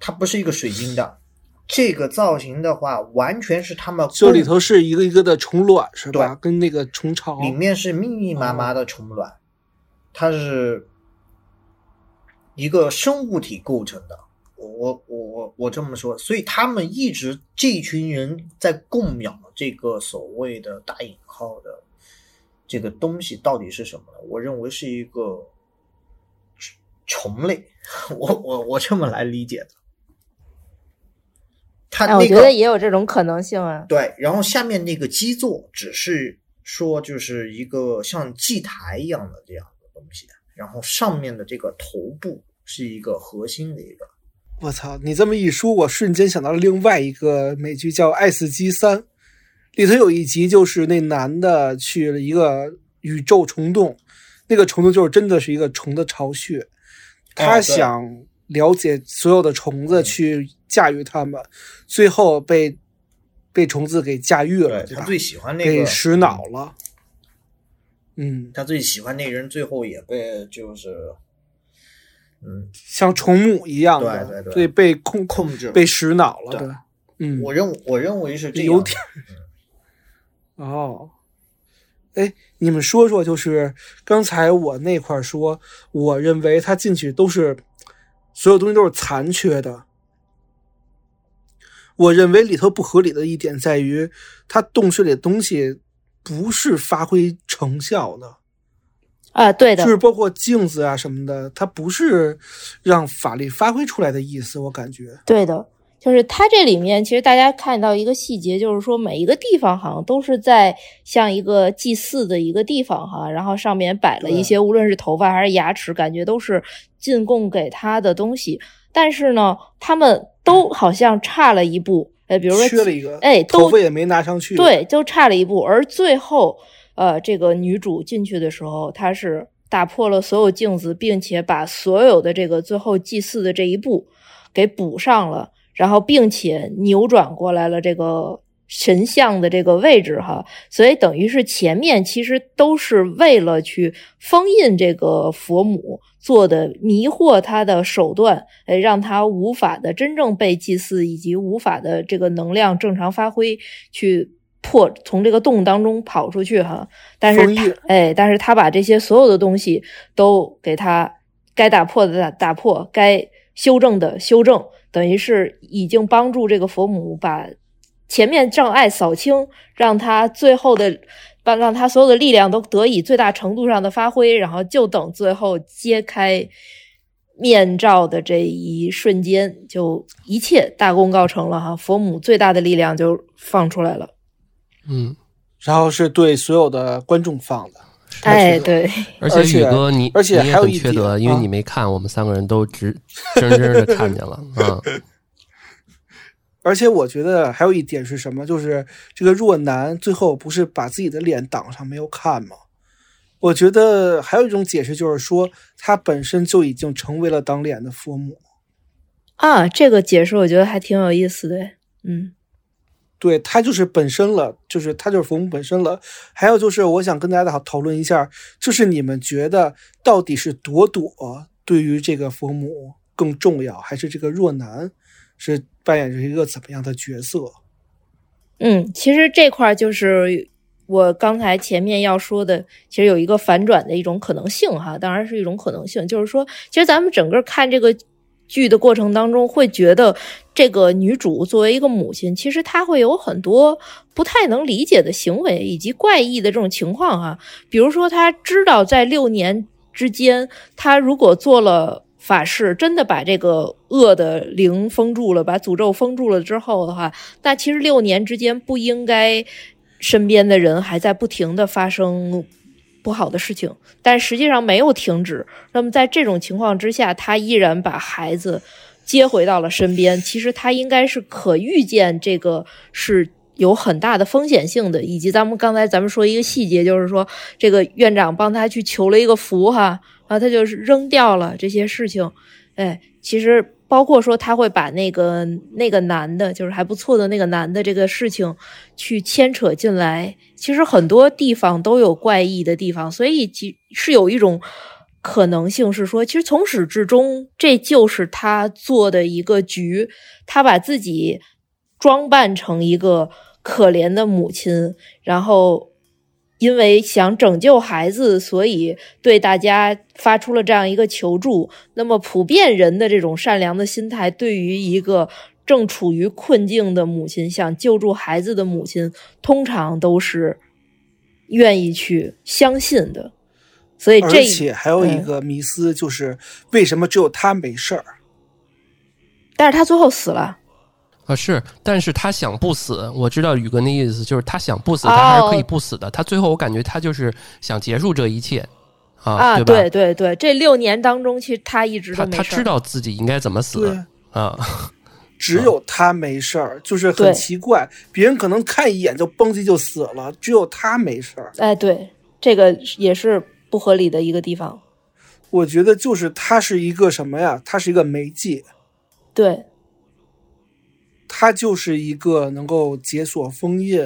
Speaker 4: 它不是一个水晶的，这个造型的话，完全是他们
Speaker 2: 这里头是一个一个的虫卵是吧？
Speaker 4: 对
Speaker 2: 跟那个虫巢
Speaker 4: 里面是密密麻麻的虫卵，它是一个生物体构成的。我我我我我这么说，所以他们一直这群人在供养这个所谓的打引号的这个东西到底是什么呢？我认为是一个虫类，我我我这么来理解的。它
Speaker 3: 哎，我觉得也有这种可能性啊。
Speaker 4: 对，然后下面那个基座只是说就是一个像祭台一样的这样的东西，然后上面的这个头部是一个核心的一个。
Speaker 2: 我操！你这么一说，我瞬间想到了另外一个美剧叫《爱斯基三》，里头有一集就是那男的去了一个宇宙虫洞，那个虫洞就是真的是一个虫的巢穴，他想了解所有的虫子，去驾驭它们，最后被被虫子给驾驭了，对吧？
Speaker 4: 他最喜欢那个
Speaker 2: 给
Speaker 4: 个
Speaker 2: 洗脑了。嗯，
Speaker 4: 他最喜欢那人，最后也被就是嗯。
Speaker 2: 像虫母一样的，
Speaker 4: 对对对
Speaker 2: 对，被控
Speaker 4: 控制
Speaker 2: 被洗脑了，
Speaker 4: 对
Speaker 2: 对，嗯，
Speaker 4: 我认我认为是这样
Speaker 2: 有点哦，哎，你们说说，就是刚才我那块说，我认为他进去都是所有东西都是残缺的。我认为里头不合理的一点在于，它洞穴里的东西不是发挥成效的，
Speaker 3: 啊，对的
Speaker 2: 就，是包括镜子啊什么的，它不是让法力发挥出来的意思，我感觉。
Speaker 3: 对的，就是它这里面其实大家看到一个细节，就是说每一个地方好像都是在像一个祭祀的一个地方哈，然后上面摆了一些无论是头发还是牙齿，感觉都是进贡给他的东西，但是呢，他们都好像差了一步，哎，比如说
Speaker 2: 缺了一个，
Speaker 3: 哎，
Speaker 2: 头发也没拿上去。
Speaker 3: 对，就差了一步。而最后，呃，这个女主进去的时候，她是打破了所有镜子，并且把所有的这个最后祭祀的这一步给补上了，然后并且扭转过来了这个神像的这个位置哈。所以等于是前面其实都是为了去封印这个佛母。做的迷惑他的手段，哎，让他无法的真正被祭祀，以及无法的这个能量正常发挥，去破从这个洞当中跑出去哈。但是他哎，但是他把这些所有的东西都给他该打破的打打破，该修正的修正，等于是已经帮助这个佛母把前面障碍扫清，让他最后的把让他所有的力量都得以最大程度上的发挥，然后就等最后揭开面罩的这一瞬间，就一切大功告成了哈。佛母最大的力量就放出来了。
Speaker 1: 嗯，
Speaker 2: 然后是对所有的观众放的。
Speaker 3: 哎，对，
Speaker 1: 而且宇哥你
Speaker 2: 而且
Speaker 1: 你也
Speaker 2: 还有一点
Speaker 1: 很缺德，因为
Speaker 2: 啊
Speaker 1: 你没看，我们三个人都直 真真的看见了 啊。
Speaker 2: 而且我觉得还有一点是什么，就是这个若男最后不是把自己的脸挡上没有看吗？我觉得还有一种解释就是说，他本身就已经成为了挡脸的父母。
Speaker 3: 啊，这个解释我觉得还挺有意思的。嗯
Speaker 2: 对他就是本身了，就是他就是佛母本身了。还有就是，我想跟大家讨讨论一下，就是你们觉得到底是朵朵对于这个佛母更重要，还是这个若男是扮演着一个怎么样的角色？
Speaker 3: 嗯，其实这块就是我刚才前面要说的，其实有一个反转的一种可能性哈，当然是一种可能性，就是说，其实咱们整个看这个剧的过程当中，会觉得这个女主作为一个母亲，其实她会有很多不太能理解的行为以及怪异的这种情况哈，比如说她知道在六年之间，她如果做了。法事真的把这个恶的灵封住了，把诅咒封住了之后的话，那其实六年之间不应该身边的人还在不停的发生不好的事情，但实际上没有停止。那么在这种情况之下，他依然把孩子接回到了身边。其实他应该是可预见这个是有很大的风险性的，以及咱们刚才咱们说一个细节，就是说这个院长帮他去求了一个福哈。然后他就是扔掉了这些事情，哎，其实包括说他会把那个那个男的，就是还不错的那个男的这个事情去牵扯进来，其实很多地方都有怪异的地方，所以其是有一种可能性是说，其实从始至终这就是他做的一个局，他把自己装扮成一个可怜的母亲，然后。因为想拯救孩子，所以对大家发出了这样一个求助。那么，普遍人的这种善良的心态，对于一个正处于困境的母亲，想救助孩子的母亲，通常都是愿意去相信的。所以这，
Speaker 2: 而且还有一个迷思，就是为什么只有他没事儿？
Speaker 3: 但是他最后死了。
Speaker 1: 啊，是，但是他想不死，我知道宇哥那意思，就是他想不死，他还是可以不死的。他最后我感觉他就是想结束这一切，啊，
Speaker 3: 啊，
Speaker 1: 对吧？
Speaker 3: 对对对，这六年当中，其实他一直
Speaker 1: 他他
Speaker 3: 都没事儿
Speaker 1: 知道自己应该怎么死，啊，
Speaker 2: 只有他没事儿，就是很奇怪，别人可能看一眼就蹦叽就死了，只有他没事儿。
Speaker 3: 哎，对，这个也是不合理的一个地方。
Speaker 2: 我觉得就是他是一个什么呀？他是一个媒介，
Speaker 3: 对，
Speaker 2: 他就是一个能够解锁封印，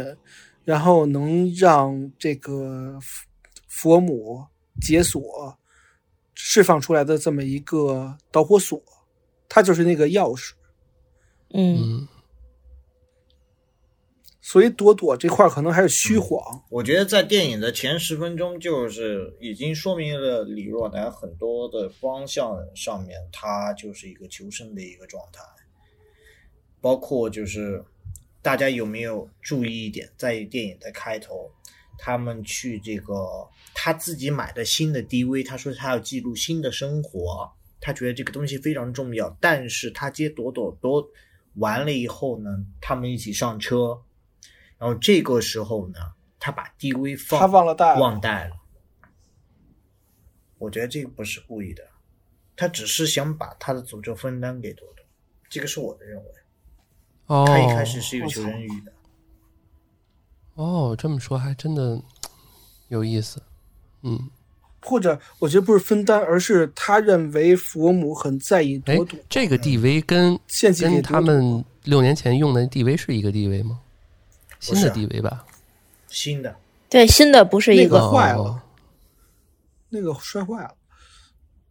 Speaker 2: 然后能让这个佛佛母解锁释放出来的这么一个导火索，他就是那个钥匙。
Speaker 3: 嗯
Speaker 1: 嗯，
Speaker 2: 所以朵朵这块儿可能还是虚晃。
Speaker 4: 我觉得在电影的前十分钟，就是已经说明了李若男很多的方向上面，他就是一个求生的一个状态。包括就是大家有没有注意一点，在电影的开头，他们去这个他自己买的新的 DV，他说他要记录新的生活，他觉得这个东西非常重要。但是他接朵朵朵完了以后呢，他们一起上车，然后这个时候呢，他把 DV 放
Speaker 2: 他忘了带了
Speaker 4: 忘带了。我觉得这个不是故意的，他只是想把他的诅咒分担给朵朵，这个是我的认为。
Speaker 1: 哦，
Speaker 4: 他一开始是有求生欲的，
Speaker 1: 哦，这么说还真的有意思，嗯，
Speaker 2: 或者我觉得不是分担，而是他认为佛母很在意
Speaker 1: 哎
Speaker 2: 朵朵，，
Speaker 1: 这个 DV 跟
Speaker 2: 献祭给朵朵
Speaker 1: 跟他们六年前用的 DV 是一个 DV 吗？新的 DV 吧？
Speaker 4: 新的。
Speaker 3: 对，新的不是一
Speaker 2: 那个
Speaker 3: 个，
Speaker 2: 坏了
Speaker 1: 哦
Speaker 2: 那个摔坏了。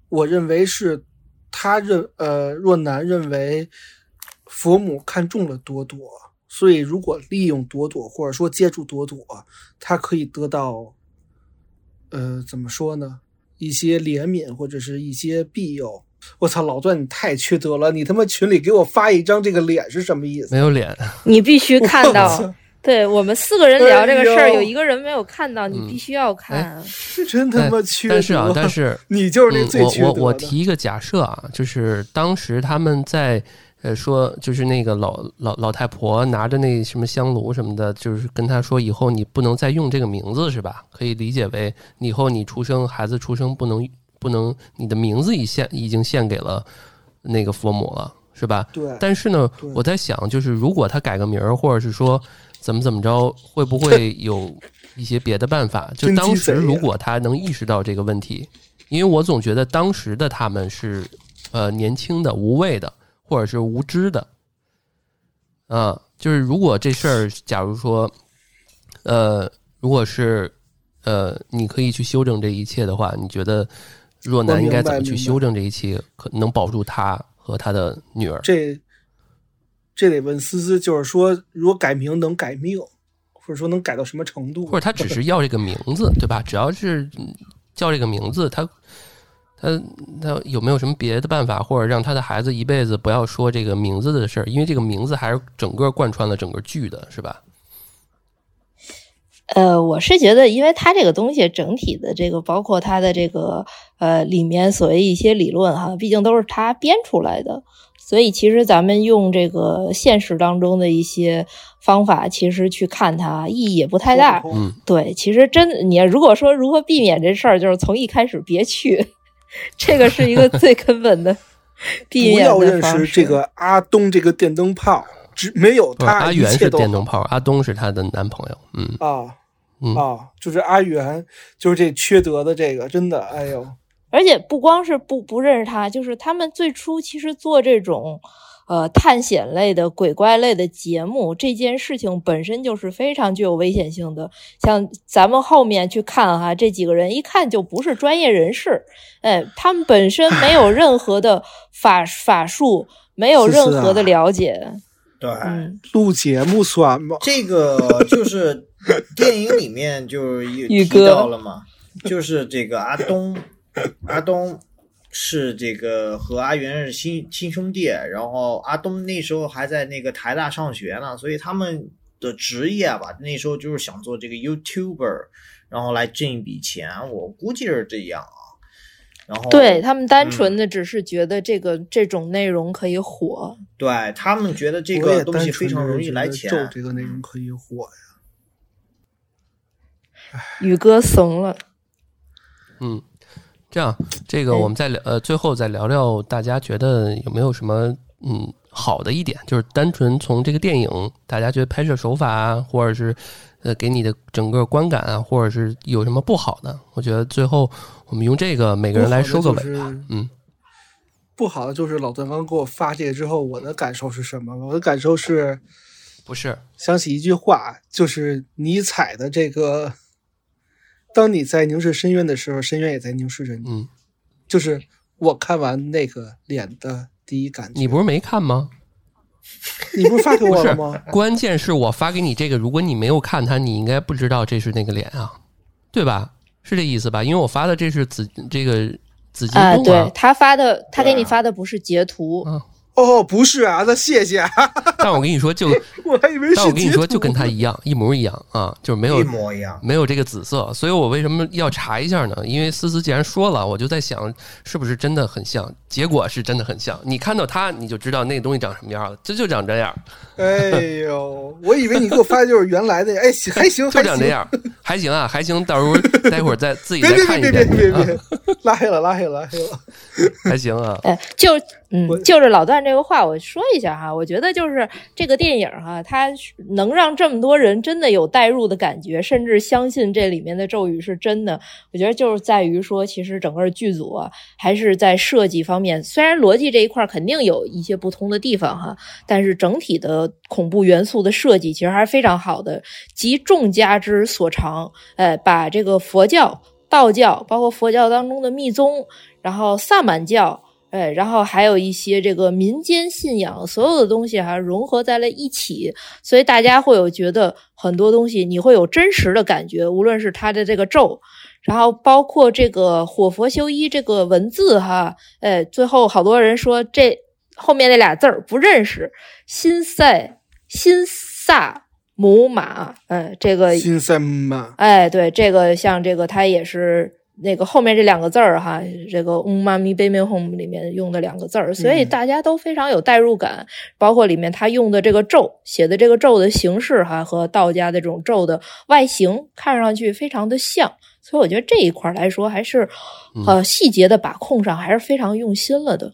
Speaker 2: 我认为是他认呃若男认为佛母看中了朵朵，所以如果利用朵朵或者说接触朵朵，他可以得到呃怎么说呢？一些怜悯或者是一些庇佑，我操，老段你太缺德了！你他妈群里给我发一张这个脸是什么意思？
Speaker 1: 没有脸，
Speaker 3: 你必须看到
Speaker 2: 操。
Speaker 3: 对我们四个人聊这个事儿，
Speaker 2: 哎
Speaker 3: 有一个人没有看到，你
Speaker 1: 嗯
Speaker 3: 必须要看。
Speaker 2: 是真他妈缺德！
Speaker 1: 但是啊，但是
Speaker 2: 你就是那
Speaker 1: 嗯，
Speaker 2: 最缺德的。
Speaker 1: 我我我提一个假设啊，就是当时他们在呃说，就是那个老老老太婆拿着那什么香炉什么的，就是跟他说以后你不能再用这个名字是吧？可以理解为以后你出生孩子出生不能不能你的名字已献已经献给了那个佛母了是吧？
Speaker 2: 对，
Speaker 1: 但是呢，我在想，就是如果他改个名儿，或者是说怎么怎么着，会不会 有一些别的办法？就当时如果他能意识到这个问题，因为我总觉得当时的他们是呃年轻的、无畏的，或者是无知的。啊，就是如果这事儿，假如说，呃，如果是呃，你可以去修正这一切的话，你觉得若男应该怎么去修正这一切，可能保住他和他的女儿？
Speaker 2: 这这得问思思，就是说，如果改名能改命，或者说能改到什么程度？
Speaker 1: 或者他只 是要这个名字，对吧？只要是嗯叫这个名字，他他他有没有什么别的办法，或者让他的孩子一辈子不要说这个名字的事儿？因为这个名字还是整个贯穿了整个剧的，是吧？
Speaker 3: 呃，我是觉得，因为他这个东西整体的这个，包括他的这个呃里面所谓一些理论哈，毕竟都是他编出来的，所以其实咱们用这个现实当中的一些方法，其实去看它意义也不太大。
Speaker 1: 嗯，
Speaker 3: 对，其实真你如果说如何避免这事儿，就是从一开始别去，这个是一个最根本的 避免
Speaker 2: 不要认。识这个阿东这个电灯泡，只没有他，一
Speaker 1: 阿元是电灯泡，阿东是他的男朋友。嗯
Speaker 2: 啊
Speaker 1: 嗯
Speaker 2: 啊，就是阿元，就是这缺德的这个，真的，哎呦，
Speaker 3: 而且不光是不不认识他，就是他们最初其实做这种，呃，探险类的、鬼怪类的节目，这件事情本身就是非常具有危险性的。像咱们后面去看哈，这几个人一看就不是专业人士，哎，他们本身没有任何的法法术，没有任何的了解，
Speaker 4: 对，
Speaker 3: 嗯，
Speaker 2: 录节目算吗？
Speaker 4: 这个就是电影里面就有 提
Speaker 3: 宇哥
Speaker 4: 到了嘛，就是这个阿东，阿东是这个和阿元是亲亲兄弟，然后阿东那时候还在那个台大上学呢，所以他们的职业吧，那时候就是想做这个 YouTuber，然后来挣一笔钱，我估计是这样啊。然后
Speaker 3: 对他们单纯
Speaker 4: 嗯
Speaker 3: 的只是觉得这个、这种内容可以火，
Speaker 4: 对他们觉得这个东西非常容易
Speaker 2: 地觉得
Speaker 4: 来钱，
Speaker 2: 咒这个内容可以火呀。
Speaker 3: 宇哥怂了。
Speaker 1: 嗯，这样，这个我们再聊，呃，最后再聊聊，大家觉得有没有什么嗯好的一点？就是单纯从这个电影，大家觉得拍摄手法啊，或者是呃给你的整个观感啊，或者是有什么不好的？我觉得最后我们用这个每个人来收个尾吧。嗯，
Speaker 2: 不好的就是老段刚给我发这个之后，我的感受是什么？我的感受是
Speaker 1: 不是，
Speaker 2: 想起一句话，就是尼采的这个：当你在凝视深渊的时候，深渊也在凝视着你。
Speaker 1: 嗯，
Speaker 2: 就是我看完那个脸的第一感觉。
Speaker 1: 你不是没看吗？
Speaker 2: 你不是发给我了吗？，
Speaker 1: 关键是我发给你这个，如果你没有看它，你应该不知道这是那个脸啊，对吧？是这意思吧？因为我发的这是紫这个紫金
Speaker 3: 啊，
Speaker 1: 洞
Speaker 3: 对他发的，他给你发的不是截图，
Speaker 1: 啊
Speaker 2: 哦，不是啊，那谢谢啊，
Speaker 1: 但我跟你说，就
Speaker 2: 我还以为是。
Speaker 1: 但我跟你说，就跟他一样，一模一样啊，就是没有
Speaker 4: 一模一样。
Speaker 1: 没有这个紫色，所以我为什么要查一下呢？因为思思既然说了，我就在想是不是真的很像，结果是真的很像。你看到它，你就知道那个东西长什么样了，这就长这样，
Speaker 2: 哎呦，我以为你给我发的就是原来的，哎，行还行，
Speaker 1: 就。长这样，还行啊，还行。到时候待会儿再自己
Speaker 2: 别别
Speaker 1: 再看一
Speaker 2: 别别别
Speaker 1: 遍，
Speaker 2: 别
Speaker 1: 啊
Speaker 2: 别，拉黑了拉黑了拉黑了。
Speaker 1: 还行啊。
Speaker 3: 哎，就嗯，就着老段这个话，我说一下哈，我觉得就是这个电影哈，它能让这么多人真的有代入的感觉，甚至相信这里面的咒语是真的。我觉得就是在于说，其实整个剧组啊，还是在设计方面，虽然逻辑这一块肯定有一些不同的地方哈，但是整体的恐怖元素的设计其实还是非常好的，集众家之所长，呃，把这个佛教、道教，包括佛教当中的密宗，然后萨满教。哎，然后还有一些这个民间信仰，所有的东西哈融合在了一起，所以大家会有觉得很多东西你会有真实的感觉，无论是它的这个咒，然后包括这个火佛修一这个文字哈，哎，最后好多人说这后面那俩字儿不认识，新塞新萨姆马，哎，这个
Speaker 2: 新塞马，
Speaker 3: 哎，对，这个像这个它也是。那个后面这两个字儿哈，这个 “um mami baby home” 里面用的两个字儿，所以大家都非常有代入感。包括里面他用的这个咒写的这个咒的形式哈，和道家的这种咒的外形看上去非常的像。所以我觉得这一块来说，还是呃细节的把控上还是非常用心了的。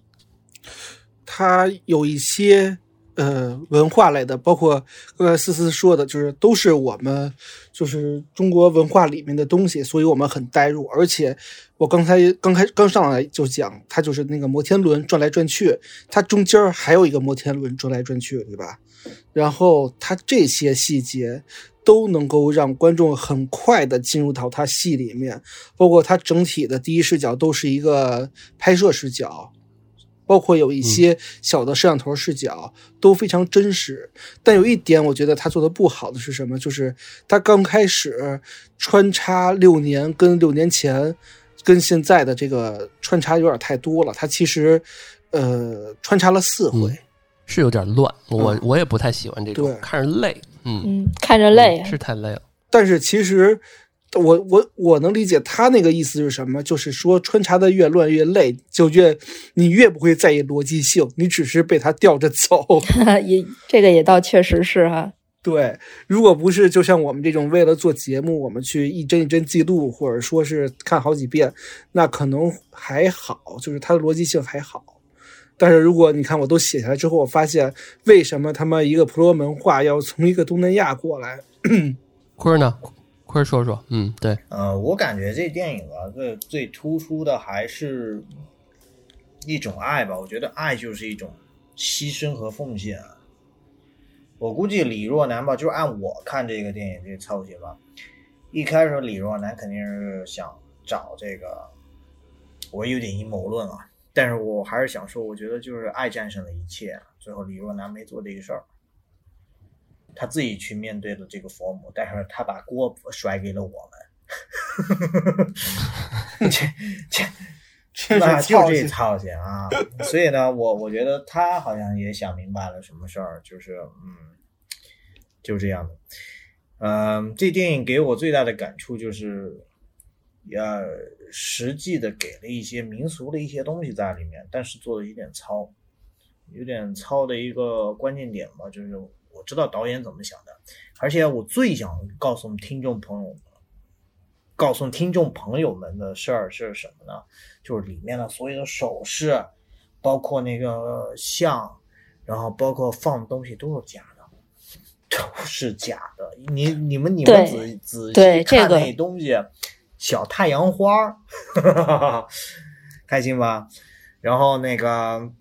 Speaker 2: 他有一些。呃，文化类的，包括刚才思思说的，就是都是我们就是中国文化里面的东西，所以我们很代入。而且我刚才刚开刚上来就讲，它就是那个摩天轮转来转去，它中间还有一个摩天轮转来转去，对吧？然后它这些细节都能够让观众很快的进入到它戏里面，包括它整体的第一视角都是一个拍摄视角。包括有一些小的摄像头视角都非常真实，但有一点我觉得他做的不好的是什么？就是他刚开始穿插六年跟六年前跟现在的这个穿插有点太多了。他其实呃穿插了四回，
Speaker 1: 是有点乱。我我也不太喜欢这种，看着累。
Speaker 3: 嗯嗯，看着累
Speaker 1: 是太累了。
Speaker 2: 但是其实。我我我能理解他那个意思是什么，就是说穿插的越乱越累，就越你越不会在意逻辑性，你只是被他吊着走。
Speaker 3: 也这个也倒确实是哈。
Speaker 2: 对，如果不是就像我们这种为了做节目，我们去一帧一帧记录，或者说是看好几遍，那可能还好，就是它的逻辑性还好。但是如果你看我都写下来之后，我发现为什么他妈一个婆罗门话要从一个东南亚过来？
Speaker 1: 坤儿呢？快说说，嗯，对，
Speaker 4: 呃，我感觉这电影啊，最最突出的还是一种爱吧。我觉得爱就是一种牺牲和奉献啊。我估计李若男吧，就按我看这个电影这个操写吧，一开始李若男肯定是想找这个，我有点阴谋论啊，但是我还是想说，我觉得就是爱战胜了一切，最后李若男没做这个事儿。他自己去面对了这个佛母，但是他把锅甩给了我们，这这那就这操心啊！所以呢，我我觉得他好像也想明白了什么事儿，就是嗯，就这样的。嗯，这电影给我最大的感触就是，呃，实际的给了一些民俗的一些东西在里面，但是做的有点糙，有点糙的一个关键点吧，就是。我知道导演怎么想的，而且我最想告诉听众朋友们，告诉听众朋友们的事儿是什么呢？就是里面的所有的首饰，包括那个像，然后包括放东西都是假的，都是假的。你你们你们仔仔细看那东西，小太阳花，开心吧？然后那个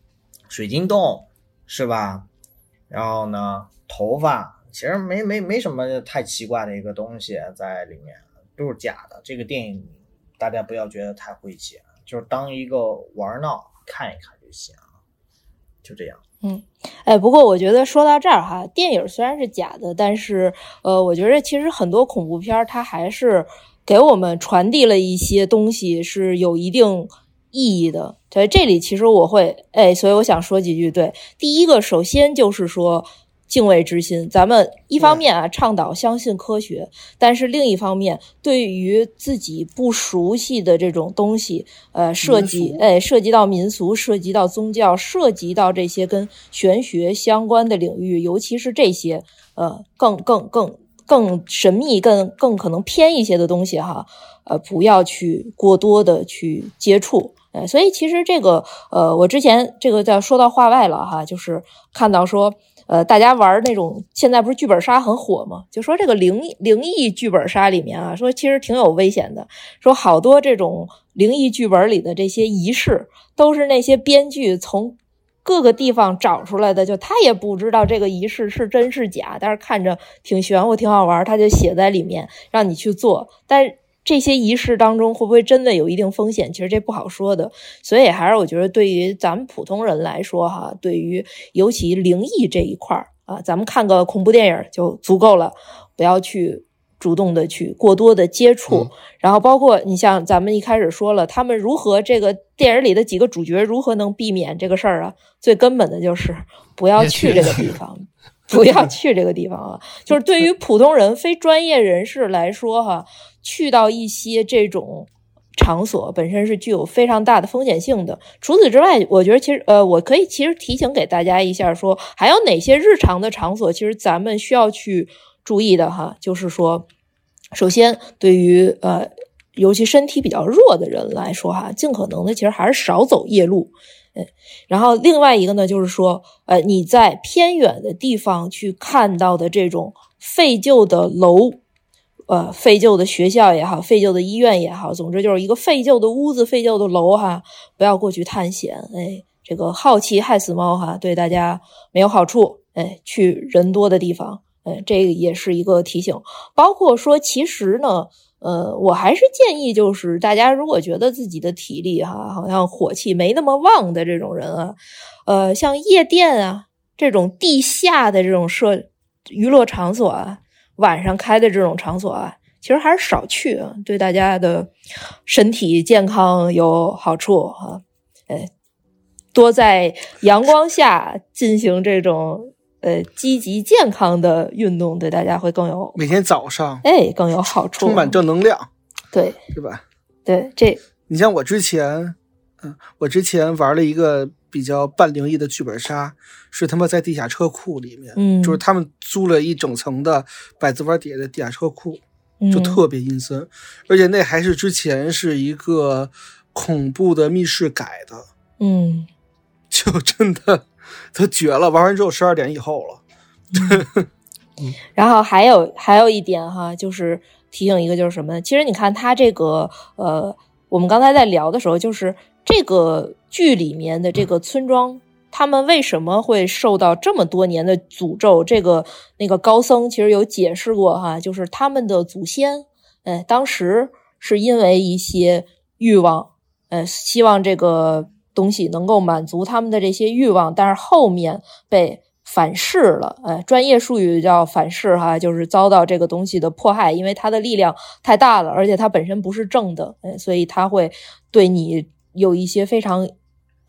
Speaker 4: 水晶洞是吧？然后呢？头发其实没没没什么太奇怪的一个东西在里面，都是假的。这个电影大家不要觉得太晦气，就是当一个玩闹看一看就行，就这样。
Speaker 3: 嗯，哎，不过我觉得说到这儿哈，电影虽然是假的，但是呃，我觉得其实很多恐怖片它还是给我们传递了一些东西是有一定意义的。在这里其实我会哎，所以我想说几句。对，第一个首先就是说。敬畏之心，咱们一方面啊倡导相信科学，但是另一方面，对于自己不熟悉的这种东西，呃，涉及哎涉及到民俗，涉及到宗教，涉及到这些跟玄学相关的领域，尤其是这些呃更更更更神秘、更更可能偏一些的东西哈，呃，不要去过多的去接触。呃，所以其实这个呃，我之前这个叫说到话外了哈，就是看到说。呃，大家玩那种现在不是剧本杀很火吗？就说这个灵灵异剧本杀里面啊，说其实挺有危险的。说好多这种灵异剧本里的这些仪式，都是那些编剧从各个地方找出来的，就他也不知道这个仪式是真是假，但是看着挺玄乎、挺好玩，他就写在里面让你去做。但这些仪式当中会不会真的有一定风险？其实这不好说的。所以还是我觉得，对于咱们普通人来说，哈，对于尤其灵异这一块儿啊，咱们看个恐怖电影就足够了，不要去主动的去过多的接触。
Speaker 1: 嗯
Speaker 3: 然后包括你像咱们一开始说了，他们如何这个电影里的几个主角如何能避免这个事儿啊？最根本的就是不要
Speaker 1: 去
Speaker 3: 去这个地方。不要去这个地方啊！就是对于普通人、非专业人士来说，哈，去到一些这种场所本身是具有非常大的风险性的。除此之外，我觉得其实呃，我可以其实提醒给大家一下说，还有哪些日常的场所，其实咱们需要去注意的哈，就是说，首先对于呃，尤其身体比较弱的人来说哈，尽可能的其实还是少走夜路。嗯，然后另外一个呢，就是说，呃，你在偏远的地方去看到的这种废旧的楼，呃，废旧的学校也好，废旧的医院也好，总之就是一个废旧的屋子、废旧的楼哈，不要过去探险。哎，这个好奇害死猫哈，对大家没有好处。哎，去人多的地方，哎，这个也是一个提醒。包括说，其实呢。呃，我还是建议，就是大家如果觉得自己的体力哈，好像火气没那么旺的这种人啊，呃，像夜店啊这种地下的这种设娱乐场所啊，晚上开的这种场所啊，其实还是少去啊，对大家的身体健康有好处哈、哎，多在阳光下进行这种呃积极健康的运动，对大家会更有
Speaker 2: 每天早上
Speaker 3: 哎更有好处，
Speaker 2: 充满正能量，
Speaker 3: 对
Speaker 2: 是吧？
Speaker 3: 对，这
Speaker 2: 你像我之前，嗯，我之前玩了一个比较半灵异的剧本杀，是他妈在地下车库里面，
Speaker 3: 嗯
Speaker 2: 就是他们租了一整层的百子湾底下的地下车库，就
Speaker 3: 嗯
Speaker 2: 特别阴森，而且那还是之前是一个恐怖的密室改的，
Speaker 3: 嗯
Speaker 2: 就真的都绝了。玩完之后十二点以后了，
Speaker 3: 然后还有还有一点哈，就是提醒一个，就是什么呢？其实你看它这个呃，我们刚才在聊的时候，就是这个剧里面的这个村庄，他们为什么会受到这么多年的诅咒？这个那个高僧其实有解释过哈，就是他们的祖先，哎，当时是因为一些欲望，呃，希望这个东西能够满足他们的这些欲望，但是后面被反噬了，哎，专业术语叫反噬哈，就是遭到这个东西的迫害，因为它的力量太大了，而且它本身不是正的，哎，所以它会对你有一些非常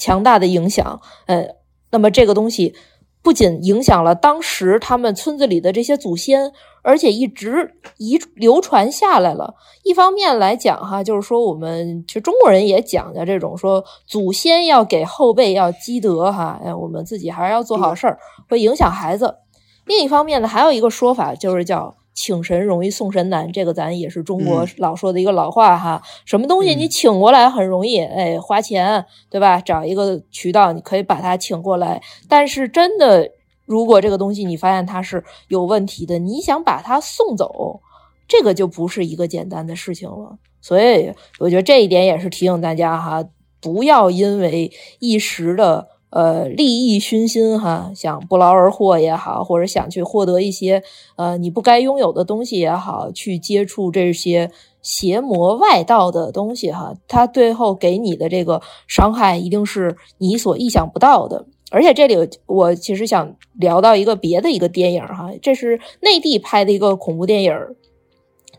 Speaker 3: 强大的影响，呃，那么这个东西不仅影响了当时他们村子里的这些祖先，而且一直遗流传下来了。一方面来讲哈，就是说我们其实中国人也讲究这种说祖先要给后辈要积德哈，哎，我们自己还是要做好事儿，会影响孩子。另一方面呢，还有一个说法就是叫。请神容易送神难，这个咱也是中国
Speaker 2: 嗯
Speaker 3: 老说的一个老话哈。什么东西你请过来很容易，哎，花钱对吧？找一个渠道你可以把它请过来，但是真的，如果这个东西你发现它是有问题的，你想把它送走，这个就不是一个简单的事情了。所以我觉得这一点也是提醒大家哈，不要因为一时的呃利益熏心哈，想不劳而获也好，或者想去获得一些呃你不该拥有的东西也好，去接触这些邪魔外道的东西哈，它最后给你的这个伤害一定是你所意想不到的。而且这里我其实想聊到一个别的一个电影哈，这是内地拍的一个恐怖电影，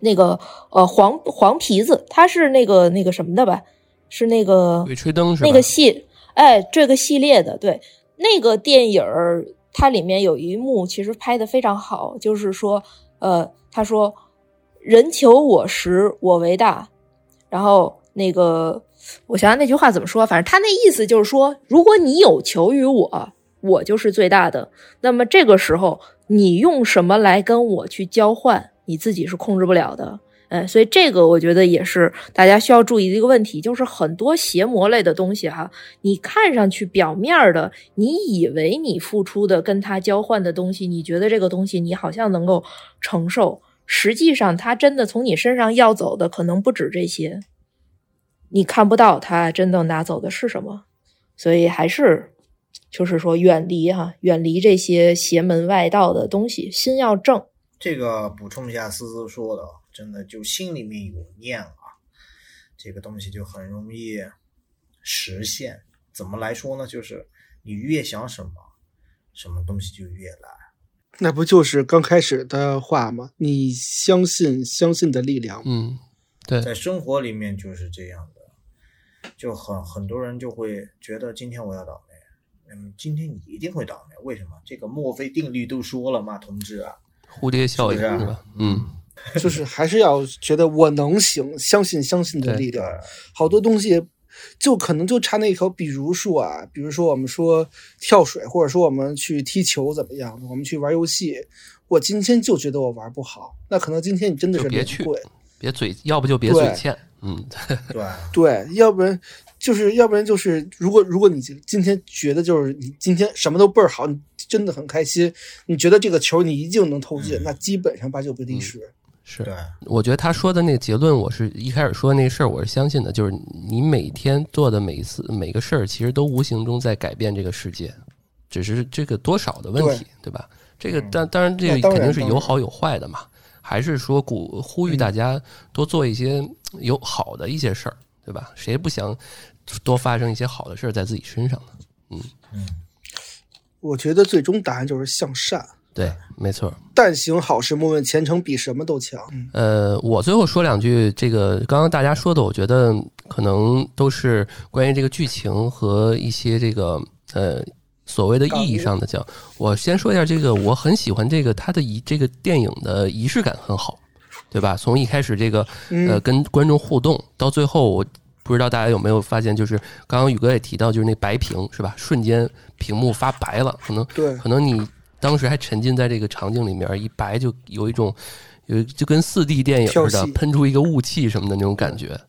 Speaker 3: 那个呃黄黄皮子，他是那个那个什么的吧，是那个
Speaker 1: 鬼吹灯是吧？
Speaker 3: 那个系，哎，这个系列的，对，那个电影儿它里面有一幕其实拍的非常好，就是说，呃，他说“人求我时，我为大”，然后那个我想想那句话怎么说，反正他那意思就是说，如果你有求于我，我就是最大的，那么这个时候你用什么来跟我去交换，你自己是控制不了的。哎，所以这个我觉得也是大家需要注意的一个问题，就是很多邪魔类的东西哈，你看上去表面的，你以为你付出的跟他交换的东西，你觉得这个东西你好像能够承受，实际上他真的从你身上要走的可能不止这些，你看不到他真正拿走的是什么，所以还是就是说远离哈，远离这些邪门外道的东西，心要正。
Speaker 4: 这个补充一下思思说的，真的就心里面有念啊，这个东西就很容易实现。怎么来说呢？就是你越想什么，什么东西就越来。
Speaker 2: 那不就是刚开始的话吗？你相信相信的力量。
Speaker 1: 嗯，对，
Speaker 4: 在生活里面就是这样的，就很很多人就会觉得今天我要倒霉，嗯，今天你一定会倒霉。为什么？这个墨菲定律都说了嘛，同志啊。
Speaker 1: 蝴蝶效应
Speaker 4: 是不是
Speaker 1: 是吧？嗯，
Speaker 2: 就是还是要觉得我能行，相信相信的力量。好多东西就可能就差那一口，比如说啊，比如说我们说跳水，或者说我们去踢球怎么样，我们去玩游戏，我今天就觉得我玩不好，那可能今天你真的
Speaker 1: 是别去，别嘴，要不就别嘴欠。嗯，
Speaker 4: 对，
Speaker 2: 对，要不然就是要不然就是，如果如果你今天觉得就是你今天什么都倍儿好，你真的很开心，你觉得这个球你一定能投进，
Speaker 4: 嗯
Speaker 2: 那基本上八九不离十。
Speaker 1: 是。
Speaker 4: 对，
Speaker 1: 我觉得他说的那个结论，我是一开始说那事儿，我是相信的，就是你每天做的每一次每个事儿，其实都无形中在改变这个世界，只是这个多少的问题，对吧？这个
Speaker 4: 嗯
Speaker 1: 当当然这个肯定是有好有坏的嘛，还是说鼓呼吁大家多做一些有好的一些事儿，对吧？谁不想多发生一些好的事儿在自己身上呢？
Speaker 4: 嗯，
Speaker 2: 我觉得最终答案就是向善。
Speaker 1: 对，没错。
Speaker 2: 但行好事，莫问前程，比什么都强。
Speaker 1: 呃，我最后说两句，这个刚刚大家说的，我觉得可能都是关于这个剧情和一些这个呃所谓的意义上的讲。我先说一下这个，我很喜欢这个它的仪这个电影的仪式感很好，对吧？从一开始这个呃
Speaker 2: 嗯，
Speaker 1: 跟观众互动，到最后我不知道大家有没有发现，就是刚刚宇哥也提到，就是那白屏是吧？瞬间屏幕发白了，可能
Speaker 2: 对，
Speaker 1: 可能你当时还沉浸在这个场景里面，一白就有一种有就跟四 D 电影似的，喷出一个雾气什么的那种感觉。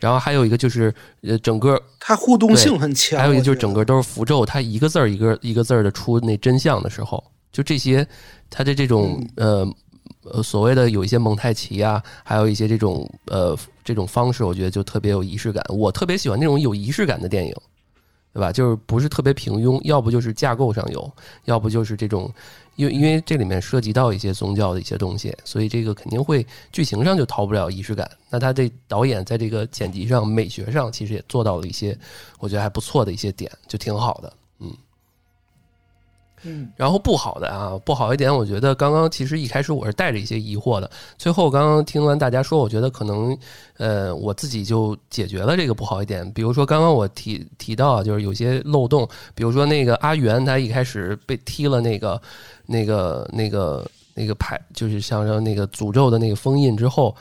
Speaker 1: 然后还有一个就是呃，整个
Speaker 2: 它互动性很强。
Speaker 1: 还有一个就是整个都是符咒，它一个字儿一个一个字儿的出那真相的时候，就这些，它的这种呃呃所谓的有一些蒙太奇啊，还有一些这种呃这种方式，我觉得就特别有仪式感。我特别喜欢那种有仪式感的电影，对吧？就是不是特别平庸，要不就是架构上有，要不就是这种，因为因为这里面涉及到一些宗教的一些东西，所以这个肯定会剧情上就逃不了仪式感。那他这导演在这个剪辑上、美学上，其实也做到了一些我觉得还不错的一些点，就挺好的。
Speaker 2: 嗯，嗯
Speaker 1: 然后不好的啊，不好一点，我觉得刚刚其实一开始我是带着一些疑惑的，最后刚刚听完大家说，我觉得可能呃我自己就解决了这个不好一点。比如说刚刚我提提到，就是有些漏洞，比如说那个阿元他一开始被踢了那个那个那个那个牌，就是像说那个诅咒的那个封印之后，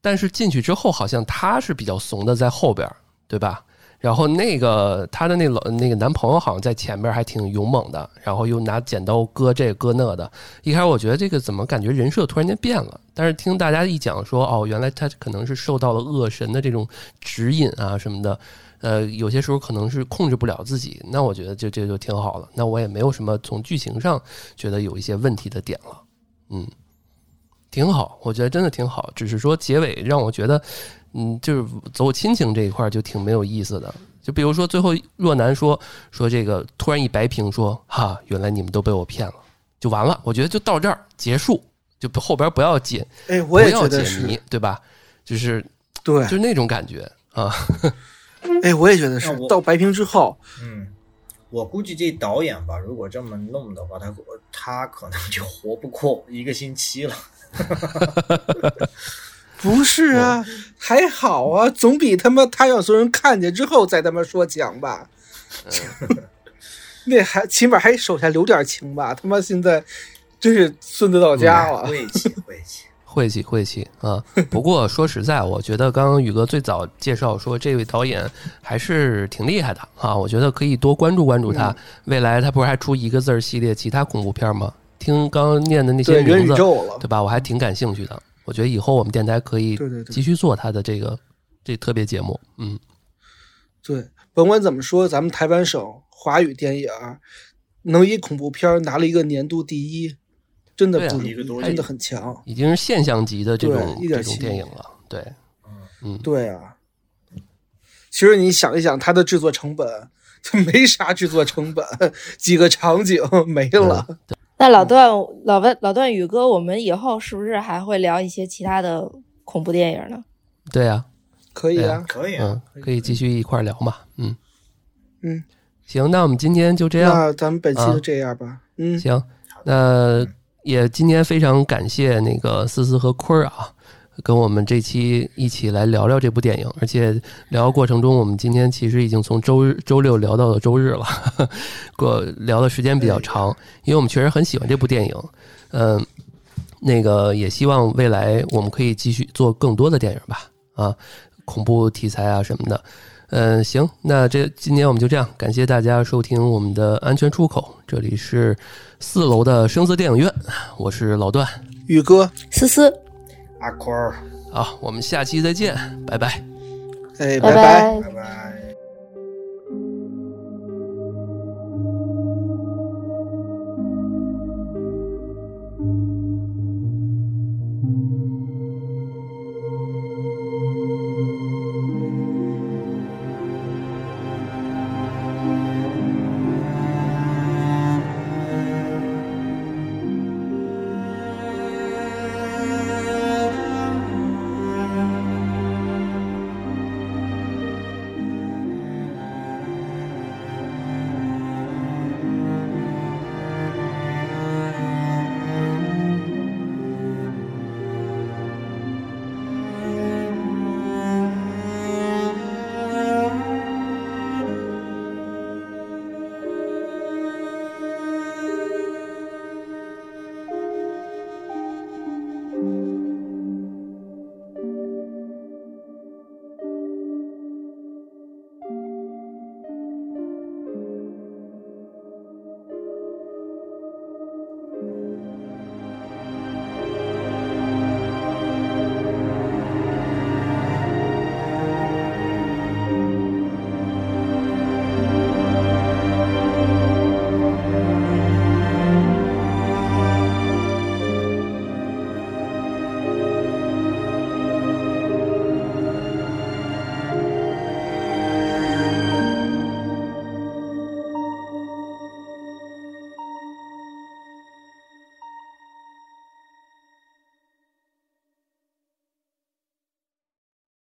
Speaker 1: 但是进去之后好像他是比较怂的，在后边，对吧？然后那个她的那老那个男朋友好像在前边还挺勇猛的，然后又拿剪刀割这割那的。一开始我觉得这个怎么感觉人设突然间变了，但是听大家一讲说，哦，原来他可能是受到了恶神的这种指引啊什么的，呃，有些时候可能是控制不了自己。那我觉得这这就挺好了，那我也没有什么从剧情上觉得有一些问题的点了，嗯，挺好，我觉得真的挺好。只是说结尾让我觉得。嗯，就是走亲情这一块就挺没有意思的。就比如说最后若男说说这个突然一白屏说哈，原来你们都被我骗了，就完了。我觉得就到这儿结束，就不后边不要解，
Speaker 2: 哎，我也
Speaker 1: 不要解
Speaker 2: 觉得是
Speaker 1: 谜，，对吧？就是
Speaker 2: 对
Speaker 1: 就，是那种感觉啊。
Speaker 2: 哎，我也觉得是
Speaker 4: 那。我
Speaker 2: 到白屏之后，
Speaker 4: 嗯，我估计这导演吧，如果这么弄的话，他他可能就活不过一个星期了。
Speaker 2: 不是啊，还好啊，总比他妈他让所有人看见之后再他妈说强吧。那还起码还手下留点情吧，他妈现在真是孙子到家了。
Speaker 4: 晦气，晦气。
Speaker 1: 晦气晦气 啊！不过说实在，我觉得刚刚宇哥最早介绍说这位导演还是挺厉害的啊，我觉得可以多关注关注他。未来他不是还出一个字儿系列其他恐怖片吗？听刚刚念的那些名字，对。吧？我还挺感兴趣的。我觉得以后我们电台可以继续做他的这个这特别节目。嗯，
Speaker 2: 对，甭管怎么说，咱们台湾省华语电影能以恐怖片拿了一个年度第一，真的不真的很强。
Speaker 1: 已经是现象级的这种
Speaker 2: 对一点
Speaker 1: 这种电影了。对，嗯，
Speaker 2: 对啊，其实你想一想，它的制作成本，它没啥制作成本，几个场景没了。
Speaker 3: 那老段、老段、老段宇哥，我们以后是不是还会聊一些其他的恐怖电影呢？
Speaker 1: 对呀、
Speaker 2: 可以
Speaker 1: 对
Speaker 2: 啊，
Speaker 4: 可以啊
Speaker 1: 嗯，，可以继续一块儿聊嘛，嗯
Speaker 2: 嗯，
Speaker 1: 行，那我们今天就这样，
Speaker 2: 那咱们本期
Speaker 1: 啊
Speaker 2: 就这样吧。嗯，
Speaker 1: 行，那也今天非常感谢那个思思和坤儿啊，跟我们这期一起来聊聊这部电影，而且聊过程中，我们今天其实已经从周日周六聊到了周日了，过聊的时间比较长，因为我们确实很喜欢这部电影，嗯、那个也希望未来我们可以继续做更多的电影吧，啊，恐怖题材啊什么的。嗯，行，那这今天我们就这样，感谢大家收听我们的安全出口，这里是四楼的声色电影院，我是老段，
Speaker 2: 宇哥，
Speaker 3: 思思，
Speaker 4: 阿坤儿，
Speaker 1: 好，我们下期再见，拜拜。
Speaker 2: 哎，
Speaker 3: 拜
Speaker 2: 拜。
Speaker 4: 拜拜。